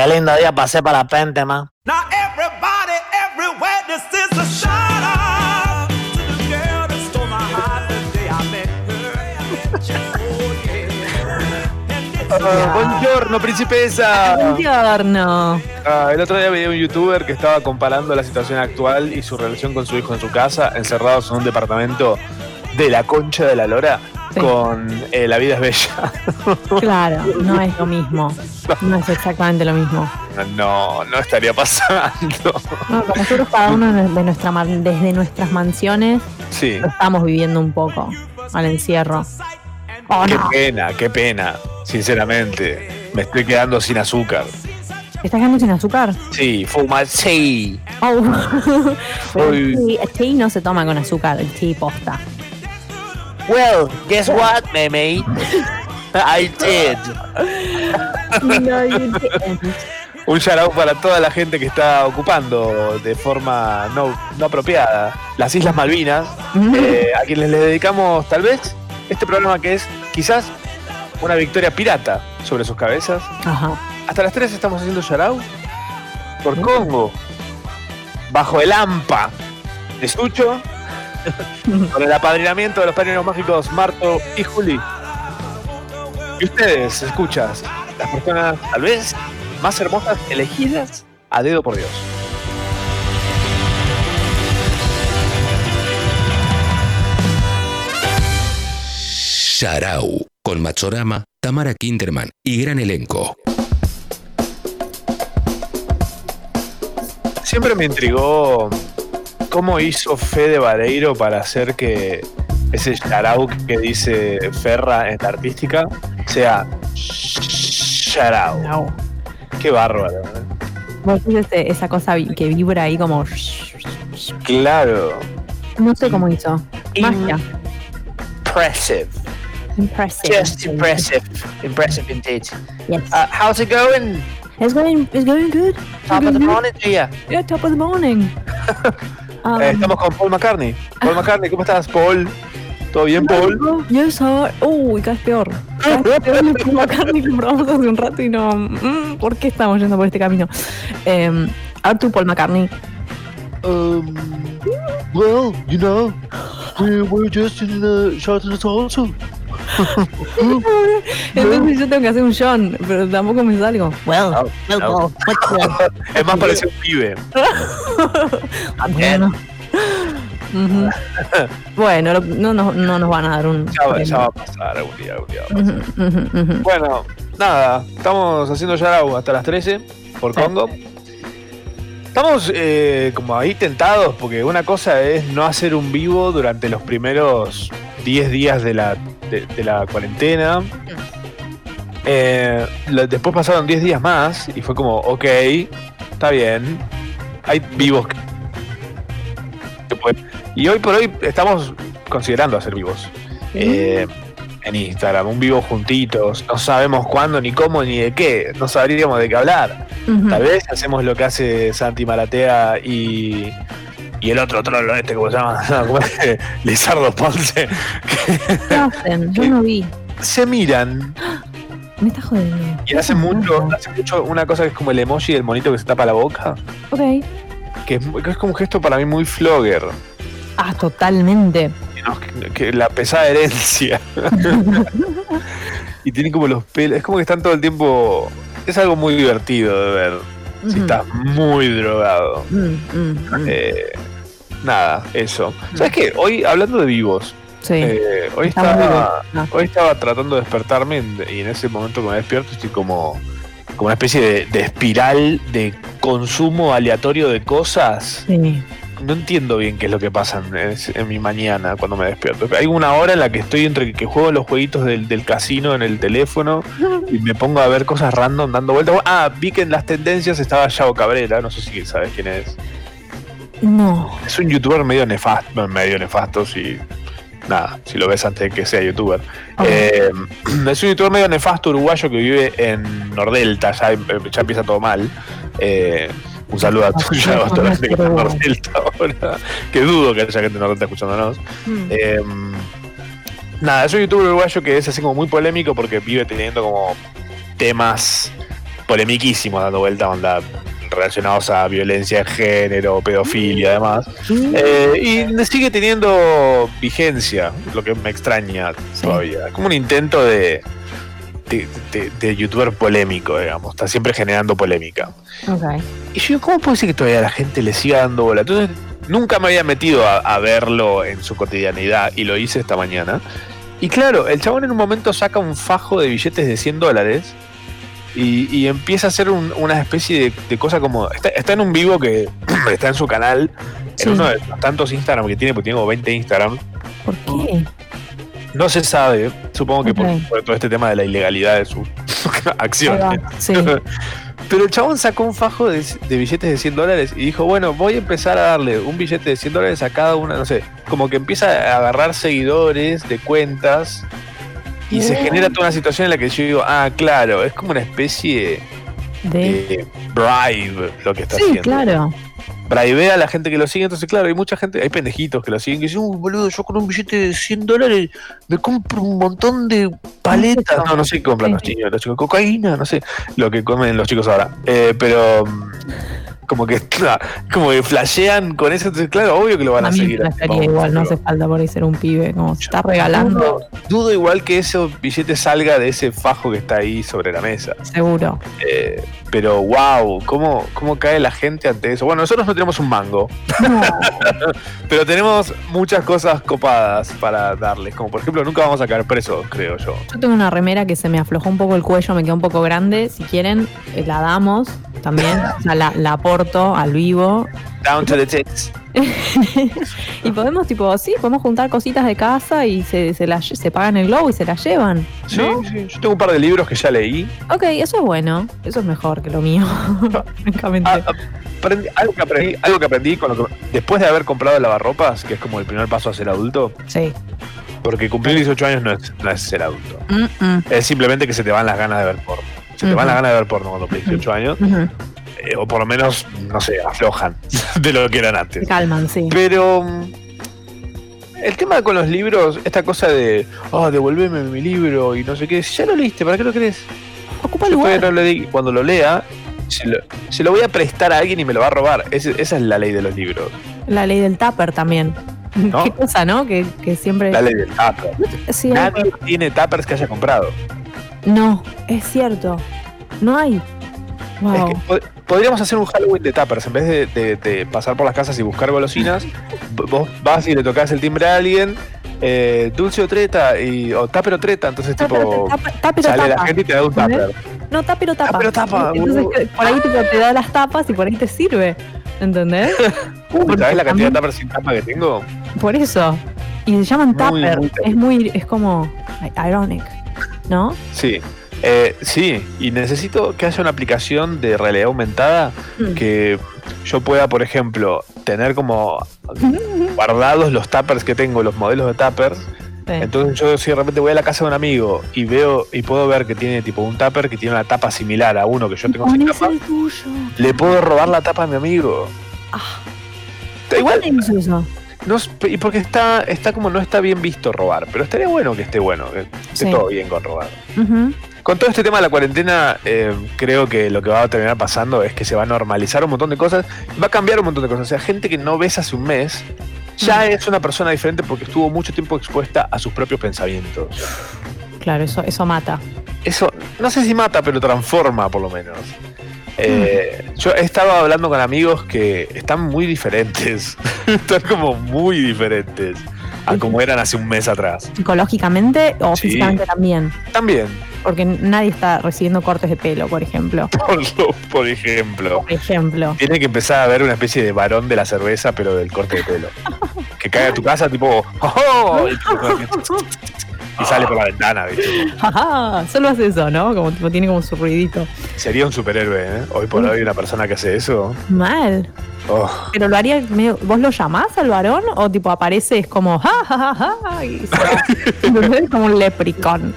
Qué lindo día pasé para la pente, man. Now everybody, everywhere, this is a shout out to the girl that stole my heart the day I met her. Oh, yeah. And it's Ah, buongiorno, principessa. Buongiorno. Ah, el otro día veía un youtuber que estaba comparando la situación actual y su relación con su hijo en su casa, encerrados en un departamento de la concha de la lora, Sí. con eh, La vida es bella. Claro, no es lo mismo. No es exactamente lo mismo. No, no estaría pasando. No, nosotros cada uno de nuestra desde nuestras mansiones Sí, lo estamos viviendo un poco al encierro. Oh, qué no. pena, qué pena. Sinceramente, me estoy quedando sin azúcar. ¿Te ¿Estás quedando sin azúcar? Sí, fuma, sí. Oh. El té- el té no se toma con azúcar, el té posta. Well, guess what, meme? I did. No, you didn't. Un shout out para toda la gente que está ocupando de forma no, no apropiada las Islas Malvinas, eh, a quienes le dedicamos tal vez este programa que es quizás una victoria pirata sobre sus cabezas. Ajá. Hasta las 3 estamos haciendo shout out por Congo, bajo el AMPA de Sucho, con el apadrinamiento de los padrinos mágicos Marto y Juli. Y ustedes, escuchas, las personas tal vez más hermosas elegidas a dedo por Dios. Sharau, con Machorama, Tamara Kinderman y gran elenco. Siempre me intrigó cómo hizo Fede Vareiro para hacer que ese Sharau que dice Ferra en la artística sea Sharau. No. Qué bárbaro. ¿eh? Vos ese- esa cosa que vibra ahí como. Claro. No sé cómo hizo. Magia. Impressive. Impressive. Just impressive. Impressive indeed. Yes. Uh, how's it going? It's going, it's going good. Top of the morning to you. Yeah, top of the morning. Um, Eh, estamos con Paul McCartney. Paul McCartney, ¿cómo estás, Paul? ¿Todo bien, Paul? Yes, sir. Uy, cada vez peor. Cada vez peor McCartney que probamos hace un rato y no. mm, ¿Por qué estamos yendo por este camino? Eh, a ver tú, Paul McCartney. Um, well, you know, we were just in the the also. Entonces yo tengo que hacer un John, pero tampoco me salgo. Well, well, Es más parecido a un pibe. Bueno. Bueno, no, nos- no nos van a dar un. Ya, va- ya va a pasar algún día, algún día. Bueno, nada, estamos haciendo Yarau hasta las 13 por. Congo. Estamos eh, como ahí tentados porque una cosa es no hacer un vivo durante los primeros 10 días de la, de, de la cuarentena. Eh, lo- después pasaron 10 días más y fue como, ok, está bien. Hay vivos que... que pueden- Y hoy por hoy estamos considerando hacer vivos. Eh, en Instagram, un vivo juntitos, no sabemos cuándo, ni cómo, ni de qué, no sabríamos de qué hablar. Tal vez hacemos lo que hace Santi Maratea y, y el otro trolo este, ¿cómo se llama? No. Lizardo Ponce, ¿Qué hacen? Yo no vi. se miran Me está jodiendo. y hacen mucho, hacen mucho una cosa que es como el emoji del monito que se tapa la boca, Ok. que es, que es como un gesto para mí muy flogger, Ah, totalmente. que, no- que- que la pesada herencia. y tienen como los pelos, es como que están todo el tiempo, es algo muy divertido de ver. Si estás muy drogado. Mm, mm, mm. Eh, nada, eso. ¿Sabes qué? Hoy, hablando de vivos, Sí. eh, hoy, estaba. Ah. hoy estaba tratando de despertarme y en ese momento que me despierto estoy como, como una especie de, de espiral de consumo aleatorio de cosas. Sí. No entiendo bien qué es lo que pasa en mi mañana cuando me despierto. Hay una hora en la que estoy entre que juego los jueguitos del, del casino en el teléfono y me pongo a ver cosas random dando vueltas. Ah, vi que en las tendencias estaba Yao Cabrera, no sé si sabes quién es. No. Es un youtuber medio nefasto, medio nefasto, si. Nada, si lo ves antes de que sea youtuber. Ah. Eh, es un youtuber medio nefasto uruguayo que vive en Nordelta, ya, ya empieza todo mal. Eh, un saludo a, tu, ya, a toda la gente que está en Nordelta ahora. Que dudo que haya gente en Nordelta escuchándonos. Mm. Eh, nada, es un youtuber uruguayo que es así como muy polémico porque vive teniendo como temas polemiquísimos dando vuelta, onda relacionados a violencia de género, pedofilia, además. Eh, y sigue teniendo vigencia, lo que me extraña todavía. Como un intento de, de, de- de youtuber polémico, digamos. Está siempre generando polémica. Y yo ¿cómo puede ser que todavía la gente le siga dando bola? Entonces, nunca me había metido a, a verlo en su cotidianidad y lo hice esta mañana. Y claro, el chabón en un momento saca un fajo de billetes de 100 dólares y, y empieza a hacer un- una especie de, de cosa como. Está, está en un vivo que está en su canal, Sí. en uno de los tantos Instagram que tiene, porque tiene como 20 Instagram. ¿Por qué? No se sabe, supongo que por- todo este tema de la ilegalidad de su acción. Ahí va, Sí. Pero el chabón sacó un fajo de, de billetes de 100 dólares y dijo, bueno, voy a empezar a darle un billete de 100 dólares a cada una, no sé, como que empieza a agarrar seguidores de cuentas y se genera toda una situación en la que yo digo, ah, claro, es como una especie De... de bribe lo que está Sí, haciendo. claro. Bribea a la gente que lo sigue, entonces claro, hay mucha gente, hay pendejitos que lo siguen que dicen, uy, boludo, yo con un billete de 100 dólares me compro un montón de paletas. No, no sé qué compran los chicos, los chicos, cocaína, no sé lo que comen los chicos ahora. Eh, pero mm, como que como que flashean con eso, entonces claro, obvio que lo van a, a mí seguir. igual, no hace falta por ahí ser un pibe, como se está regalando, Dudo, dudo igual que ese billete salga de ese fajo que está ahí sobre la mesa. seguro. Eh, pero wow, ¿cómo, ¿cómo cae la gente ante eso? Bueno, nosotros no tenemos un mango. No, Pero tenemos muchas cosas copadas para darles, como por ejemplo nunca vamos a caer presos, creo yo. yo tengo una remera que se me aflojó un poco el cuello, me quedó un poco grande. Si quieren, eh, la damos también, o sea, la, la aporto al vivo. Down to the tits. y podemos, tipo, sí, podemos juntar cositas de casa y se, se, las- se pagan el globo y se las llevan. Sí, ¿no? sí, yo tengo un par de libros que ya leí. Ok, eso es bueno. Eso es mejor que lo mío, francamente. Ah, aprendí- algo, que aprendí, algo que aprendí con lo que- después de haber comprado el lavarropas, que es como el primer paso a ser adulto, Sí. porque cumplir 18 años no es, no es ser adulto. Mm, mm. Es simplemente que se te van las ganas de ver porno. Se te van las ganas de ver porno cuando cumples 18 años. Eh, o por lo menos, no sé, aflojan de lo que eran Se antes. calman, sí. Pero mm, el tema con los libros, esta cosa de, oh, devolveme mi libro y no sé qué, si ya lo leíste, ¿para qué lo querés? Ocupa Yo lugar. no. Cuando lo lea, se lo, se lo voy a prestar a alguien y me lo va a robar. Esa es la ley de los libros. La ley del tupper también. ¿No? Qué cosa, ¿no? Que, que siempre. La ley del tupper. Sí, Nadie tiene tuppers que haya comprado. No, es cierto. No hay. Wow. Es que pod- podríamos hacer un Halloween de tuppers. En vez de, de- de pasar por las casas y buscar golosinas, vos vas y le tocas el timbre a alguien, eh, dulce o treta, y, o tupper o treta. Entonces, tipo, Tápero sale la gente y te da un tupper. No, tápero tapa. Tápero tapa, Entonces, uh. por ahí tipo, te da las tapas y por ahí te sirve. ¿Entendés? ¿Sabes la cantidad de tuppers sin tapa que tengo? Por eso. Y se llaman Muy, tupper. muy es muy. Es como. Ironic. ¿No? Sí. Eh, sí, y necesito que haya una aplicación de realidad aumentada Mm. que yo pueda, por ejemplo, tener como guardados los tuppers que tengo, los modelos de tuppers. Sí. Entonces yo si de repente voy a la casa de un amigo y veo y puedo ver que tiene tipo un tupper que tiene una tapa similar a uno que yo tengo sin tapa, le puedo robar la tapa a mi amigo. Ah. Igual, ¿Cuál es eso? no, y porque está, está como no está bien visto robar, pero estaría bueno que esté bueno, que esté Sí. todo bien con robar. Con todo este tema de la cuarentena, eh, creo que lo que va a terminar pasando es que se va a normalizar un montón de cosas, va a cambiar un montón de cosas. O sea, gente que no ves hace un mes ya es una persona diferente porque estuvo mucho tiempo expuesta a sus propios pensamientos. Claro, eso, eso mata. Eso, no sé si mata, pero transforma por lo menos. Eh, yo he estado hablando con amigos que están muy diferentes, están como muy diferentes a como eran hace un mes atrás. Psicológicamente o Sí. físicamente también. También, Porque nadie está recibiendo cortes de pelo, por ejemplo. por, lo- por ejemplo. Por ejemplo. Tiene que empezar a haber una especie de varón de la cerveza, pero del corte de pelo. Que cae a tu casa, tipo, ¡Oh! y, y sale por la ventana, ¿viste? Ajá, solo hace eso, ¿no? Como tipo, tiene como su ruidito. Sería un superhéroe, ¿eh? Hoy por hoy, una persona que hace eso. Mal. oh, Pero lo haría medio- ¿Vos lo llamás al varón? O tipo aparece, es como ja ja ja ja y se va. Como un leprechaun.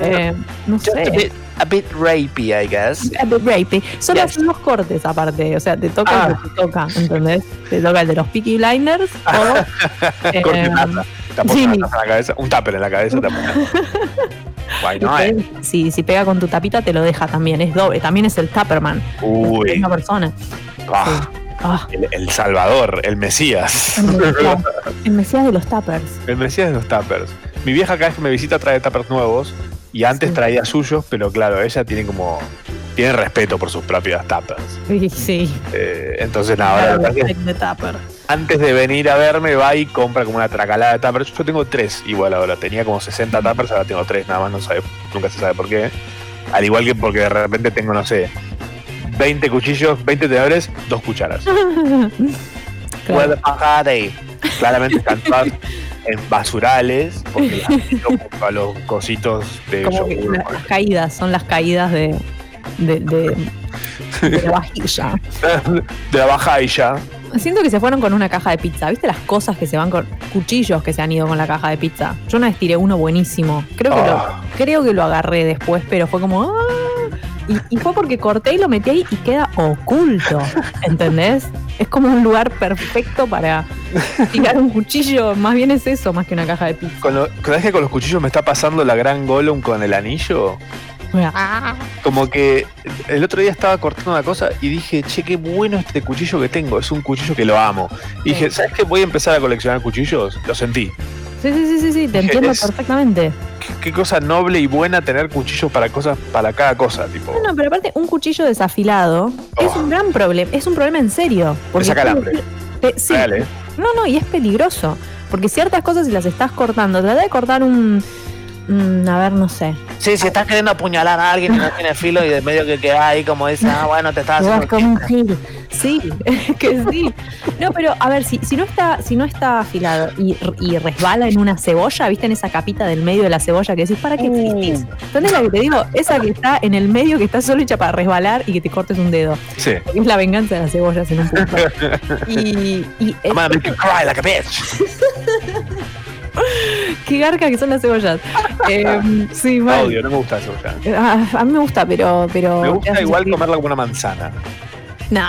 Eh, no Just a sé. bit, a bit rapey, I guess. A bit rapey. Solo Yes. hacen los cortes aparte, o sea, te toca el Ah. que te toca, ¿entendés? Te toca el de los Peaky Blinders o... eh, apoyas sí. en la cabeza, un tupper en la cabeza. te- si, si pega con tu tapita, te lo deja también. Es doble. También es el Tupperman. Es la Uy, misma persona. ah, Ah, el, el Salvador, el Mesías. el Mesías, el Mesías de los Tuppers. El Mesías de los tuppers. Mi vieja cada vez que me visita trae tuppers nuevos y antes Sí. traía suyos, pero claro, ella tiene como tiene respeto por sus propias tuppers. Sí, sí. Eh, entonces nada, ahora Claro, antes de venir a verme va y compra como una tracalada de tuppers. Yo tengo tres igual ahora, tenía como 60 tuppers, ahora tengo tres nada más, no sabe, nunca se sabe por qué. Al igual que porque de repente tengo, no sé, 20 cuchillos, 20 tenedores, dos cucharas. Claro. Claramente están todas en basurales, porque las a los cositos de Como yogur. la- las caídas, son las caídas de, de, de- de la vajilla. de la ya. Siento que se fueron con una caja de pizza. ¿Viste las cosas que se van con cuchillos que se han ido con la caja de pizza? Yo una vez tiré uno buenísimo. Creo que, Ah. lo, creo que lo agarré después, pero fue como. ¡ah! Y, y fue porque corté y lo metí ahí y queda oculto. ¿Entendés? Es como un lugar perfecto para tirar un cuchillo. Más bien es eso, más que una caja de pizza. Con lo, que con los cuchillos me está pasando la gran Gollum con el anillo, Ah, como que el otro día estaba cortando una cosa y dije, che, qué bueno este cuchillo que tengo, es un cuchillo que lo amo. Y dije, ¿sabes qué? Voy a empezar a coleccionar cuchillos. Lo sentí. Sí, sí, sí, sí, sí, te entiendo Es- perfectamente. Qué, qué cosa noble y buena tener cuchillos para cosas, para cada cosa, tipo. No, no, pero aparte, un cuchillo desafilado es Oh. un gran problema. Es un problema en serio. Porque saca hambre. Sí. No, no, y es peligroso. Porque ciertas cosas, si las estás cortando, trata de cortar un. Mm, a ver, no sé. Sí, si estás queriendo apuñalar a alguien y no tiene filo y de medio que queda ahí como dice, ah, bueno, te estás haciendo... como un gil. Sí, es que sí. No, pero a ver, si, si no está, si no está afilado y, y resbala en una cebolla, ¿viste en esa capita del medio de la cebolla que decís, ¿para qué existís? ¿Entendés la que te digo? Esa que está en el medio que está solo hecha para resbalar y que te cortes un dedo. Sí. Es la venganza de las cebollas en un punto. Y, y es- I'm gonna make you cry like a bitch. qué garca que son las cebollas. Em, sí, La mal. odio, no me gusta eso ya. Ah, a mí me gusta, pero. pero Me gusta igual sentir- comerla como una manzana. No,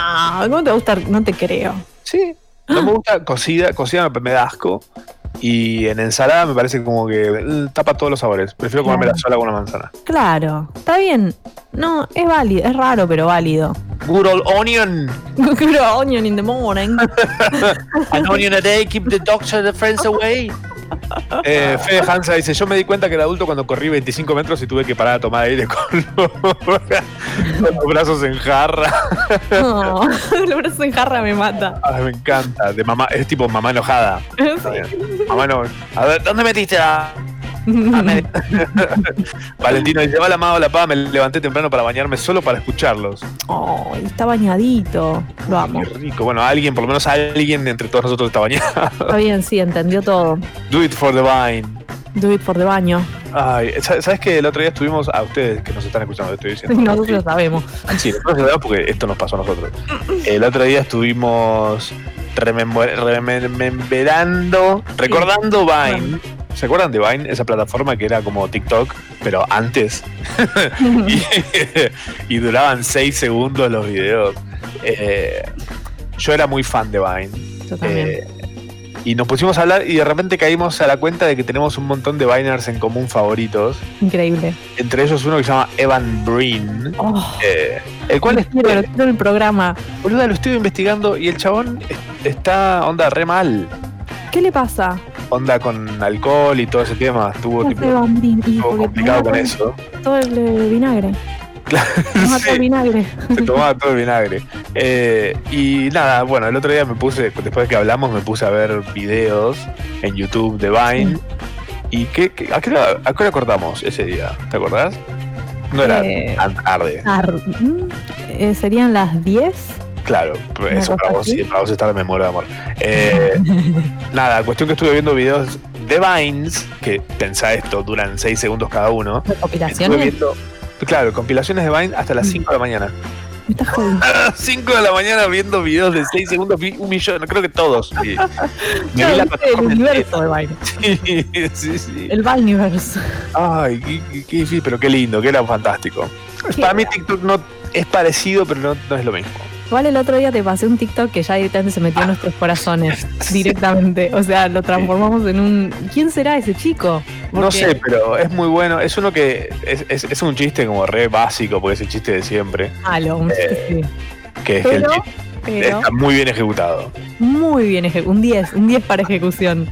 ¿cómo te va a gustar? No te creo. Sí. No me gusta cocida, cocida me, me da asco. Y en ensalada me parece como que eh, tapa todos los sabores. Prefiero comerme la Claro. sola con una manzana. Claro, está bien. No, es válido, es raro, pero válido. Good old onion. Pero onion in the morning. An onion a day, keep the doctor the friends away. Eh, Fede Hansa dice: Yo me di cuenta que era adulto cuando corrí 25 metros y tuve que parar a tomar aire con los, con los brazos en jarra. No, el brazo en jarra me mata. Ay, me encanta. De mamá, es tipo mamá enojada. Mamá no. A ver, ¿Dónde metiste a...? Valentino dice: Hola, amado, la pava. Me levanté temprano para bañarme solo para escucharlos. Oh, está bañadito. Lo amo. Qué rico. Bueno, alguien, por lo menos alguien entre todos nosotros está bañado. Está bien, sí, entendió todo. Do it for the vine. Do it for the baño. Ay, ¿sabes que el otro día estuvimos a ustedes que nos están escuchando? Estoy diciendo. Nosotros lo sabemos. Sí, nosotros lo sabemos porque esto nos pasó a nosotros. El otro día estuvimos remember- rememberando, recordando Vine. ¿Se acuerdan de Vine? Esa plataforma que era como TikTok, pero antes. y, y duraban 6 segundos los videos. Eh, yo era muy fan de Vine. Yo también. Eh, y nos pusimos a hablar y de repente caímos a la cuenta de que tenemos un montón de Viners en común favoritos. Increíble. Entre ellos uno que se llama Evan Breen. Oh, eh, el cual es, quiero, el programa. boluda, lo estuve investigando y el chabón es- está onda re mal. ¿Qué le pasa? Onda con alcohol y todo ese tema. Estuvo, ¿Qué tipo, estuvo complicado con eso. Todo el vinagre. Toma todo el Sí, vinagre. se tomaba todo el vinagre. Eh, y nada, bueno, el otro día me puse, después de que hablamos, me puse a ver videos en YouTube de Vine. ¿Y qué, qué- a, qué hora, a qué hora cortamos ese día? ¿Te acordás? No era Eh, tan tarde. Ar- mm, eh, serían las 10. Claro, eso para vos, sí, para vos estar me muero de amor. Eh, nada, cuestión que estuve viendo videos de Vines, que pensá esto, duran 6 segundos cada uno. Estuve Recopilaciones. viendo, claro, compilaciones de Vine hasta las 5 de la mañana. Me estás jodiendo. A las 5 de la mañana viendo videos de 6 segundos, vi un millón, creo que todos. Me vi la el universo de Vine. Sí, sí, sí. El Vineverse. Ay, qué, qué- qué difícil, pero qué lindo, que era fantástico. Qué Para mí TikTok no es parecido, pero no, no es lo mismo. Igual el otro día te pasé un TikTok que ya directamente se metió en nuestros corazones. Directamente. O sea, lo transformamos en un. ¿Quién será ese chico? No sé, pero es muy bueno. Es uno que es, es- es un chiste como re básico, porque es el chiste de siempre. Malo, un chiste, sí. Que es el chiste pero está muy bien ejecutado. muy bien eje- un 10, un 10 para ejecución.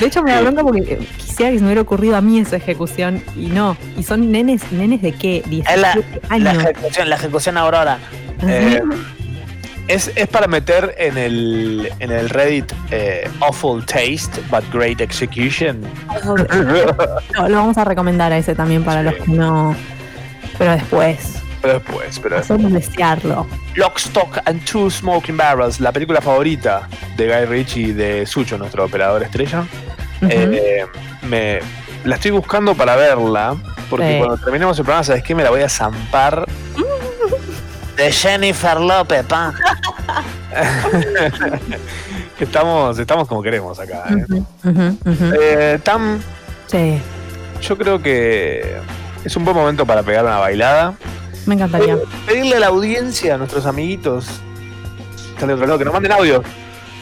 De hecho me da bronca porque quisiera que se me hubiera ocurrido a mí esa ejecución y no. Y son nenes, nenes de qué? 17 Es la, ejecución, la ejecución Aurora. Eh, es, es para meter en el, en el Reddit eh, Awful Taste, but Great Execution. No, lo vamos a recomendar a ese también para los que no. Pero después, Pero después, pero después. desearlo. Lock, Stock and Two Smoking Barrels, la película favorita de Guy Ritchie y de Sucho, nuestro operador estrella. Eh, me, la estoy buscando para verla, porque Sí. cuando terminemos el programa, ¿sabes qué? Me la voy a zampar. De Jennifer López, pa. Estamos, estamos como queremos acá. ¿eh? Eh, Tam, Sí, yo creo que es un buen momento para pegar una bailada. Me encantaría. Pedirle a la audiencia, a nuestros amiguitos, están de otro lado, que nos manden audio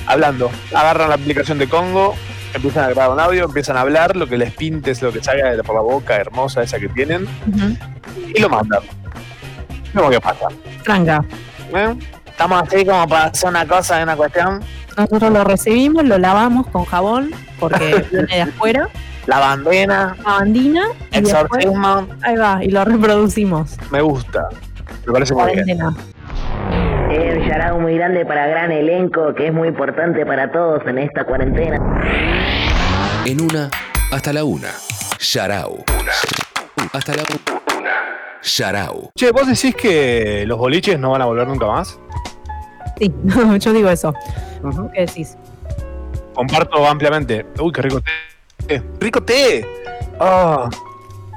hablando. Agarran la aplicación de Congo, empiezan a grabar un audio, empiezan a hablar, lo que les pintes, lo que salga de por la boca hermosa esa que tienen, y lo mandan. Vemos qué pasa. Franca. ¿eh? Estamos así como para hacer una cosa, una cuestión. Nosotros lo recibimos, lo lavamos con jabón porque viene de afuera, La bandina, la bandina y después, exorcismo. ahí va, y lo reproducimos. Me gusta. Me parece muy bien. Eh, un shout muy grande para gran elenco que es muy importante para todos en esta cuarentena. En una, hasta la una. Sharau. Hasta la una. Sharau. Che, ¿vos decís que los boliches no van a volver nunca más? Sí, yo digo eso. ¿Qué decís? Comparto ampliamente. Uy, qué rico té. ¡Rico té! Ah,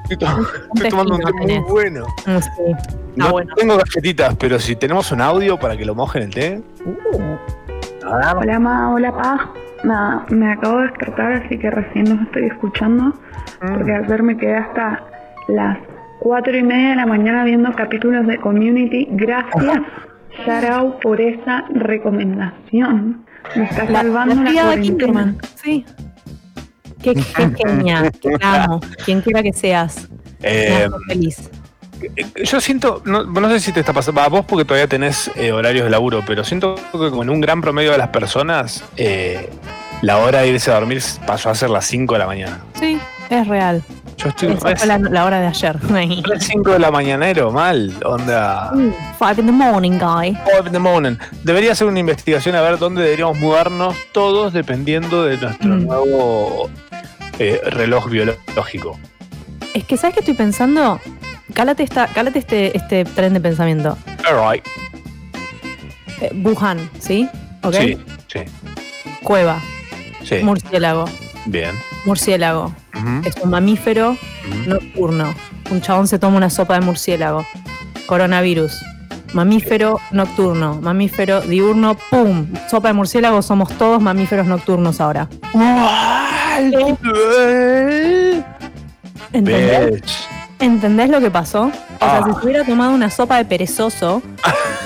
estoy, to- estoy tomando un té muy tenés. bueno. Mm, Sí. No Ah, bueno. tengo galletitas, pero si tenemos un audio para que lo mojen el té. Hola Ma, hola Pa. Nada, me acabo de despertar, así que recién los estoy escuchando. Porque ayer me quedé hasta las cuatro y media de la mañana viendo capítulos de Community. Gracias, Sharau, por esa recomendación. Me está La, salvando la la. Sí. Qué, qué genia. Te amo. Quien quiera que seas. Eh, feliz. yo siento, no, no sé si te está pasando a vos porque todavía tenés eh, horarios de laburo, pero siento que como en un gran promedio de las personas, eh, la hora de irse a dormir pasó a ser las 5 de la mañana. Sí, es real. Yo estoy Esa fue la, la hora de ayer. las 5 de la mañanero, mal, onda. Mm, Five in the morning, guy. Five in the morning. Debería hacer una investigación a ver dónde deberíamos mudarnos todos dependiendo de nuestro Mm. nuevo eh, reloj biológico. Es que, ¿sabes qué estoy pensando? Cálate, esta, cálate este, este tren de pensamiento. Alright. Eh, Wuhan, ¿sí? ¿Ok? Sí, sí, Cueva, sí. murciélago. Bien. Murciélago. Es un mamífero nocturno. Un chabón se toma una sopa de murciélago. Coronavirus. Mamífero nocturno. Mamífero diurno. ¡Pum! Sopa de murciélago. Somos todos mamíferos nocturnos ahora. ¿Entendés? Bitch. ¿Entendés lo que pasó? O sea, Ah. si se hubiera tomado una sopa de perezoso,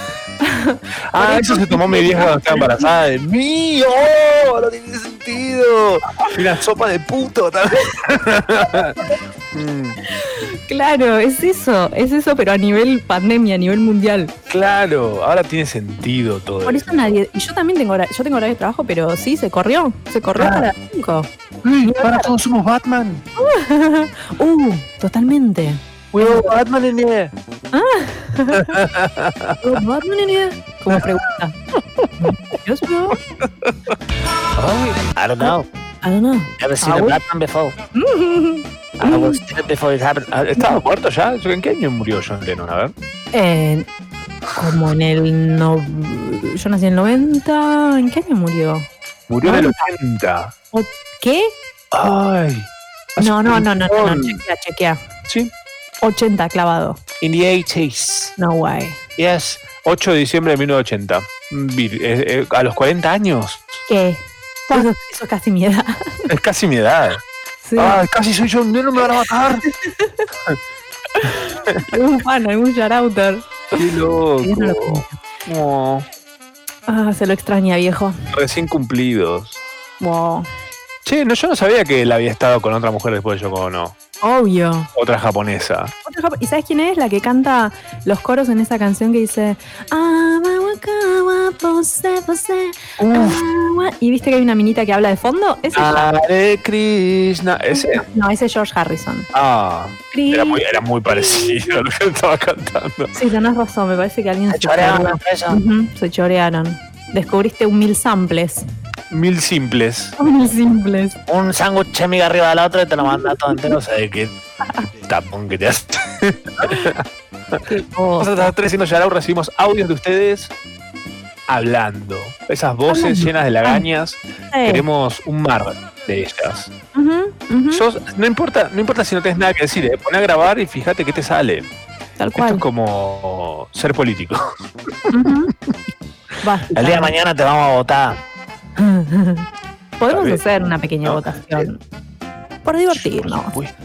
Ah, eso se tomó mi vieja cuando estaba embarazada de mí. ¡Oh! No tiene sentido. Y una sopa de puto también. Mm, claro, es eso, es eso, pero a nivel pandemia, a nivel mundial. claro, ahora tiene sentido todo. Por eso nadie, y yo también tengo hora, yo tengo horario de trabajo, pero sí, se corrió, se corrió Ah. las 5. Uy, ahora todos somos Batman. Uh, totalmente. We are Batman in here. Como pregunta. Dios mío. I don't know. I don't know. Never seen Ah, a. Batman before. I was dead before it happened. Ah, ¿Estaba muerto ya? ¿En qué año murió John Lennon? A ver. Eh, como en el. No, yo nací en el 90. ¿En qué año murió? Murió en el 80. ¿Qué? Ay. No, no, no, no, no, no, chequea, chequea. Sí. 80 clavado. In the 80s. No way. Yes. 8 de diciembre de 1980. Mm, vir- eh, eh, a los 40 años. ¿Qué? Eso, eso es casi mi edad. Es casi mi edad. Sí. Ay, casi soy John Lennon, me van a matar. Algún fan, algún shoutouter. Qué loco. Oh, Ah, se lo extraña, viejo. recién cumplidos. Wow. Che, no, yo no sabía que él había estado con otra mujer después de Yoko Ono. Obvio. Otra japonesa. Otra jap- ¿Y sabes quién es? La que canta los coros en esa canción que dice. Y viste que hay una minita que habla de fondo. Ese es- Hare Krishna. Ese. No, ese es George Harrison. Ah, era muy, era muy parecido a lo que estaba cantando. Sí, tenés razón, me parece que alguien Se chorearon choreó. entre ellos. Ujú, se chorearon. Descubriste un mil samples. Mil simples. Mil simples. Un sándwich amiga arriba de la otra y te lo manda todo entero. No sé qué tapón que te hace. Nosotros a tres haciendo Yarao recibimos audios de ustedes hablando. Esas voces Hablando. llenas de lagañas. Sí. Queremos un mar de ellas. Sos- no, importa, no importa si no tienes nada que decir, ¿eh? Poné a grabar y fíjate qué te sale. Tal Esto cual. es como ser político. Basta. El día de mañana te vamos a votar. Podemos bien. hacer una pequeña No, votación. Por divertirnos. Por supuesto.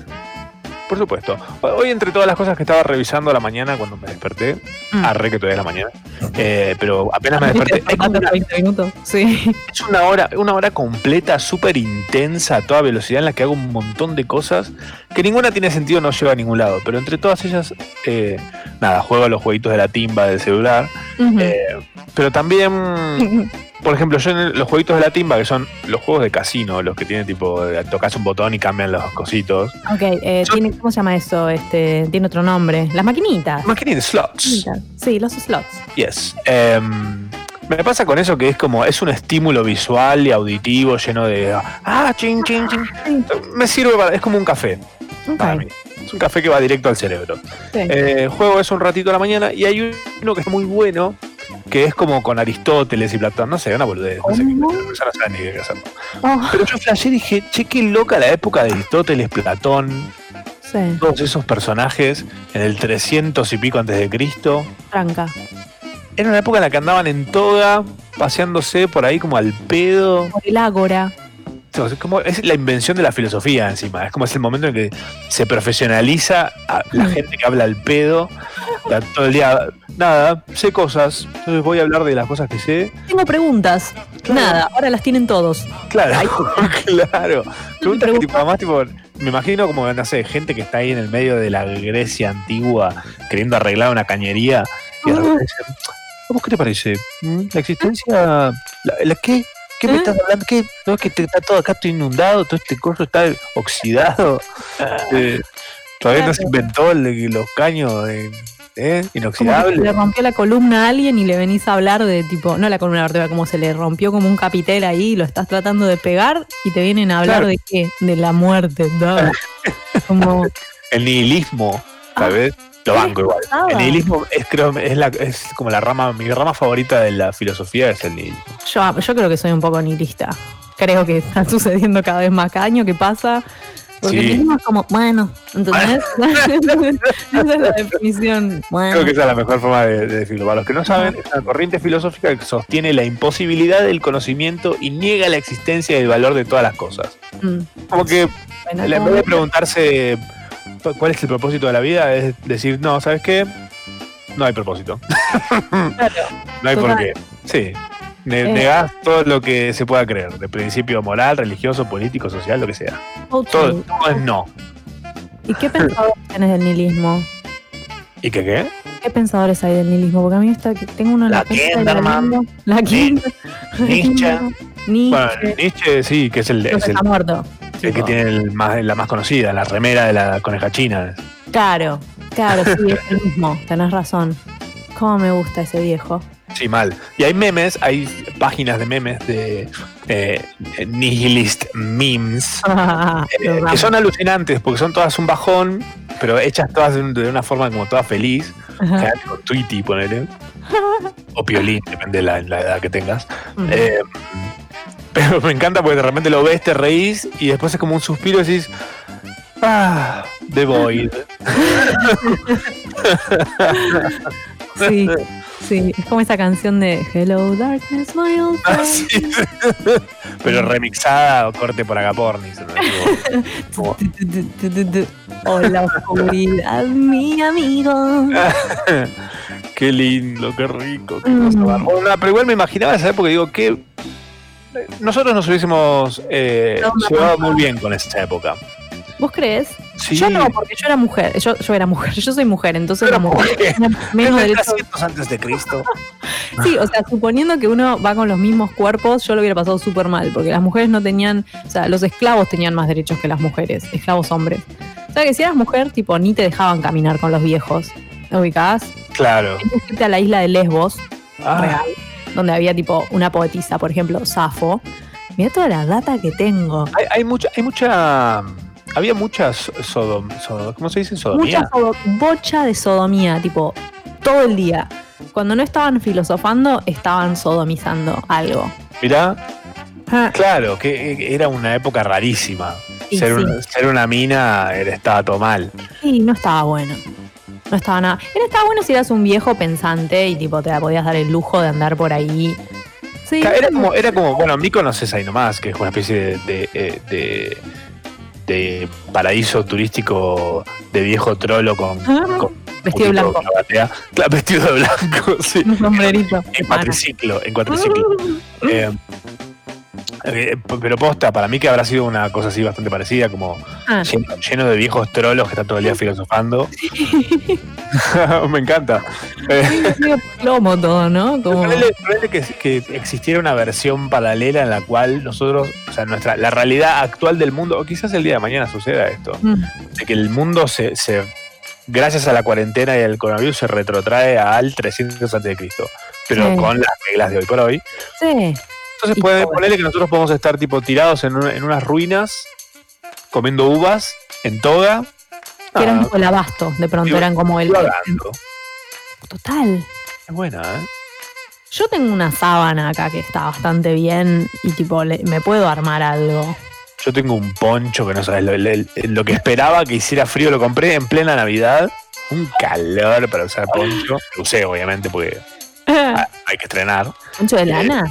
Por supuesto. Hoy, entre todas las cosas que estaba revisando a la mañana cuando me desperté, Mm. arre que todavía es la mañana, eh, pero apenas me desperté, como una, 20 minutos. Sí. es una hora, una hora completa, súper intensa, a toda velocidad, en la que hago un montón de cosas que ninguna tiene sentido, no lleva a ningún lado. Pero entre todas ellas, eh, nada, juego a los jueguitos de la timba del celular. Eh, pero también por ejemplo, yo en el- los jueguitos de la timba, que son los juegos de casino, los que tienen tipo, eh, tocas un botón y cambian los cositos. ok, eh, tiene, ¿cómo se llama eso? Este, tiene otro nombre. Las maquinitas. Maquinitas, slots. Maquinitas. Sí, los slots. Yes. Em, me pasa con eso que es como, es un estímulo visual y auditivo lleno de, ah, ching, ching, ching. Me sirve para, es como un café para mí. Es un café que va directo al cerebro. Sí. Eh, juego eso un ratito a la mañana y hay uno que es muy bueno, que es como con Aristóteles y Platón, no sé, una boludez, no sé qué, no saben ni qué hacer. Oh, Pero yo y dije, che, qué loca la época de Aristóteles, Platón, sí, todos esos personajes en el 300 y pico antes de Cristo. tranca. Era una época en la que andaban en toga, paseándose por ahí como al pedo. Por el ágora. Es como es la invención de la filosofía encima. Es como es el momento en que se profesionaliza a la gente que habla al pedo. Todo el día, nada, sé cosas. Entonces voy a hablar de las cosas que sé. Tengo preguntas. Nada, ahora las tienen todos. Claro, claro. Preguntas que tipo, además, tipo, me imagino como, no sé, gente que está ahí en el medio de la Grecia antigua queriendo arreglar una cañería y de repente dicen, ¿a vos qué te parece? ¿Mm? ¿La existencia? ¿La, la qué? ¿Qué me ¿Eh? estás hablando? ¿Qué? ¿No es que te- está todo acá todo inundado? ¿Todo este coso está oxidado? Eh, ¿Todavía no se inventó el- los caños ¿eh? Que inoxidables? le rompió la columna a alguien y le venís a hablar de tipo, no la columna vertebral, como se le rompió como un capitel ahí y lo estás tratando de pegar y te vienen a hablar Claro. de qué? De la muerte, ¿no? Como, El nihilismo, Ah. Lo banco igual. pasaba? El nihilismo es, creo, es, la, es como la rama, mi rama favorita de la filosofía es el nihilismo. yo, yo creo que soy un poco nihilista. Creo que está sucediendo cada vez más cada año que pasa. Porque Sí. el nihilismo es como, bueno, ¿entendés? Esa es la definición. Bueno. Creo que esa es la mejor forma de, de decirlo. Para los que no saben, es una corriente filosófica que sostiene la imposibilidad del conocimiento y niega la existencia y el valor de todas las cosas. Mm, Como que bueno, en vez de preguntarse cuál es el propósito de la vida, es decir, no, ¿sabes qué? No hay propósito. Claro. No hay por qué. Sí. Ne- Eh. Negás todo lo que se pueda creer, de principio moral, religioso, político, social, lo que sea. Todo, todo es no. ¿Y qué pensadores tenés del nihilismo? ¿Y qué qué? ¿Qué pensadores hay del nihilismo? Porque a mí está que tengo uno en la, La de Kinderman. lengua. La Kinder. Nietzsche. Nietzsche. Bueno, Nietzsche sí, que es el, es que el, muerto. el que tiene el más, la más conocida, la remera de la coneja china. Claro, claro, sí, es el mismo. Tenés razón. ¿Cómo me gusta ese viejo? Sí, mal. Y hay memes, hay páginas de memes de eh, nihilist memes. eh, que son alucinantes porque son todas un bajón, pero hechas todas de, un- de una forma como toda feliz. Con Tweety, ponele. O Piolín, depende de la, la edad que tengas. Ujú. Eh, pero me encanta porque de repente lo ves, te reís y después es como un suspiro y decís. Ah, The Void. Sí, sí, es como esa canción de Hello Darkness, my old Ah, sí. Pero remixada o corte por Agaporni. si no Hola, oscuridad, mi amigo. Qué lindo, qué rico, qué Mm. cosa bárbara. pero igual me imaginaba esa época, digo, que nosotros nos hubiésemos eh, No, llevado muy bien con esa época. ¿Vos crees? Sí. Yo no, porque yo era mujer. Yo, yo era mujer. Yo soy mujer, entonces Era mujer menos derecho. 300 antes de Cristo. Sí, o sea, suponiendo que uno va con los mismos cuerpos, yo lo hubiera pasado súper mal, porque las mujeres no tenían, o sea, los esclavos tenían más derechos que las mujeres, esclavos hombres. O sea, que si eras mujer, tipo, ni te dejaban caminar con los viejos. ¿Te ubicás? Claro. Tenías que irte a la isla de Lesbos, Ah, real, donde había tipo una poetisa, por ejemplo, Safo. Mira toda la data que tengo. hay, hay mucha, hay mucha, había muchas sodom, sodom- ¿cómo se dice? Sodomía. Mucha bocha de sodomía, tipo, todo el día. Cuando no estaban filosofando, estaban sodomizando algo. Mirá, Ah, claro, que era una época rarísima. Ser, sí. una, ser una mina era, estaba todo mal. Y no estaba bueno. No estaba nada. Era, estaba bueno si eras un viejo pensante y tipo te la podías dar el lujo de andar por ahí. Sí. Era como, era como, bueno, Mykonos es ahí nomás, que es una especie de, de, eh, de- de paraíso turístico de viejo trolo con, Ah, con Vestido blanco. Claro, vestido de blanco, sí. Un sombrerito. En cuatriciclo, en cuatriciclo. Eh, eh, pero posta, para mí que habrá sido una cosa así bastante parecida, como Ah, lleno, lleno de viejos trolos que están todo el día filosofando. Me encanta. Eh, plomo todo, ¿no? Como... Que, que existiera una versión paralela en la cual nosotros, o sea, nuestra, la realidad actual del mundo, o quizás el día de mañana suceda esto, Mm, de que el mundo se, se gracias a la cuarentena y al coronavirus, se retrotrae al 300 a.C., pero Sí. con las reglas de hoy por hoy. Sí. Entonces puede ponerle que nosotros podemos estar tipo tirados en, un- en unas ruinas, comiendo uvas, en toga. Que eran Ah, tipo el abasto, de pronto Digo, eran como el. Total. Es buena, ¿eh? Yo tengo una sábana acá que está bastante bien y tipo le- me puedo armar algo. Yo tengo un poncho que no sabes, lo, que esperaba que hiciera frío lo compré en plena Navidad. Un calor para usar poncho. Lo usé, obviamente, porque hay que estrenar. ¿Mucho de lana?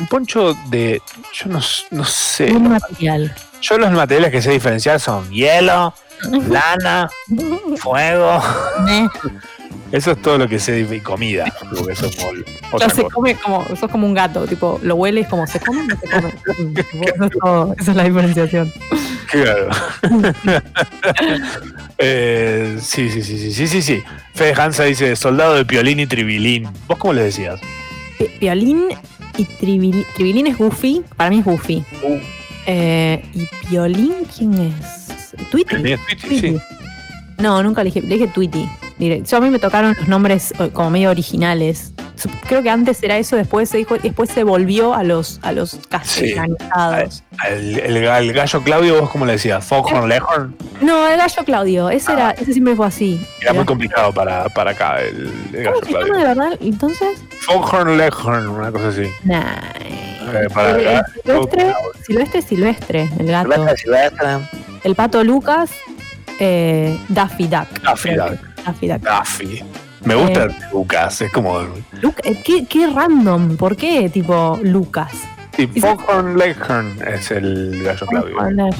Un poncho de. Yo no, no sé. Un material. Yo los materiales que sé diferenciar son hielo, lana, fuego. Eso es todo lo que sé y comida. Porque eso es otra se cosa. come como, sos como un gato, tipo, lo hueles como se come o no se come. Eso es todo, esa es la diferenciación. Claro. Eh, sí, sí, sí, sí, sí, sí, sí. Fede Hansa dice soldado de piolín y tribilín. ¿Vos cómo les decías? Pi- Piolín y Tribilín. Tribilín es Goofy, para mí es Goofy. Uh. Eh, ¿Y Piolín quién es? ¿Tweety? Sí. No, nunca le dije, le dije Tweety. Yo a mí me tocaron los nombres eh, como medio originales. Creo que antes era eso, después se dijo, después se volvió a los a los castellanizados. El, el- el gallo Claudio, ¿vos cómo le decías? Foghorn Leghorn. No, el gallo Claudio, ese era, ese siempre fue así. Era muy complicado para, para acá, el, el gallo ¿Cómo se llama Claudio. de verdad? Entonces, Foghorn Leghorn, una cosa así. nah. Eh, para El- silvestre, silvestre, silvestre, el gato. Silvestre, Silvestre. El pato Lucas, eh, Daffy Duck. Daffy Duck. Daffy Duck. Daffy. Me gusta Eh. Lucas, es como. Luca- eh, ¿qué, qué random, ¿por qué tipo Lucas? Sí, Foghorn Leghorn es el gallo Claudio.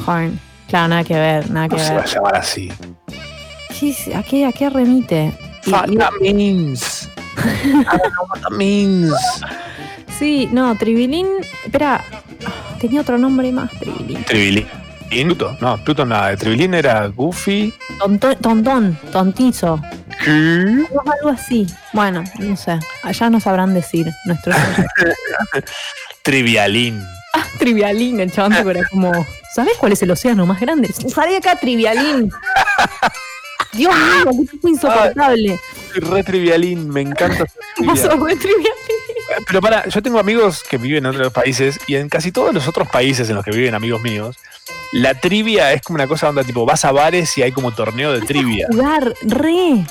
Horn. Claro, nada que ver, nada que ¿Cómo se va a ver. llamar así? ¿Qué ¿A qué, a qué remite? That means. Means. sí, no, Tribilín. Espera, tenía otro nombre más, Tribilín. Tribilín. Pluto, no, Pluto nada. Tribilín era Goofy. Tonto- tontón, tontizo. ¿Qué? Algo así. Bueno, no sé. Allá no sabrán decir nuestros. Trivialín. ah, trivialín, el chabón tipo era como. ¿Sabés cuál es el océano más grande? Salí acá, trivialín. Dios mío, qué tipo insoportable. Soy re trivialín, me encanta. Vos sos re trivialín. Pero para, yo tengo amigos que viven en otros países y en casi todos los otros países en los que viven amigos míos, la trivia es como una cosa donde tipo vas a bares y hay como torneo de trivia. Jugar, re.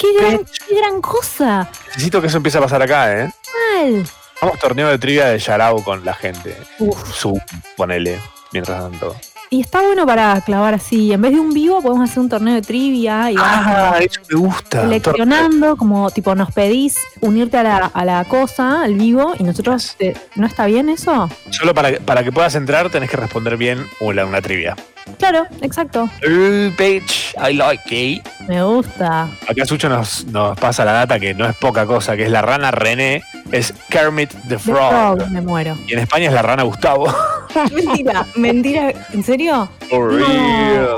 Qué gran, qué gran cosa. Necesito que eso empiece a pasar acá, ¿eh? Mal. Vamos torneo de trivia de Yarao con la gente. Uf. Su, ponele, mientras tanto. Y está bueno para clavar así. En vez de un vivo, podemos hacer un torneo de trivia y vamos Ah, eso me gusta. seleccionando, como tipo nos pedís unirte a la, a la cosa, al vivo, y nosotros, ¿no está bien eso? Solo para, que- para que puedas entrar tenés que responder bien una, una trivia. Claro, exacto. Uh, bitch, I like it. Me gusta. Acá Sucho nos, nos pasa la data que no es poca cosa, que es la rana René, es Kermit the The Frog. Frog, me muero. Y en España es la rana Gustavo. Mentira, mentira, ¿en serio? For real.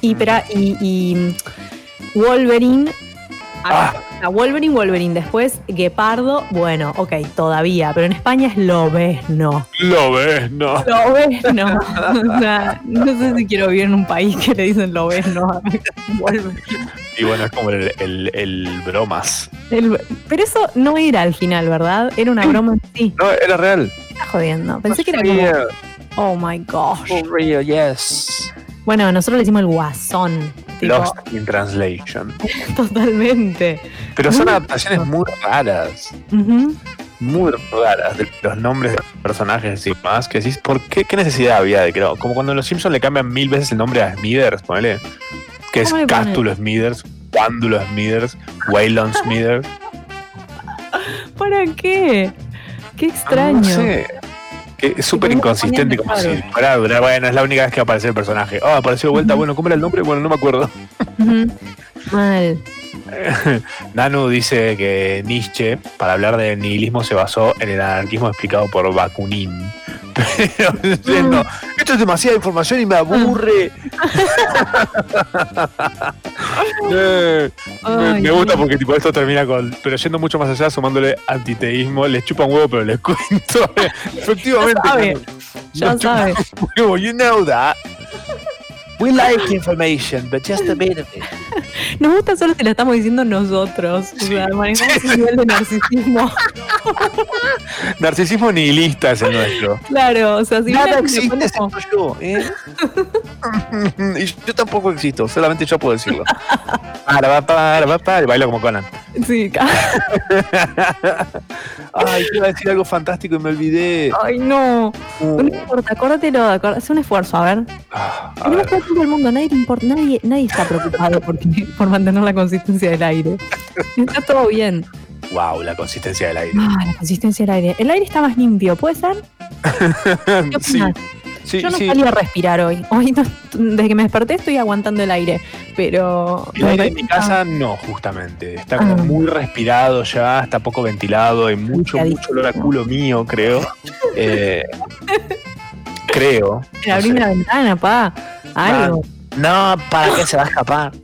Y, pero, y, y mm, Wolverine. Ah. A Wolverine, Wolverine. Después Guepardo. Bueno, ok, todavía. Pero en España es Lobezno. Lo ves, no. Lobezno. o sea, no sé si quiero vivir en un país que le dicen Lobezno a Wolverine. Y bueno, es como el, el, el bromas. El- pero eso no era al final, ¿verdad? Era una broma en sí. No, era real. Está jodiendo. Pensé que era como. Oh my gosh. For real, yes. Bueno, nosotros le hicimos el guasón. Tipo, Lost in Translation. totalmente. Pero son Muy adaptaciones muy raras. Muy raras de los nombres de los personajes y más. Que decís, ¿por qué? ¿Qué necesidad había de que no? Como cuando en los Simpsons le cambian mil veces el nombre a Smithers, ponele. Que es. Cástulo Smithers, Cuándulo Smithers, Waylon Smithers. ¿Para qué? Qué extraño. Ah, No sé. Que es súper inconsistente, como si fuera a durar. Bueno, es la única vez que aparece el personaje. Oh, apareció de vuelta. Bueno, ¿cómo era el nombre? Bueno, no me acuerdo. Mal. Nanu dice que Nietzsche, para hablar de nihilismo, se basó en el anarquismo explicado por Bakunin. Pero diciendo, esto es demasiada información y me aburre. Eh, me, gusta porque tipo esto termina con, pero yendo mucho más allá, sumándole antiteísmo, les chupan huevo, pero les cuento. Efectivamente. Ya sabe, Ya huevo, you know that. We like information, but just a bit of it. Nos gusta solo si la estamos diciendo nosotros. O sea, manejamos un nivel de narcisismo. Narcisismo nihilista es el nuestro. Claro, o sea, si Nada existe que pone excepto yo, ¿eh? y yo tampoco existo, solamente yo puedo decirlo. Para, va, para, va, para, y bailo como Conan. Sí, Ay, iba a decir algo fantástico y me olvidé. ay no. No importa, acuérdatelo, acuérdate, haz un esfuerzo, a ver. Ah, a Tenemos ver. Todo el mundo, nadie importa, nadie, nadie está preocupado por, por mantener la consistencia del aire. Está todo bien. Wow, la consistencia del aire. Ah, la consistencia del aire. El aire está más limpio, ¿puede ser? ¿Qué sí, Yo no sí. salí a respirar hoy. Hoy no- desde que me desperté estoy aguantando el aire. Pero. El aire en mi casa no, justamente. Está como Ah. muy respirado ya, está poco ventilado, hay mucho, mucho olor a culo mío, creo. Eh, creo. No abrí sé. la ventana, pa. Algo. No, ¿para qué se va a escapar?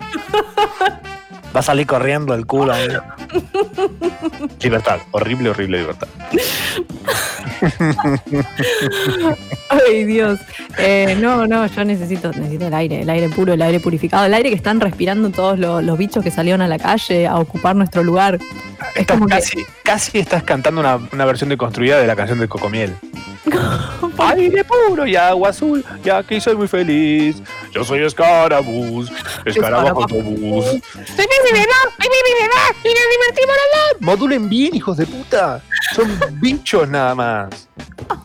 Va a salir corriendo el culo. ahí. Libertad, horrible, horrible libertad. Ay, Dios. Eh, no, no, yo necesito, necesito el aire, el aire puro, el aire purificado, el aire que están respirando todos los, los bichos que salieron a la calle a ocupar nuestro lugar. Es Estás como que. casi, casi estás cantando una, una versión deconstruida de la canción de Cocomiel. Aire puro y agua azul, y aquí soy muy feliz. Yo soy Escarabús, Escarabajo autobús. ¡Soy mi bebé! ¡Soy mi bebé! ¡Y nos divertimos los Modulen bien, hijos de puta. Son bichos nada más.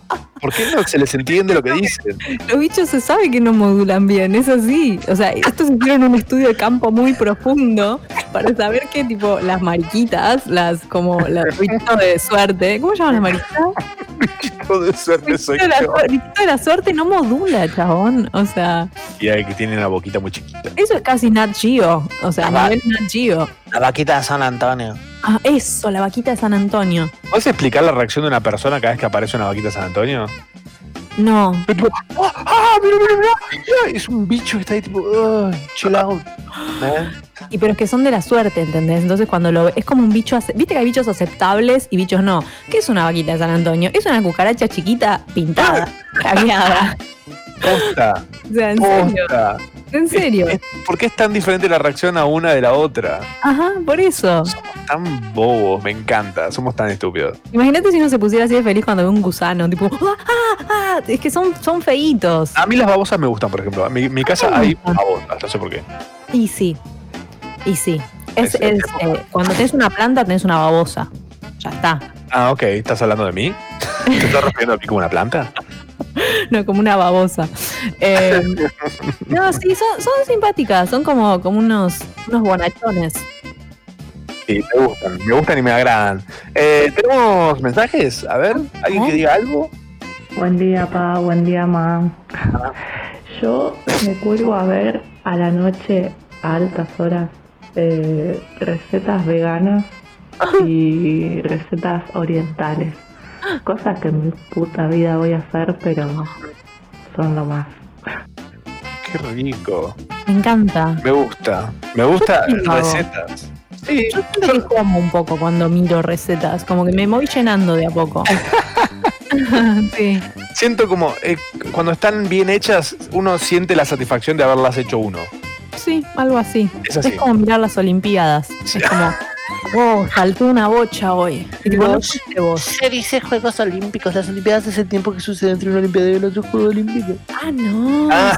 ¿Por qué no se les entiende lo que dicen? Los bichos se sabe que no modulan bien, es así. O sea, estos hicieron un estudio de campo muy profundo para saber que, tipo, las mariquitas, las como los bichitos de suerte, ¿cómo se llaman las mariquitas? Todo de suerte soy Bichito de, la, yo. suerte- bichito de la suerte no modula, chabón. O sea, Y hay que tienen una boquita muy chiquita. eso es casi Nat Geo. O sea, a Ah, nivel Nat Geo. La vaquita de San Antonio. Ah, eso, la vaquita de San Antonio. ¿Puedes explicar la reacción de una persona cada vez que aparece una vaquita de San Antonio? No. Tipo, ¡Ah, ah, mira, mira, mira! Es un bicho que está ahí tipo, "Ay, chill out. ¿eh? Y pero es que son de la suerte, ¿entendés? Entonces cuando lo es como un bicho, viste que hay bichos aceptables y bichos no. ¿Qué es una vaquita de San Antonio? Es una cucaracha chiquita pintada, cagueada. Posta, O sea, en serio, en serio. ¿Por qué es tan diferente la reacción a una de la otra? Ajá, por eso. Tan bobos, me encanta. Somos tan estúpidos. Imagínate si uno se pusiera así de feliz cuando ve un gusano, tipo, ¡ah, ah, ah! Es que son, son feitos. A mí las babosas me gustan, por ejemplo. En mi, mi casa hay babosas, no sé por qué. Y sí, y sí. Es, Es- es, eh, cuando tenés una planta, tenés una babosa. Ya está. Ah, ok. ¿Estás hablando de mí? ¿Te estás refiriendo a mí como una planta? no, como una babosa. Eh, no, sí, son, son simpáticas, son como, como unos, unos bonachones. Sí, me gustan, me gustan y me agradan. Eh, ¿Tenemos mensajes? A ver, ¿alguien que diga algo? Buen día, pa, buen día, ma. Yo me cuelgo a ver a la noche, a altas horas, eh, recetas veganas y recetas orientales. Cosas que en mi puta vida voy a hacer, pero son lo más. Qué rico. Me encanta. Me gusta. Me gusta recetas. Sí, Yo siento que como un poco cuando miro recetas, como que me voy llenando de a poco. sí. siento como eh, cuando están bien hechas, uno siente la satisfacción de haberlas hecho uno. Sí, algo así. Es así. como mirar las Olimpiadas. Sí. Es como, oh, saltó una bocha hoy. Vos. Se dice Juegos Olímpicos. Las Olimpiadas es el tiempo que sucede entre una Olimpiada y el otro Juego Olímpico. Ah, no. Ah.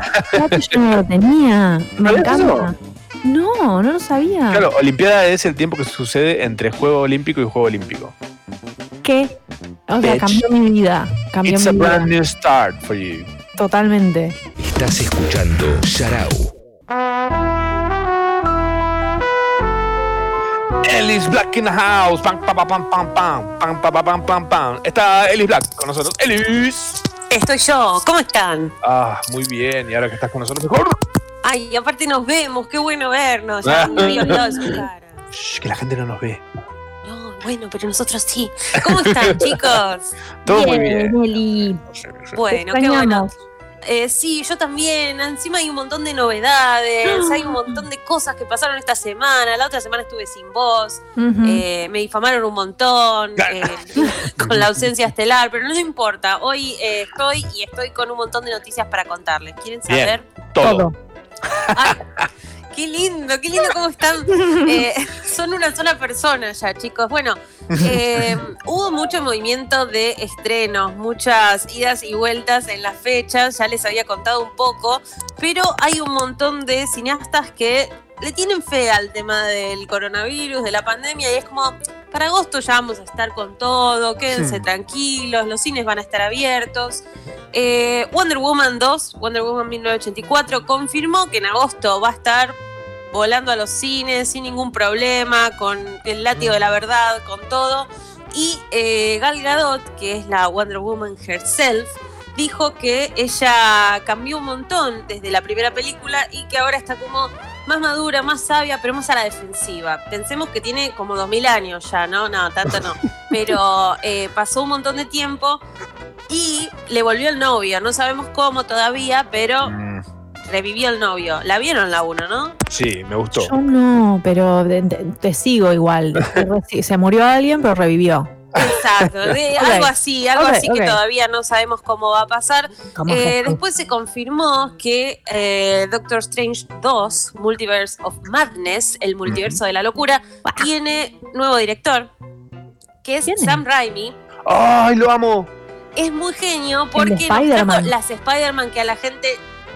Yo no lo tenía. Me ¿Sabías encanta. No, no lo sabía. Claro, Olimpiada es el tiempo que sucede entre Juego Olímpico y Juego Olímpico. ¿Qué? O sea, Bitch. cambió mi vida. Cambió It's a mi vida. brand new start for you. Totalmente. Estás escuchando Sharau. Ellis Black in the house. Pam, pam, pam, pam, pam, pam, pam, pam, pam, pam. Está Ellis Black con nosotros. Ellis. Estoy yo, ¿cómo están? Ah, muy bien. Y ahora que estás con nosotros, mejor. Ay, aparte nos vemos, qué bueno vernos. Ya me había olvidado de su cara. Shh, que la gente no nos ve. No, bueno, pero nosotros sí. ¿Cómo están, chicos? Todo muy bien. Eli. Bueno, qué bueno. Eh, sí, yo también. Encima hay un montón de novedades, hay un montón de cosas que pasaron esta semana. La otra semana estuve sin voz, eh, me difamaron un montón eh, con la ausencia estelar, pero no importa. Hoy eh, estoy y estoy con un montón de noticias para contarles. ¿Quieren Bien. saber? Todo. Ay, qué lindo, qué lindo cómo están. Eh, son una sola persona ya, chicos. Bueno, eh, hubo mucho movimiento de estrenos, muchas idas y vueltas en las fechas, ya les había contado un poco, pero hay un montón de cineastas que le tienen fe al tema del coronavirus, de la pandemia, y es como, para agosto ya vamos a estar con todo, quédense Sí. tranquilos, los cines van a estar abiertos. Eh, Wonder Woman 2, Wonder Woman 1984, confirmó que en agosto va a estar volando a los cines sin ningún problema, con el látigo de la verdad, con todo. Y eh, Gal Gadot, que es la Wonder Woman herself, dijo que ella cambió un montón desde la primera película y que ahora está como más madura, más sabia, pero más a la defensiva. Pensemos que tiene como 2000 años ya, ¿no? No, tanto no. Pero eh, pasó un montón de tiempo y le volvió el novio. No sabemos cómo todavía, pero Mm, revivió el novio. La vieron la 1, ¿no? sí, me gustó. Yo no, pero te sigo igual. Se murió alguien, pero revivió. Exacto, algo así, algo así que todavía no sabemos cómo va a pasar. Eh, después se confirmó que eh, Doctor Strange 2, Multiverse of Madness, el multiverso de la locura, tiene nuevo director, que es. Sam Raimi. ¡Ay, lo amo! Es muy genio porque nos Spider-Man. trajo las Spider-Man que a la gente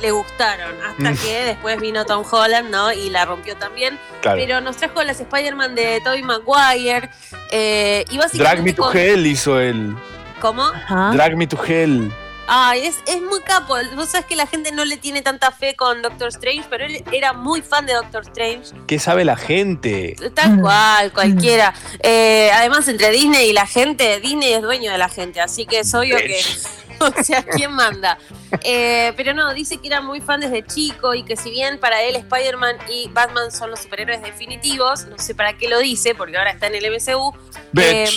le gustaron, hasta Mm. que después vino Tom Holland, ¿no? Y la rompió también. Claro. Pero nos trajo las Spider-Man de Tobey Maguire. eh, y básicamente. Drag Me to Hell hizo el. ¿Cómo? Ajá. Drag Me to Hell. Ay, es, es muy capo. Vos sabés que la gente no le tiene tanta fe con Doctor Strange, pero él era muy fan de Doctor Strange. ¿Qué sabe la gente? Tal Mm. cual, cualquiera. Eh, además, entre Disney y la gente, Disney es dueño de la gente, así que es obvio que. O sea, ¿quién manda? Eh, pero no, dice que era muy fan desde chico y que si bien para él Spider-Man y Batman son los superhéroes definitivos, no sé para qué lo dice, porque ahora está en el MCU, eh,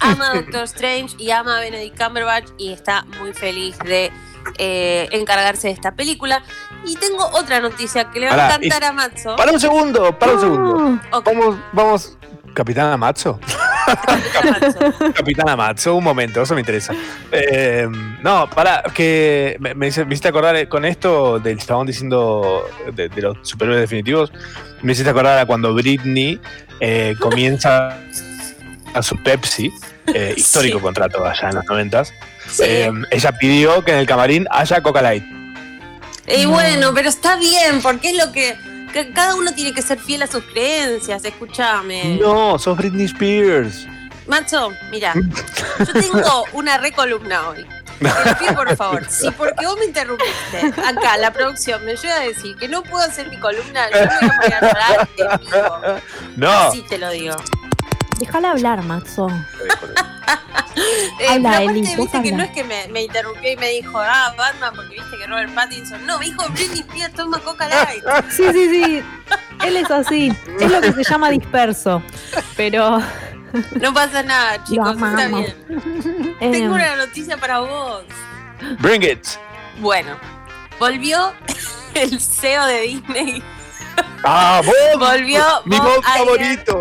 ama a Doctor Strange y ama a Benedict Cumberbatch y está muy feliz de eh, encargarse de esta película. Y tengo otra noticia que le va a encantar y- a Matzo. Para un segundo, para un segundo. Vamos, vamos. Capitana. Matzo. Capitana Matzo, un momento, eso me interesa. Eh, no, para, que me, me, hiciste acordar eh, con esto del chabón diciendo de, de los superhéroes definitivos. Me hiciste acordar a cuando Britney eh, comienza a su Pepsi, eh, histórico Sí. contrato allá en los noventas. Sí. Ella pidió que en el camarín haya Coca Light. Y bueno, pero está bien, porque es lo que cada uno tiene que ser fiel a sus creencias, escúchame. No, sos Britney Spears. Macho, mira, yo tengo una recolumna hoy. Te pido por favor. Si porque vos me interrumpiste, acá la producción me llega a decir que no puedo hacer mi columna, yo me voy a poner a llorar en vivo. No. Así te lo digo. Déjala hablar, Maxo. Eh, Habla, Eli, vos viste que no es que me, me interrumpió y me dijo, ah, Batman, porque viste que Robert Pattinson. No, me dijo Britney Spears, toma Coca Light. Sí, sí, sí. Él es así. Es lo que se llama disperso. Pero. No pasa nada, chicos, está bien. eh, Tengo una noticia para vos. Bring it. Bueno, volvió el CEO de Disney. Ah, Bob. Volvió Mi Bob Bob favorito.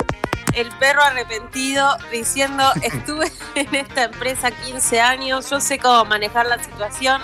El perro arrepentido, diciendo, estuve en esta empresa 15 años, yo sé cómo manejar la situación.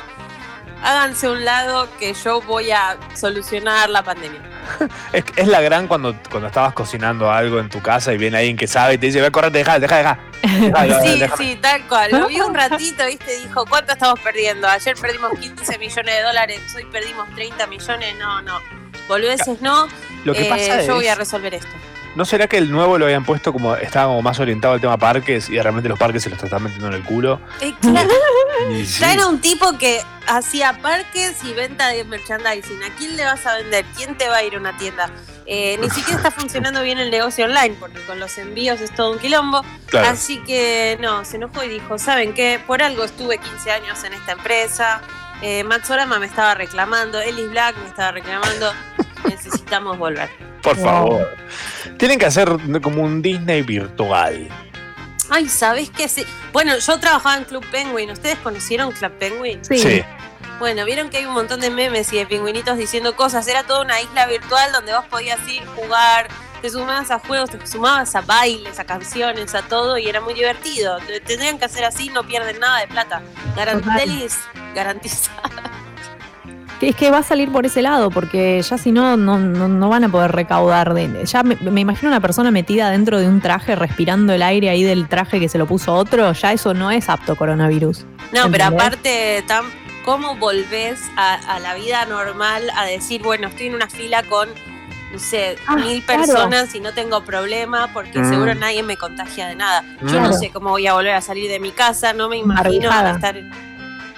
Háganse un lado que yo voy a solucionar la pandemia. Es, es la gran cuando, cuando estabas cocinando algo en tu casa y viene alguien que sabe y te dice, ve, correte, deja, deja, deja. Sí, sí, tal cual. Lo vi un ratito, viste, dijo, ¿cuánto estamos perdiendo? Ayer perdimos 15 millones de dólares, hoy perdimos 30 millones. No, no. Boludeces no. Lo que Eh, pasa yo voy a es- resolver esto. ¿No será que el nuevo lo habían puesto como, estaba como más orientado al tema parques y realmente los parques se los están metiendo en el culo? Eh, claro, ya era un tipo que hacía parques y venta de merchandising. ¿A quién le vas a vender? ¿Quién te va a ir a una tienda? Eh, ni siquiera está funcionando bien el negocio online, porque con los envíos es todo un quilombo. Claro. Así que no, se enojó y dijo, ¿saben qué? Por algo estuve 15 años en esta empresa. Eh, Max Orama me estaba reclamando, Ellis Black me estaba reclamando. Necesitamos volver. Por Wow. favor. Tienen que hacer como un Disney virtual. Ay, ¿sabes qué? Sí. Bueno, yo trabajaba en Club Penguin. ¿Ustedes conocieron Club Penguin? sí. Bueno, vieron que hay un montón de memes y de pingüinitos diciendo cosas. Era toda una isla virtual donde vos podías ir, jugar, te sumabas a juegos, te sumabas a bailes, a canciones, a todo y era muy divertido. Te- Tendrían que hacer así, no pierden nada de plata. Garantelis, garantiza. Es que va a salir por ese lado, porque ya si no, no, no, no van a poder recaudar. De, ya me, me imagino una persona metida dentro de un traje, respirando el aire ahí del traje que se lo puso otro. Ya eso no es apto coronavirus. No, pero aparte, Tam, ¿cómo volvés a, a la vida normal a decir, bueno, estoy en una fila con, no sé, Ah, mil claro. personas y no tengo problema porque Mm. seguro nadie me contagia de nada? Yo Claro. no sé cómo voy a volver a salir de mi casa, no me imagino Barbijada. estar...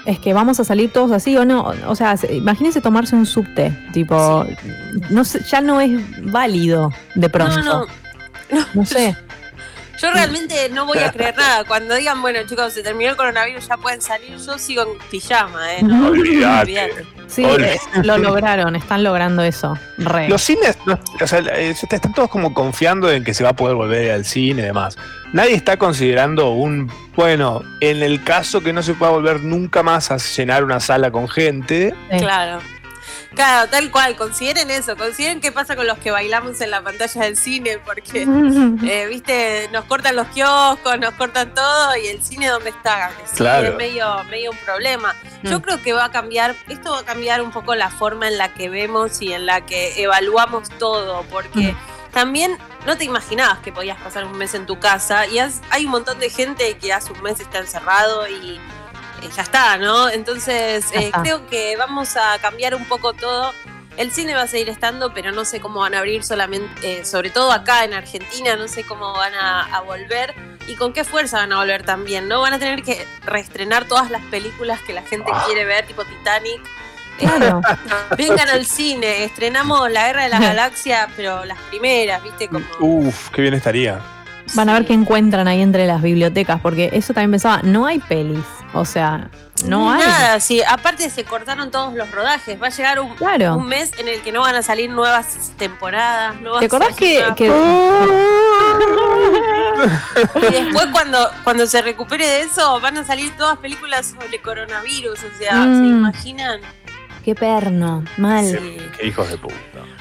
Es que vamos a salir todos así o no. O sea, se- imagínense tomarse un subte. Tipo, no sé, ya no es válido de pronto. No, no, No sé. Yo realmente no voy a creer nada. Cuando digan, bueno, chicos, se terminó el coronavirus, ya pueden salir, yo sigo en pijama, ¿eh? No, olvídate. Sí, eh, lo lograron, están logrando eso. Re. Los cines, no, o sea, eh, están todos como confiando en que se va a poder volver al cine y demás. Nadie está considerando un, bueno, en el caso que no se pueda volver nunca más a llenar una sala con gente, Sí. Claro. Claro, tal cual, consideren eso, consideren qué pasa con los que bailamos en la pantalla del cine, porque, eh, viste, nos cortan los kioscos, nos cortan todo y el cine dónde está, sí, Claro. es medio, medio un problema. Yo Mm. creo que va a cambiar, esto va a cambiar un poco la forma en la que vemos y en la que evaluamos todo, porque también no te imaginabas que podías pasar un mes en tu casa y has- hay un montón de gente que hace un mes está encerrado y ya está, ¿no? Entonces eh, está. creo que vamos a cambiar un poco todo. El cine va a seguir estando, pero no sé cómo van a abrir solamente, eh, sobre todo acá en Argentina, no sé cómo van a, a volver y con qué fuerza van a volver también, ¿no? Van a tener que reestrenar todas las películas que la gente quiere ver, tipo Titanic. Eh, Claro. vengan al cine, estrenamos La Guerra de la Galaxia, pero las primeras, ¿viste? Como, uff, qué bien estaría. Van a ver qué encuentran ahí entre las bibliotecas, porque eso también pensaba, no hay pelis. O sea, no hay. Nada, sí. Aparte se cortaron todos los rodajes. Va a llegar un, Claro. un mes en el que no van a salir nuevas temporadas. No va ¿Te a acordás que- Y después cuando, cuando se recupere de eso van a salir todas películas sobre coronavirus. O sea, ¿se Mm. imaginan? qué perno, mal. Sí. Qué hijos de puta.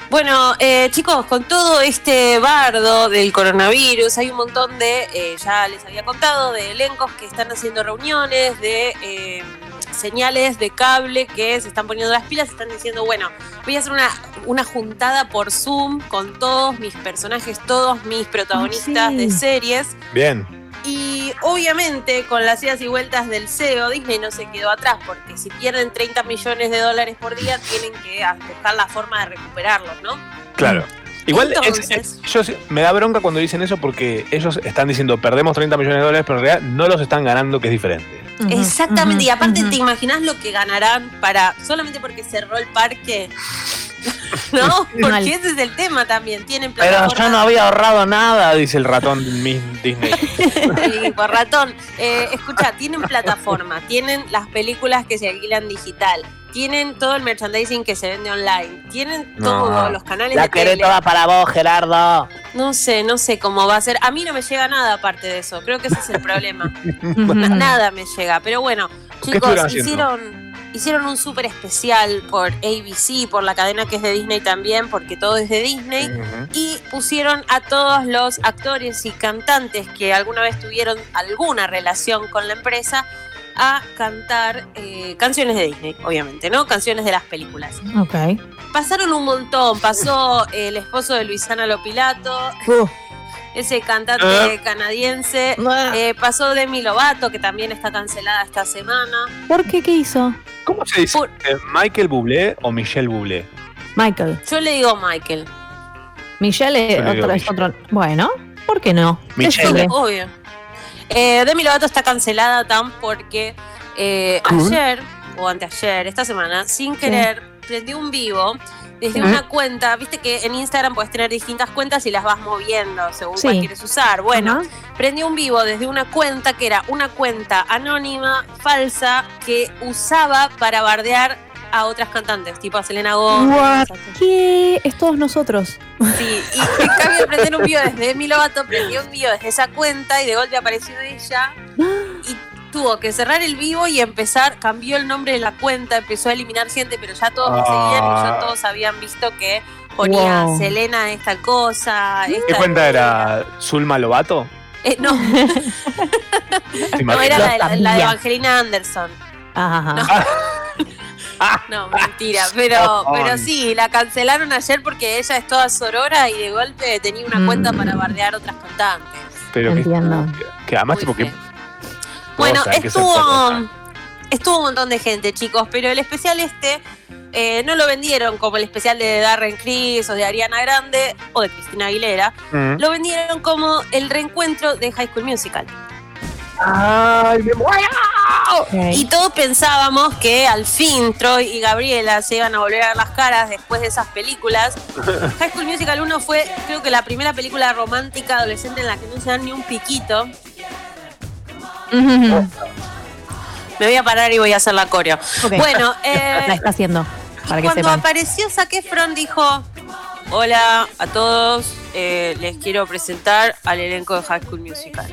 Bueno, eh, chicos, con todo este bardo del coronavirus, hay un montón de, eh, ya les había contado, de elencos que están haciendo reuniones, de eh, señales de cable que se están poniendo las pilas, están diciendo, bueno, voy a hacer una, una juntada por Zoom con todos mis personajes, todos mis protagonistas sí. de series. Bien. Y obviamente con las idas y vueltas del CEO, Disney no se quedó atrás, porque si pierden 30 millones de dólares por día, tienen que buscar la forma de recuperarlos, ¿no? Claro. Igual es- Entonces- es- yo sí- me da bronca cuando dicen eso porque ellos están diciendo perdemos 30 millones de dólares, pero en realidad no los están ganando, que es diferente. Exactamente, y aparte te imaginas lo que ganarán para solamente porque cerró el parque. ¿No? Porque ese es el tema también. Tienen Pero yo no había ahorrado nada, dice el ratón Disney. Sí, por ratón. Eh, escucha, tienen plataforma, tienen las películas que se alquilan digital, tienen todo el merchandising que se vende online, tienen No. todos los canales La de queré tele. toda para vos, Gerardo. No sé, no sé cómo va a ser. A mí no me llega nada aparte de eso. Creo que ese es el problema. Nada me llega. Pero bueno, ¿Qué chicos, hicieron, hicieron un súper especial por ABC, por la cadena que es de Disney también, porque todo es de Disney. Y pusieron a todos los actores y cantantes que alguna vez tuvieron alguna relación con la empresa a cantar eh, canciones de Disney, obviamente, ¿no? Canciones de las películas. Ok. Pasaron un montón. Pasó el esposo de Luisana Lopilato, Uh, ese cantante Ah. canadiense. ah. Eh, pasó Demi Lovato, que también está cancelada esta semana. ¿Por qué? ¿Qué hizo? ¿Cómo se dice? Por- Eh, ¿Michael Bublé o Michelle Bublé? Michael. Yo le digo Michael. Michelle es otro, es Michelle. otro. Bueno, ¿por qué no? Michelle. Decile. Obvio. Eh, Demi Lovato está cancelada tan porque eh, ayer o anteayer, esta semana, sin querer, prendió un vivo desde una cuenta. Viste que en Instagram puedes tener distintas cuentas y las vas moviendo según Sí. cuál quieres usar. Bueno, Ajá. prendió un vivo desde una cuenta que era una cuenta anónima, falsa, que usaba para bardear a otras cantantes, tipo a Selena Gomez. ¿Qué? Es todos nosotros. Sí, y en cambio de prender un video desde Demi Lovato, prendió un video desde esa cuenta y de golpe apareció ella y tuvo que cerrar el vivo y empezar, cambió el nombre de la cuenta, empezó a eliminar gente, pero ya todos me seguían y Ah. ya todos habían visto que ponía Wow. Selena es tal cosa. ¿Qué esta- cuenta era? ¿Zulma Lobato? Eh, no, ¿Te no era la, de- la de sabía. Evangelina Anderson. Ajá. No, mentira, pero, pero sí, la cancelaron ayer porque ella es toda sorora y de golpe tenía una Mm. cuenta para bardear otras cantantes. Pero que, que además, Muy tipo, que. Bueno, hay estuvo, estuvo un montón de gente, chicos, pero el especial este eh, no lo vendieron como el especial de Darren Criss o de Ariana Grande o de Cristina Aguilera. Mm. Lo vendieron como el reencuentro de High School Musical. ¡Ay, me muero! Y todos pensábamos que al fin Troy y Gabriela se iban a volver a ver las caras después de esas películas. High School Musical 1 fue, creo que la primera película romántica adolescente en la que no se dan ni un piquito. Me voy a parar y voy a hacer la coreo. Bueno, eh, La está haciendo. Para que Cuando sepan. apareció Zac Efron dijo, hola a todos, eh, les quiero presentar al elenco de High School Musical.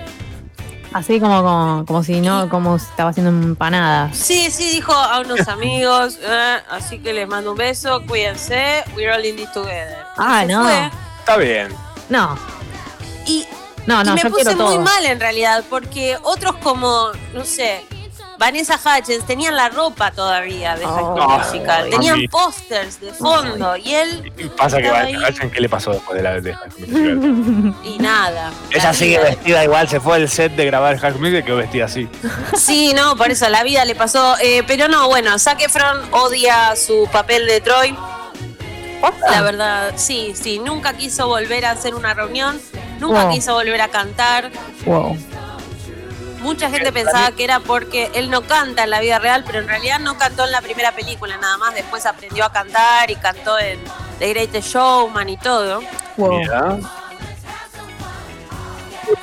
Así como, como, como si no, como si estaba haciendo empanadas. Sí, sí, dijo a unos amigos, eh, así que les mando un beso, cuídense, we're all in this together. Ah, no. fue. Está bien. No, Y, no, y no, me yo puse quiero muy todo. mal en realidad, porque otros como, no sé, Vanessa Hutchins tenían la ropa todavía de High Oh, Musical, ay. tenían pósters de fondo y él Y pasa que Estaba va ahí. a qué le pasó después de la de y nada. Ella La sigue vestida igual, se fue el set de grabar High Musical y quedó vestida así. Sí, no, por eso la vida le pasó. eh, pero no, bueno, Zac Efron odia su papel de Troy. La verdad, sí, sí, nunca quiso volver a hacer una reunión, nunca Wow. quiso volver a cantar. Wow. Mucha gente pensaba que era porque él no canta en la vida real, pero en realidad no cantó en la primera película, nada más después aprendió a cantar y cantó en The Greatest Showman y todo. Wow.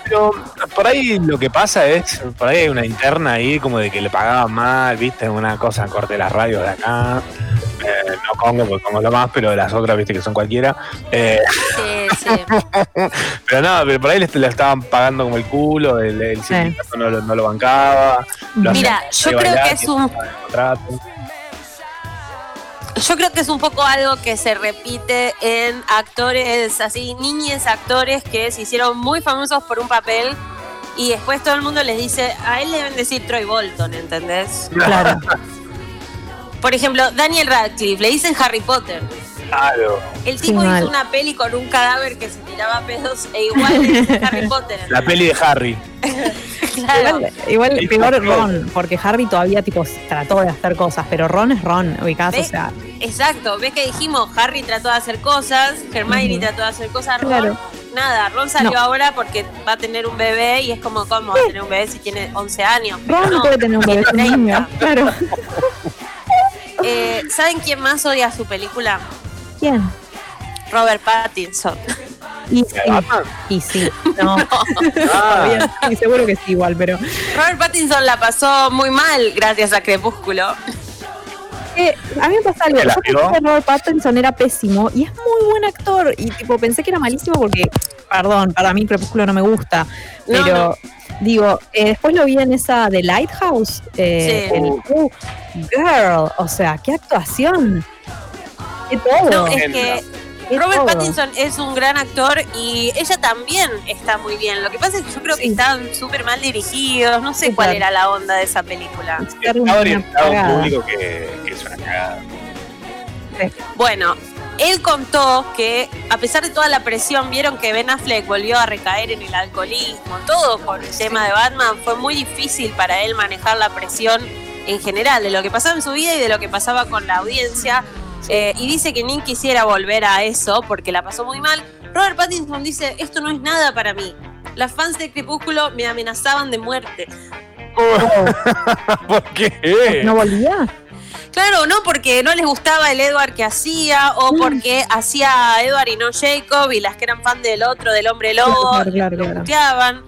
Pero por ahí lo que pasa es, por ahí hay una interna ahí como de que le pagaban mal, viste, una cosa corte de las radios de acá. Eh, no Congo, porque Congo es lo más, pero de las otras, viste, que son cualquiera. Eh, Sí, sí. pero no, pero por ahí le, le estaban pagando como el culo, el, el sindicato no, lo, no lo bancaba. lo Mira, yo creo bailar, que es un Yo creo que es un poco algo que se repite en actores, así, niñes actores que se hicieron muy famosos por un papel y después todo el mundo les dice, a él le deben decir Troy Bolton, ¿entendés? Claro. Por ejemplo, Daniel Radcliffe, le dicen Harry Potter. Claro. El Sí, tipo mal. hizo una peli con un cadáver que se tiraba pedos e igual le dicen Harry Potter. La peli de Harry. Claro. Igual, igual peor. Ron, porque Harry todavía tipo trató de hacer cosas, pero Ron es Ron, ubicás, o sea, Exacto, ves que dijimos, Harry trató de hacer cosas, Hermione trató de hacer cosas, Ron, Claro. nada, Ron salió No. ahora porque va a tener un bebé y es como, ¿cómo va a tener un bebé si tiene 11 años? Ron no, puede tener un bebé con niño. 30. Claro. Eh, ¿Saben quién más odia su película? ¿Quién? Robert Pattinson. Y sí. Y sí. No. Ah, Bien, sí, seguro que sí, igual, pero. Robert Pattinson la pasó muy mal gracias a Crepúsculo. A mí me pasa algo. ¿Te la Yo pensé que Robert Pattinson era pésimo y es muy buen actor. Y tipo, pensé que era malísimo porque, perdón, para mí Crepúsculo no me gusta. No, Pero no. digo, eh, después lo vi en esa de Lighthouse. eh, Sí. el- uh, girl, o sea, qué actuación. Qué todo. No, es que Robert todo. Pattinson es un gran actor y ella también está muy bien. Lo que pasa es que yo creo que Sí. estaban súper mal dirigidos. No sé Sí, cuál claro. era la onda de esa película. Está orientado a un público que, que es una cagada. Bueno, él contó que a pesar de toda la presión, vieron que Ben Affleck volvió a recaer en el alcoholismo, todo por el tema de Batman. Fue muy difícil para él manejar la presión en general de lo que pasaba en su vida y de lo que pasaba con la audiencia. Eh, y dice que ni quisiera volver a eso porque la pasó muy mal. Robert Pattinson dice, esto no es nada para mí. Las fans de Crepúsculo me amenazaban de muerte. ¿Por qué? ¿No volvía? Claro, no porque no les gustaba el Edward que hacía o porque hacía Edward y no Jacob y las que eran fan del otro, del hombre lobo, Claro, claro, lo claro. puteaban.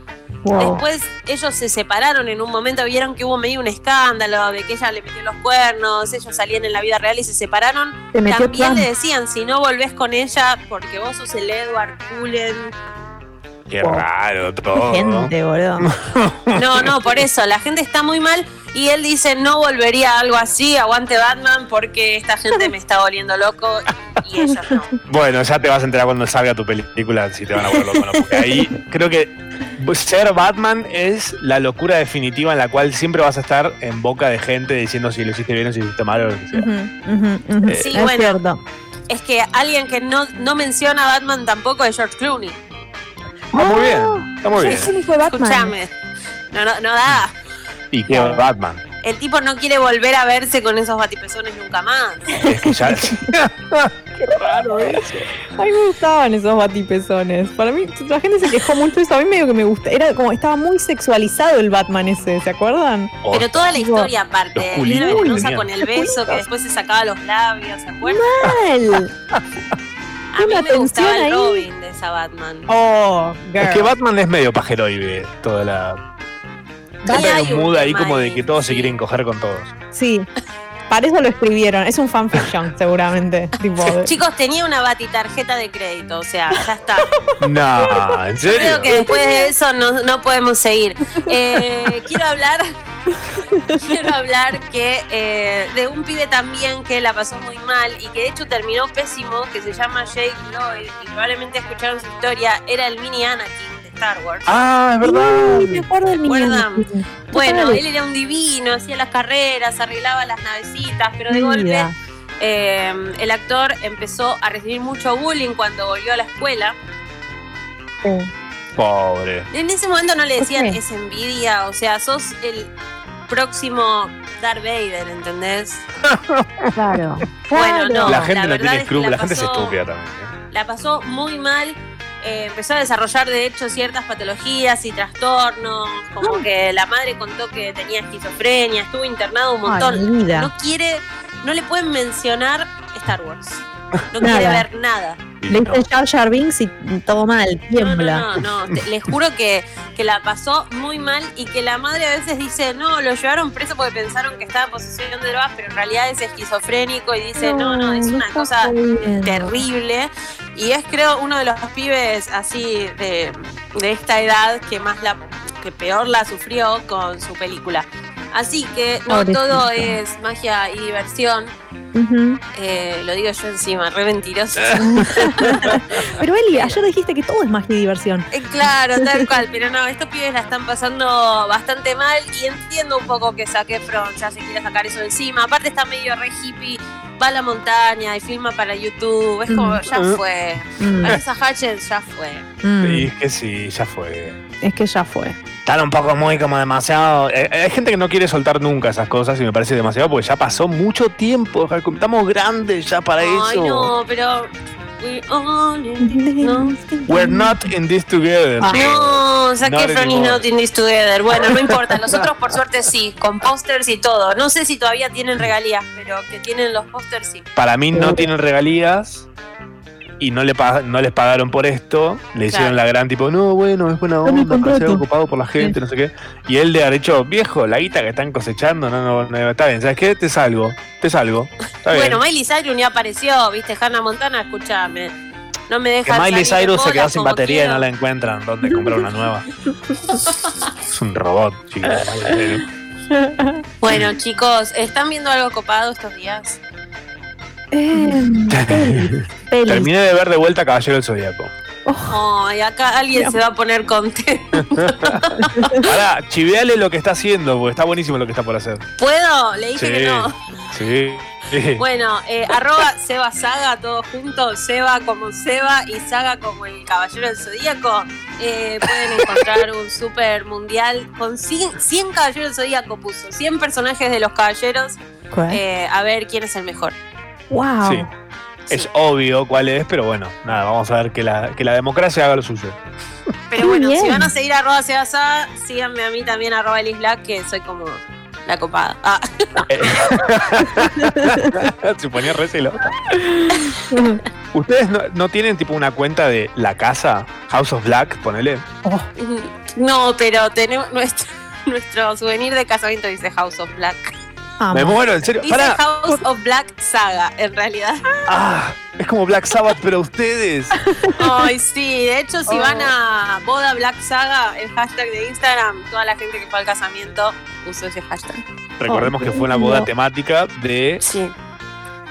Wow. Después ellos se separaron en un momento, vieron que hubo medio un escándalo de que ella le metió los cuernos, ellos salían en la vida real y se separaron. También le decían, si no volvés con ella porque vos sos el Edward Cullen. Qué raro todo. Gente, boludo. No, no, por eso, la gente está muy mal y él dice, no volvería a algo así, aguante Batman porque esta gente me está volviendo loco y ellos no. Bueno, ya te vas a enterar cuando salga tu película si te van a volver loco no. Porque ahí creo que ser Batman es la locura definitiva en la cual siempre vas a estar en boca de gente diciendo si lo hiciste bien o si lo hiciste mal o lo que sea. Eh, Sí, es bueno. cierto. Es que alguien que no, no menciona a Batman tampoco es George Clooney. Está muy bien, está muy bien. Es único de Batman. Escúchame. No, no, no da. Y qué Batman. El tipo no quiere volver a verse con esos batipezones nunca más. Es que ya. Qué raro eso. A mí me gustaban esos batipezones. Para mí, la gente se quejó mucho de eso. A mí medio que me gusta. Era como, estaba muy sexualizado el Batman ese, ¿se acuerdan? Pero toda la historia aparte. los Era venenosa con el beso, que después se sacaba los labios, ¿se acuerdan? Mal. A mí me gustaba el ahí. Robin de esa Batman. Oh, girl. Es que Batman es medio pajeroide, toda la. Sí, Siempre hay un mood ahí como de que todos se sí. quieren coger con todos. Sí. Para eso lo escribieron. Es un fanfiction, seguramente. tipo, de- Chicos, tenía una batitarjeta de crédito, o sea, ya está. No, ¿en serio? Creo que después de eso no, no podemos seguir. Eh, quiero hablar. Quiero hablar que eh, de un pibe también que la pasó muy mal y que de hecho terminó pésimo, que se llama Jake Lloyd, y probablemente escucharon su historia, era el mini Anakin Star Wars. Ah, es verdad. Uy, me acuerdo del. Bueno, él era un divino, hacía las carreras, arreglaba las navecitas, pero de Mira. golpe eh, el actor empezó a recibir mucho bullying cuando volvió a la escuela. Oh. Pobre. En ese momento no le decían es envidia, o sea, sos el próximo Darth Vader, ¿entendés? Claro. Bueno, no. la la gente no verdad tiene escrúpulos, la la gente es estúpida también. ¿eh? La pasó muy mal. Eh, empezó a desarrollar de hecho ciertas patologías y trastornos, como que la madre contó que tenía esquizofrenia, estuvo internado un montón. Ay, no quiere, no le pueden mencionar Star Wars. No Nada. quiere ver nada. Le dicen Jar Jar Binks y todo mal, No, tiembla. no, no, no. Te- les juro que, que la pasó muy mal y que la madre a veces dice, no, lo llevaron preso porque pensaron que estaba en posesión de drogas, pero en realidad es esquizofrénico y dice, no, no, es una cosa terrible. Y es creo uno de los pibes así de, de esta edad que más la que peor la sufrió con su película. Así que no Pobrecito. todo es magia y diversión. Eh, lo digo yo encima, re mentiroso. Pero Eli, ayer dijiste que todo es magia y diversión. Eh, Claro, tal cual, pero no, estos pibes la están pasando bastante mal y entiendo un poco que Zac Efron ya se quiere sacar eso de encima. Aparte está medio re hippie, va a la montaña y filma para YouTube, es como, ya Mm. fue. Mm, Vanessa Hutchins ya fue. mm. Sí, es que sí, ya fue. Es que ya fue. Están un poco muy como demasiado. eh, hay gente que no quiere soltar nunca esas cosas y me parece demasiado porque ya pasó mucho tiempo. Estamos grandes ya para Ay, eso. no, pero. we all No, We're not in this together. no Zac Efron is not in this together. Bueno, no importa. Nosotros, por suerte, sí. Con pósters y todo. No sé si todavía tienen regalías, pero que tienen los pósters, sí. Para mí no tienen regalías y no, le no les pagaron por esto. Le hicieron Claro. la gran tipo, no, bueno, es buena onda, para ser ocupado por la gente, no sé qué. Y él de haber hecho, viejo, la guita que están cosechando, no, no, no, está bien, ¿sabes qué? Te salgo, te salgo. Está bien. Bueno, Miley Cyrus ni apareció, ¿viste? Hannah Montana, escúchame. No me que deja Miley salir en Cyrus se quedó sin batería y no la encuentran. ¿Dónde comprar una nueva? es un robot, chicos. Bueno, chicos, ¿están viendo algo copado estos días? Pelis. Terminé de ver de vuelta Caballero del Zodíaco. Ay, acá alguien se va a poner contento. Ahora, chiveale lo que está haciendo, porque está buenísimo lo que está por hacer. ¿Puedo? Le dije Sí. que no. Sí. sí. Bueno, eh, arroba Seba Saga, todo junto, Seba como Seba y Saga como el Caballero del Zodíaco. Eh, pueden encontrar un super mundial con 100, 100 Caballeros del Zodíaco puso, 100 personajes de los caballeros, eh, a ver quién es el mejor. Wow. Sí. Es obvio cuál es, pero bueno, nada, vamos a ver que la, que la democracia haga lo suyo. Pero bueno, si van a seguir arroba Seba Saga, síganme a mí también arroba Elis Black, que soy como la copada. Ah, Se ponía re celosa. ¿Ustedes no, no tienen tipo una cuenta de la casa, House of Black, ponele? no, pero tenemos nuestro, nuestro souvenir de casamiento dice House of Black. Amo. Me muero, en serio. Dice Pará. House of Black Saga, en realidad. Ah, es como Black Sabbath, pero ustedes. Ay, sí. De hecho, si Oh. van a Boda Black Saga, el hashtag de Instagram, toda la gente que fue al casamiento usó ese hashtag. Recordemos que fue una boda temática de Sí.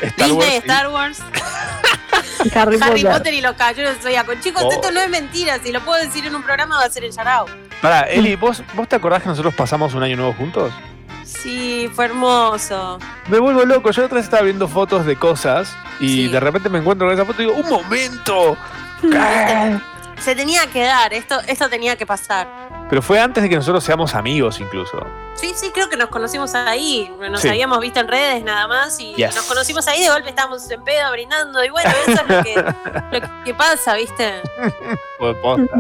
Star Disney, Wars. y- Star Wars, Harry, Harry Potter. Potter y los caballeros del Zodíaco. Chicos, Oh. esto no es mentira. Si lo puedo decir en un programa, va a ser en Yarao. Pará, Eli, ¿vos, ¿vos te acordás que nosotros pasamos un año nuevo juntos? Sí, fue hermoso. Me vuelvo loco. Yo otra vez estaba viendo fotos de cosas y Sí. de repente me encuentro con esa foto y digo, ¡un momento! ¿Qué? Se tenía que dar, esto, esto tenía que pasar. Pero fue antes de que nosotros seamos amigos incluso. Sí, sí, creo que nos conocimos ahí. Nos Sí. habíamos visto en redes nada más y Yes. nos conocimos ahí. De golpe estábamos en pedo brindando. Y bueno, eso es lo que, lo que pasa, ¿viste? Posta.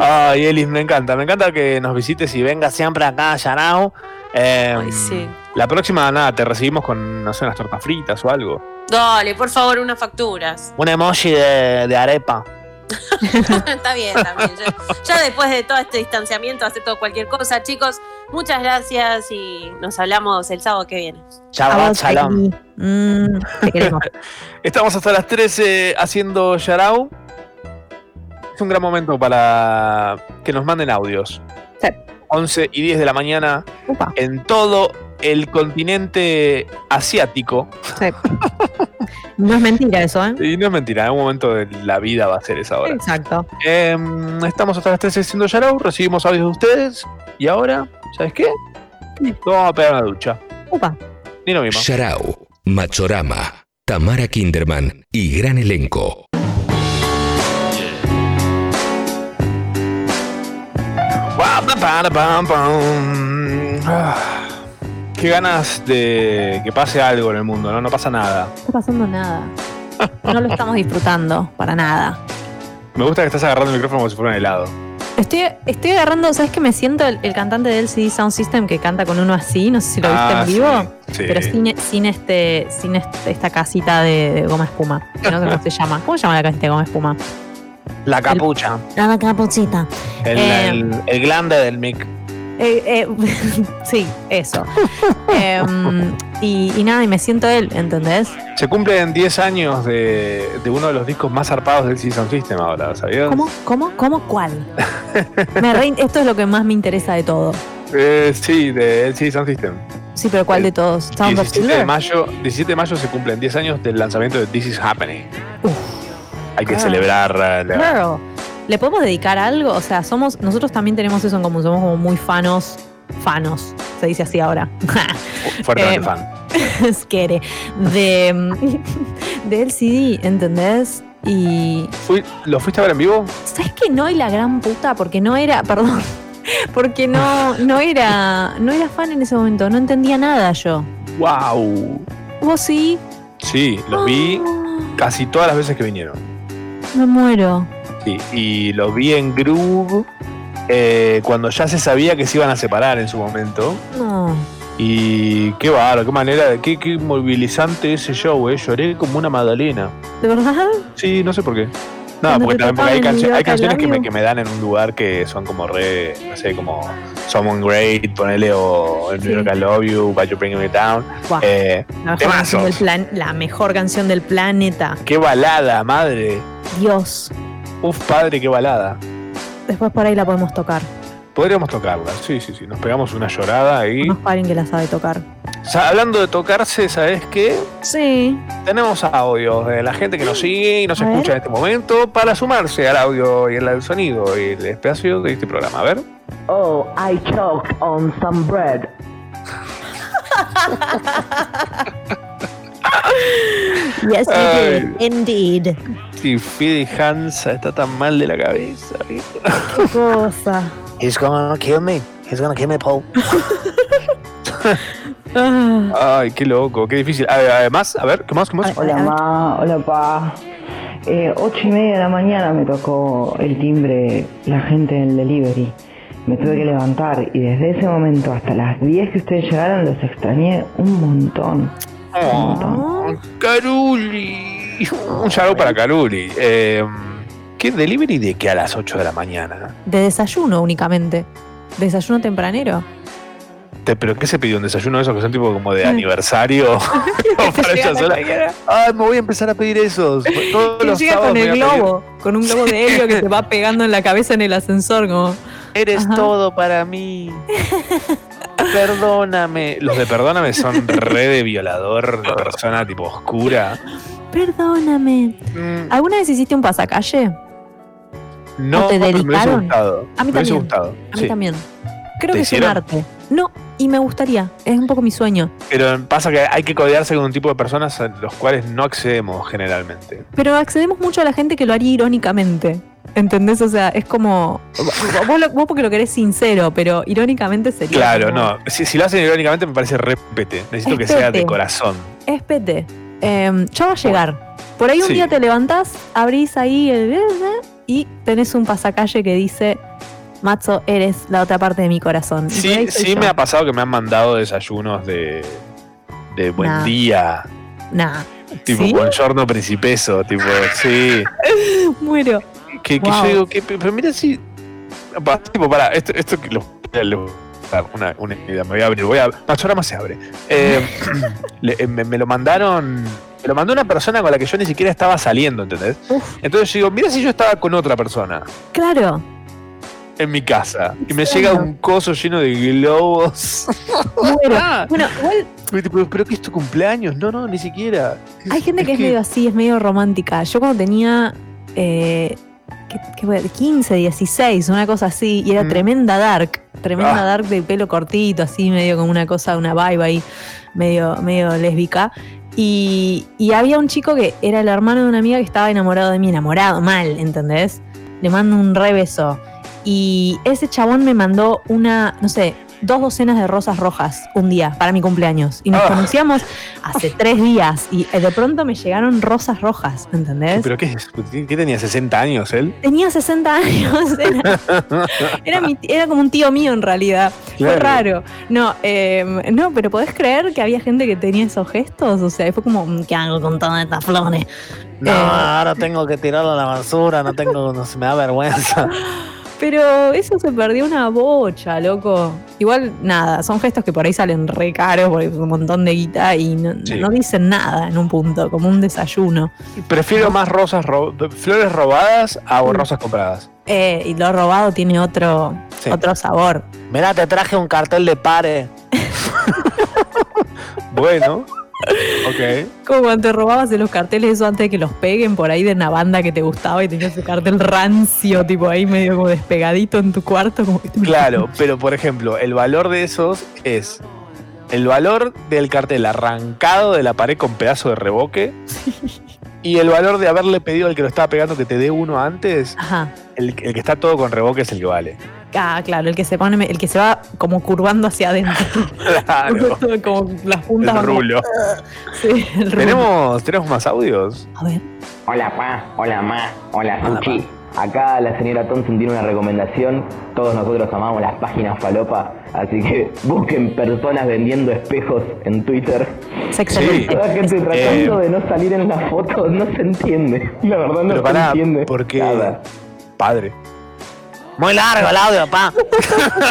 Ay, Elis, me encanta. Me encanta que nos visites y vengas siempre acá a Yarao. Eh, Ay, sí. La próxima, nada, te recibimos con, no sé, unas tortas fritas o algo. Dale, por favor, unas facturas. Un emoji de, de arepa. Está bien, también. Ya, ya después de todo este distanciamiento, acepto cualquier cosa. Chicos, muchas gracias y nos hablamos el sábado que viene. A Shabbat Shalom. Mm, te queremos. Estamos hasta las 13 haciendo Yarao. Es un gran momento para que nos manden audios. Sí. 11 y 10 de la mañana Upa, en todo el continente asiático. sí. No es mentira eso, ¿eh? Y no es mentira, en un momento de la vida va a ser esa hora. Exacto. Em, estamos hasta las 13 haciendo Yarao, recibimos audios de ustedes. Y ahora, ¿sabes qué? Nos vamos a pegar una ducha. Upa. Ni lo mismo. Sharau, Machorama, Tamara Kinderman y gran elenco. Qué ganas de que pase algo en el mundo, ¿no? No pasa nada. No está pasando nada. No lo estamos disfrutando para nada. Me gusta que estás agarrando el micrófono como si fuera un helado. Estoy, estoy agarrando, ¿sabes que me siento el, el cantante del CD Sound System que canta con uno así? No sé si lo viste Ah, en vivo. sí, sí. Pero sin, sin este, sin este- esta casita de, de goma espuma. Que no sé cómo se llama. ¿Cómo se llama la casita de goma espuma? La capucha. La capuchita. El, Eh, el- El glande del mic. Eh, eh, sí, eso. Em, y, y nada, y me siento él, ¿entendés? se cumplen 10 años de, de uno de los discos más zarpados del Season System ahora, ¿sabías? ¿Cómo? ¿Cómo? ¿Cómo? ¿Cuál? Me re- esto es lo que más me interesa de todo. Eh, sí, del Season System. Sí, pero ¿cuál de todos? Sound of 17 de, mayo, 17 de mayo se cumplen 10 años del lanzamiento de This Is Happening. Uf. Hay que Girl. celebrar. la- Girl, ¿le podemos dedicar algo? O sea, somos, nosotros también tenemos eso en común, somos como muy fanos, fanos, se dice así ahora. Fuertemente Eh, fan. Scary. De, de LCD, ¿entendés? Y. Fui- ¿Lo fuiste a ver en vivo? ¿Sabes que no? Y la gran puta, porque no era. Perdón. Porque no, no era. No era fan en ese momento. No entendía nada yo. ¡Wow! ¿Vos sí? Sí, los vi casi todas las veces que vinieron. Me muero. Sí, y lo vi en Groove eh, cuando ya se sabía que se iban a separar en su momento. No. Y qué bárbaro, qué manera, qué, qué movilizante ese show, eh. Lloré como una magdalena. ¿De verdad? Sí, no sé por qué. No, porque también porque hay, cancio- canciones que me, que me dan en un lugar que son como re, no sé, como Someone Great, ponele, o El Sí. I Love You, But You're Bringing Me Down. Eh, la, mejor del plan, la mejor canción del planeta. Qué balada, madre. Dios. Uf, padre, qué balada. Después por ahí la podemos tocar. Podríamos tocarla, sí, sí, sí. Nos pegamos una llorada ahí. A alguien que la sabe tocar. O sea, hablando de tocarse, ¿sabes qué? Sí. Tenemos audios de la gente que nos sigue y nos A ver. escucha en este momento para sumarse al audio y al sonido y el espacio de este programa. A ver. Oh, I choked on some bread. Yes, you Ay. did. Indeed. Si Fede Hansa está tan mal de la cabeza. Qué cosa. He's gonna kill me. He's gonna kill me, Paul. Ah. Ay, qué loco, qué difícil. A ver, Además, a ver, ¿qué más? ¿Qué más? Hola ma, hola pa. Eh, ocho y media de la mañana me tocó el timbre la gente del delivery. Me tuve que levantar y desde ese momento hasta las 10 que ustedes llegaron los extrañé un montón. Un montón. Oh, Caruli. Un saludo para Caruli. Eh, ¿Qué delivery de qué a las 8 de la mañana? De desayuno únicamente. Desayuno tempranero. Te- ¿Pero qué se pidió? ¿Un desayuno de esos que son tipo como de aniversario? Ay, me voy a empezar a pedir esos. Todos los llega con el globo, con un globo de helio que se va pegando en la cabeza en el ascensor, como. Eres Ajá. todo para mí. Perdóname. Los de Perdóname son re de violador, de persona tipo oscura. Perdóname. Mm, ¿Alguna vez hiciste un pasacalle? No, ¿O te dedicaron? gustado. A mí también. gustado. A mí también. Creo ¿Te que es un arte. No, y me gustaría. Es un poco mi sueño. Pero pasa que hay que codearse con un tipo de personas a los cuales no accedemos generalmente. Pero accedemos mucho a la gente que lo haría irónicamente. ¿Entendés? O sea, es como. Vos, lo- vos porque lo querés sincero, pero irónicamente sería. Claro, como- no. Si, si lo hacen irónicamente me parece repete. Necesito Es que sea de pete. corazón. Es PT. Eh, ya va a llegar. Por ahí un Sí. día te levantás, abrís ahí el. Y tenés un pasacalle que dice. Matzo, eres la otra parte de mi corazón. Y Sí, sí yo. me ha pasado que me han mandado desayunos de, de buen Nah. día. Nah, Tipo ¿Sí? buongiorno principeso. Tipo, sí. muero. Que, que Wow. yo digo, que, pero mira si. tipo, para, esto, esto que lo. lo- una, una idea, me voy a abrir, voy a. Machorama se abre. Eh, le- eh, me, me lo mandaron. Me lo mandó una persona con la que yo ni siquiera estaba saliendo, ¿entendés? Uf. Entonces yo digo, mira si yo estaba con otra persona Claro. en mi casa y me llega un coso lleno de globos. Muero. Ah. Bueno, igual pero, pero que es tu cumpleaños, no, no, ni siquiera. Hay gente que es medio así, es medio romántica. Yo cuando tenía eh, ¿qué- qué fue? 15, 16, una cosa así, y era Mm. tremenda dark, tremenda Ah. dark de pelo cortito, así medio como una cosa, una vibe ahí, medio, medio lésbica. Y, y había un chico que era el hermano de una amiga que estaba enamorado de mí, enamorado, mal, ¿entendés? Le mando un re beso. Y ese chabón me mandó una, no sé, dos docenas de rosas rojas un día para mi cumpleaños. Y nos Ah. conocíamos hace tres días y eh, de pronto me llegaron rosas rojas, ¿entendés? ¿Pero qué es? ¿Qué tenía? ¿60 años él? Tenía 60 años, era, era, mi- era como un tío mío en realidad. Fue raro. No, eh, no, pero ¿podés creer que había gente que tenía esos gestos? O sea, fue como, mm, ¿qué hago con todas estas flores? No, Eh. ahora tengo que tirarlo a la basura, no tengo, no se me da vergüenza. Pero eso se perdió una bocha, loco. Igual, nada, son gestos que por ahí salen re caros porque es un montón de guita y no, Sí. no dicen nada en un punto, como un desayuno. Prefiero más rosas, ro- flores robadas a Mm. rosas compradas. Eh, y lo robado tiene otro, Sí. otro sabor. Mira, te traje un cartel de pare. Bueno, ok. Como cuando te robabas de los carteles eso antes de que los peguen por ahí de una banda que te gustaba y tenías ese cartel rancio, tipo ahí medio como despegadito en tu cuarto. Como Claro, pero por ejemplo, el valor de esos es el valor del cartel arrancado de la pared con pedazo de reboque Y el valor de haberle pedido al que lo estaba pegando que te dé uno antes, Ajá. el, el que está todo con reboque es el que vale. Ah, claro, el que se pone, el que se va como curvando hacia adentro. Claro. como las puntas El rulo. Sí, el rulo. ¿Tenemos, ¿Tenemos más audios? A ver. Hola pa, hola ma, hola Suchi. Acá la señora Thompson tiene una recomendación. Todos nosotros amamos las páginas falopa, así que busquen personas vendiendo espejos en Twitter. Excelente. Toda gente Es- tratando eh, de no salir en las fotos, no se entiende. La verdad no se pará, entiende. porque. Nada. Padre. Muy largo el audio, pa.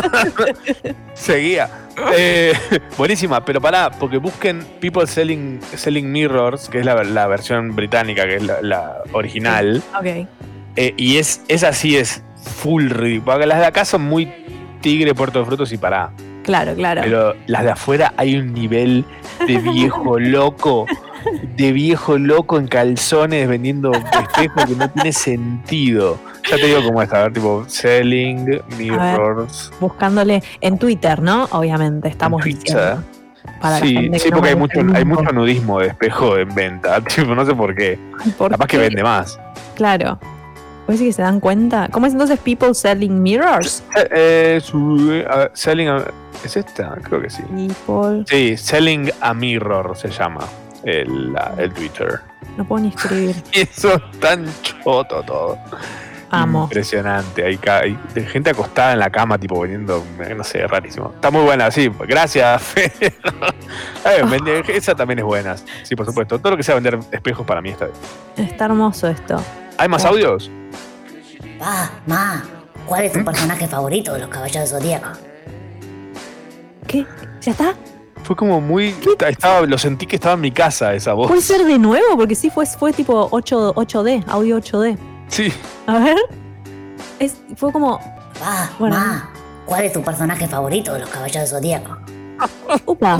Seguía. Eh, buenísima, pero pará, porque busquen People Selling, Selling Mirrors, que es la, la versión británica, que es la, la original. Ok. Eh, y es, es así, es full ridículo. Porque las de acá son muy tigre, puerto de frutos y pará. Claro, claro. Pero las de afuera hay un nivel de viejo loco, de viejo loco en calzones vendiendo espejos que no tiene sentido. Ya te digo cómo es, a ver, tipo, selling mirrors. Buscándole en Twitter, ¿no? Obviamente, estamos diciendo. Para la sí, sí, no porque hay mucho, hay mucho nudismo de espejo en venta. Tipo, no sé por qué. ¿por Capaz que vende más. Claro. ¿Puede decir que se dan cuenta? ¿Cómo es entonces People Selling Mirrors? Eh, eh, su- a selling a- ¿Es esta? Creo que sí. People. Sí, Selling a Mirror se llama el, el Twitter. No puedo ni escribir. Y eso es tan choto todo. Amo. Impresionante. Hay, hay gente acostada en la cama, tipo poniendo, eh, no sé, rarísimo. Está muy buena, sí. Gracias, Fede. Esa también es buena. Sí, por supuesto. Todo lo que sea vender espejos para mí está bien. Está hermoso esto. ¿Hay más audios? Pa, ma, ¿cuál es tu personaje favorito de los caballeros del zodíaco? ¿Qué? ¿Ya está? Fue como muy. Estaba, lo sentí que estaba en mi casa esa voz. ¿Puede ser de nuevo? Porque sí fue, fue tipo 8, 8D, audio 8D. Sí. A ver. Es, fue como. Pa, Bueno. ma, ¿cuál es tu personaje favorito de los caballeros zodíaco? Upa.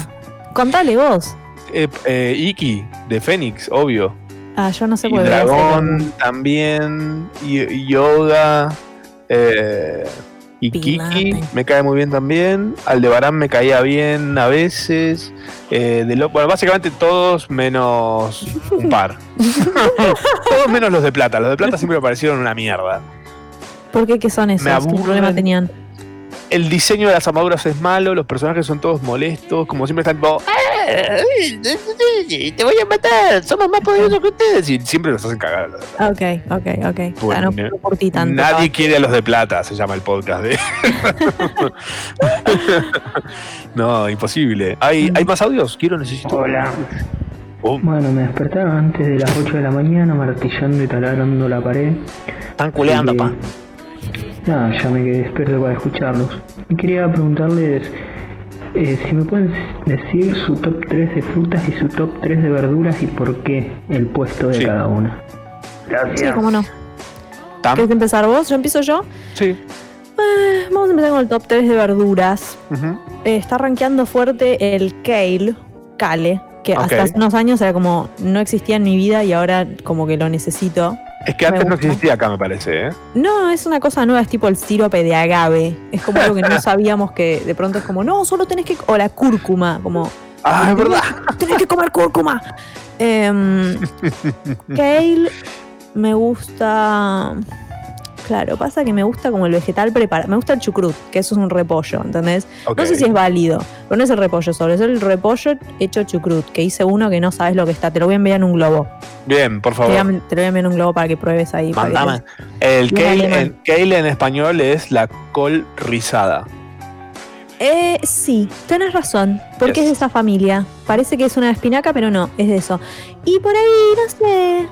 Contale vos. Eh, eh, Iki, de Fénix, obvio. Ah, yo no sé por qué. Dragón también. Y, y Yoga. Eh, y Kiki me cae muy bien también. Aldebarán me caía bien a veces. Eh, de lo- bueno, básicamente todos menos un par. todos menos los de plata. Los de plata siempre me parecieron una mierda. ¿Por qué? ¿Qué son esos? Me ¿Qué problema tenían? El diseño de las armaduras es malo, los personajes son todos molestos, como siempre están tipo, "Eh, te voy a matar, somos más poderosos que ustedes. Y siempre los hacen cagar. Ah, Ok, ok, ok. Bueno, Ah, no, no por ti tanto. Nadie quiere a los de plata, se llama el podcast de. no, imposible. ¿Hay, ¿Hay más audios? Quiero, necesito. Hola. Oh. Bueno, me despertaron antes de las 8 de la mañana martillando y taladrando la pared. Están culeando, pa. Nada, ya me quedé despierto para escucharlos. Y quería preguntarles eh, si me pueden decir su top 3 de frutas y su top 3 de verduras y por qué el puesto de cada una. Sí, cómo no. ¿Quieres empezar vos? ¿Yo empiezo yo? Sí. Eh, vamos a empezar con el top 3 de verduras. Eh, está rankeando fuerte el kale, kale, que hasta hace unos años era como no existía en mi vida y ahora como que lo necesito. Es que antes no existía acá, me parece, ¿eh? No, es una cosa nueva, es tipo el sirope de agave. Es como algo que no sabíamos que de pronto es como, no, solo tenés que. O la cúrcuma, como. Ah, es verdad. Tenés que comer cúrcuma. Em, kale me gusta. Claro, pasa que me gusta como el vegetal preparado. Me gusta el chucrut, que eso es un repollo, ¿entendés? No sé si es válido, pero no es el repollo solo, es el repollo hecho chucrut, que hice uno que no sabes lo que está. Te lo voy a enviar en un globo. Bien, por Te, voy a, favor. te lo voy a enviar en un globo para que pruebes ahí. que Mandame. El kale en español es la col rizada. Eh, sí, tenés razón, porque es de esa familia. Parece que es una espinaca, pero no, es de eso. Y por ahí, no sé.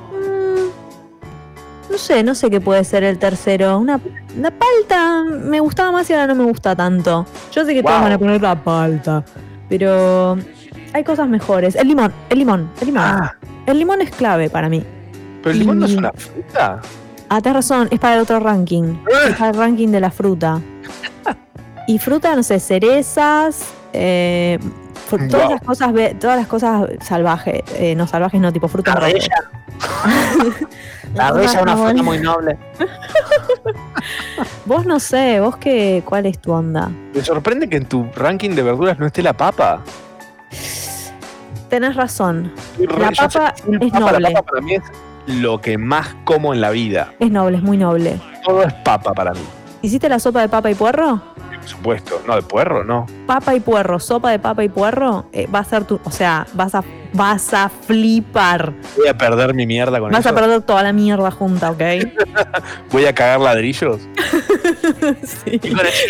No sé, no sé qué puede ser el tercero. Una, la palta me gustaba más y ahora no me gusta tanto. Yo sé que todos Wow. van a poner la palta, pero hay cosas mejores. El limón, el limón, el limón. El limón es clave para mí. Pero el limón no es una fruta. Ah, tenés razón, es para el otro ranking. Es para el ranking de la fruta. Y fruta, no sé, cerezas, eh, todas Wow. las cosas, todas las cosas salvajes, eh, no salvajes, no, tipo frutas. La rella es una fruta bueno. muy noble. Vos no sé, vos qué, cuál es tu onda. Me sorprende que en tu ranking de verduras no esté la papa. Tenés razón. La sé papa es papa, noble. La papa para mí es lo que más como en la vida. Es noble, es muy noble. Todo es papa para mí. ¿Hiciste la sopa de papa y puerro? Por supuesto. No, de puerro, no. Papa y puerro, sopa de papa y puerro, eh, va a ser tu. O sea, vas a, vas a flipar. Voy a perder mi mierda con Vas eso. a perder toda la mierda junta, ¿ok? Voy a cagar ladrillos. sí.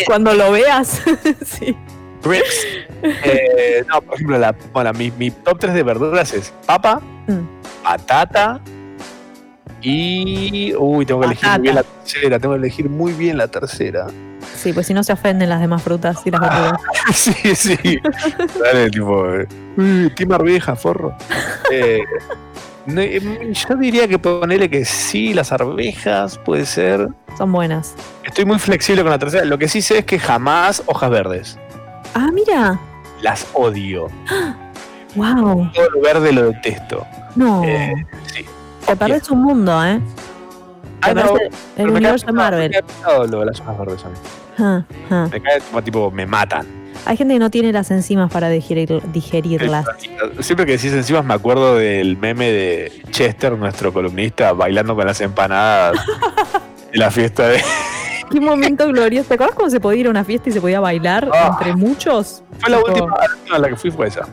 Cuando lo veas. sí. Rips. Eh, no, por ejemplo, la, bueno, mi, mi top 3 de verduras es papa, Mm. patata y. Uy, tengo que elegir muy bien la tercera. Tengo que elegir muy bien la tercera. Sí, pues si no se ofenden las demás frutas y las verduras. sí, sí. Dale, tipo. eh, Uy, Team arveja, forro. Eh, no, eh, yo diría que ponerle que sí, las arvejas, puede ser. Son buenas. Estoy muy flexible con la tercera. Lo que sí sé es que jamás hojas verdes. Ah, mira. Las odio. Wow. Todo lo verde lo detesto. No. Eh, sí. Te perdés un mundo, ¿eh? Ah, el universo de Marvel. Me cae lo de las hojas verdes a mí. Ah, ah. Me cae como tipo, me matan. Hay gente que no tiene las enzimas para digerir- digerirlas. Siempre que decís encima me acuerdo del meme de Chester, nuestro columnista, bailando con las empanadas en la fiesta de... Qué momento glorioso. ¿Te acuerdas cuando se podía ir a una fiesta y se podía bailar entre muchos? Ah. Fue la Tipo- última, la última a la que fui fue esa.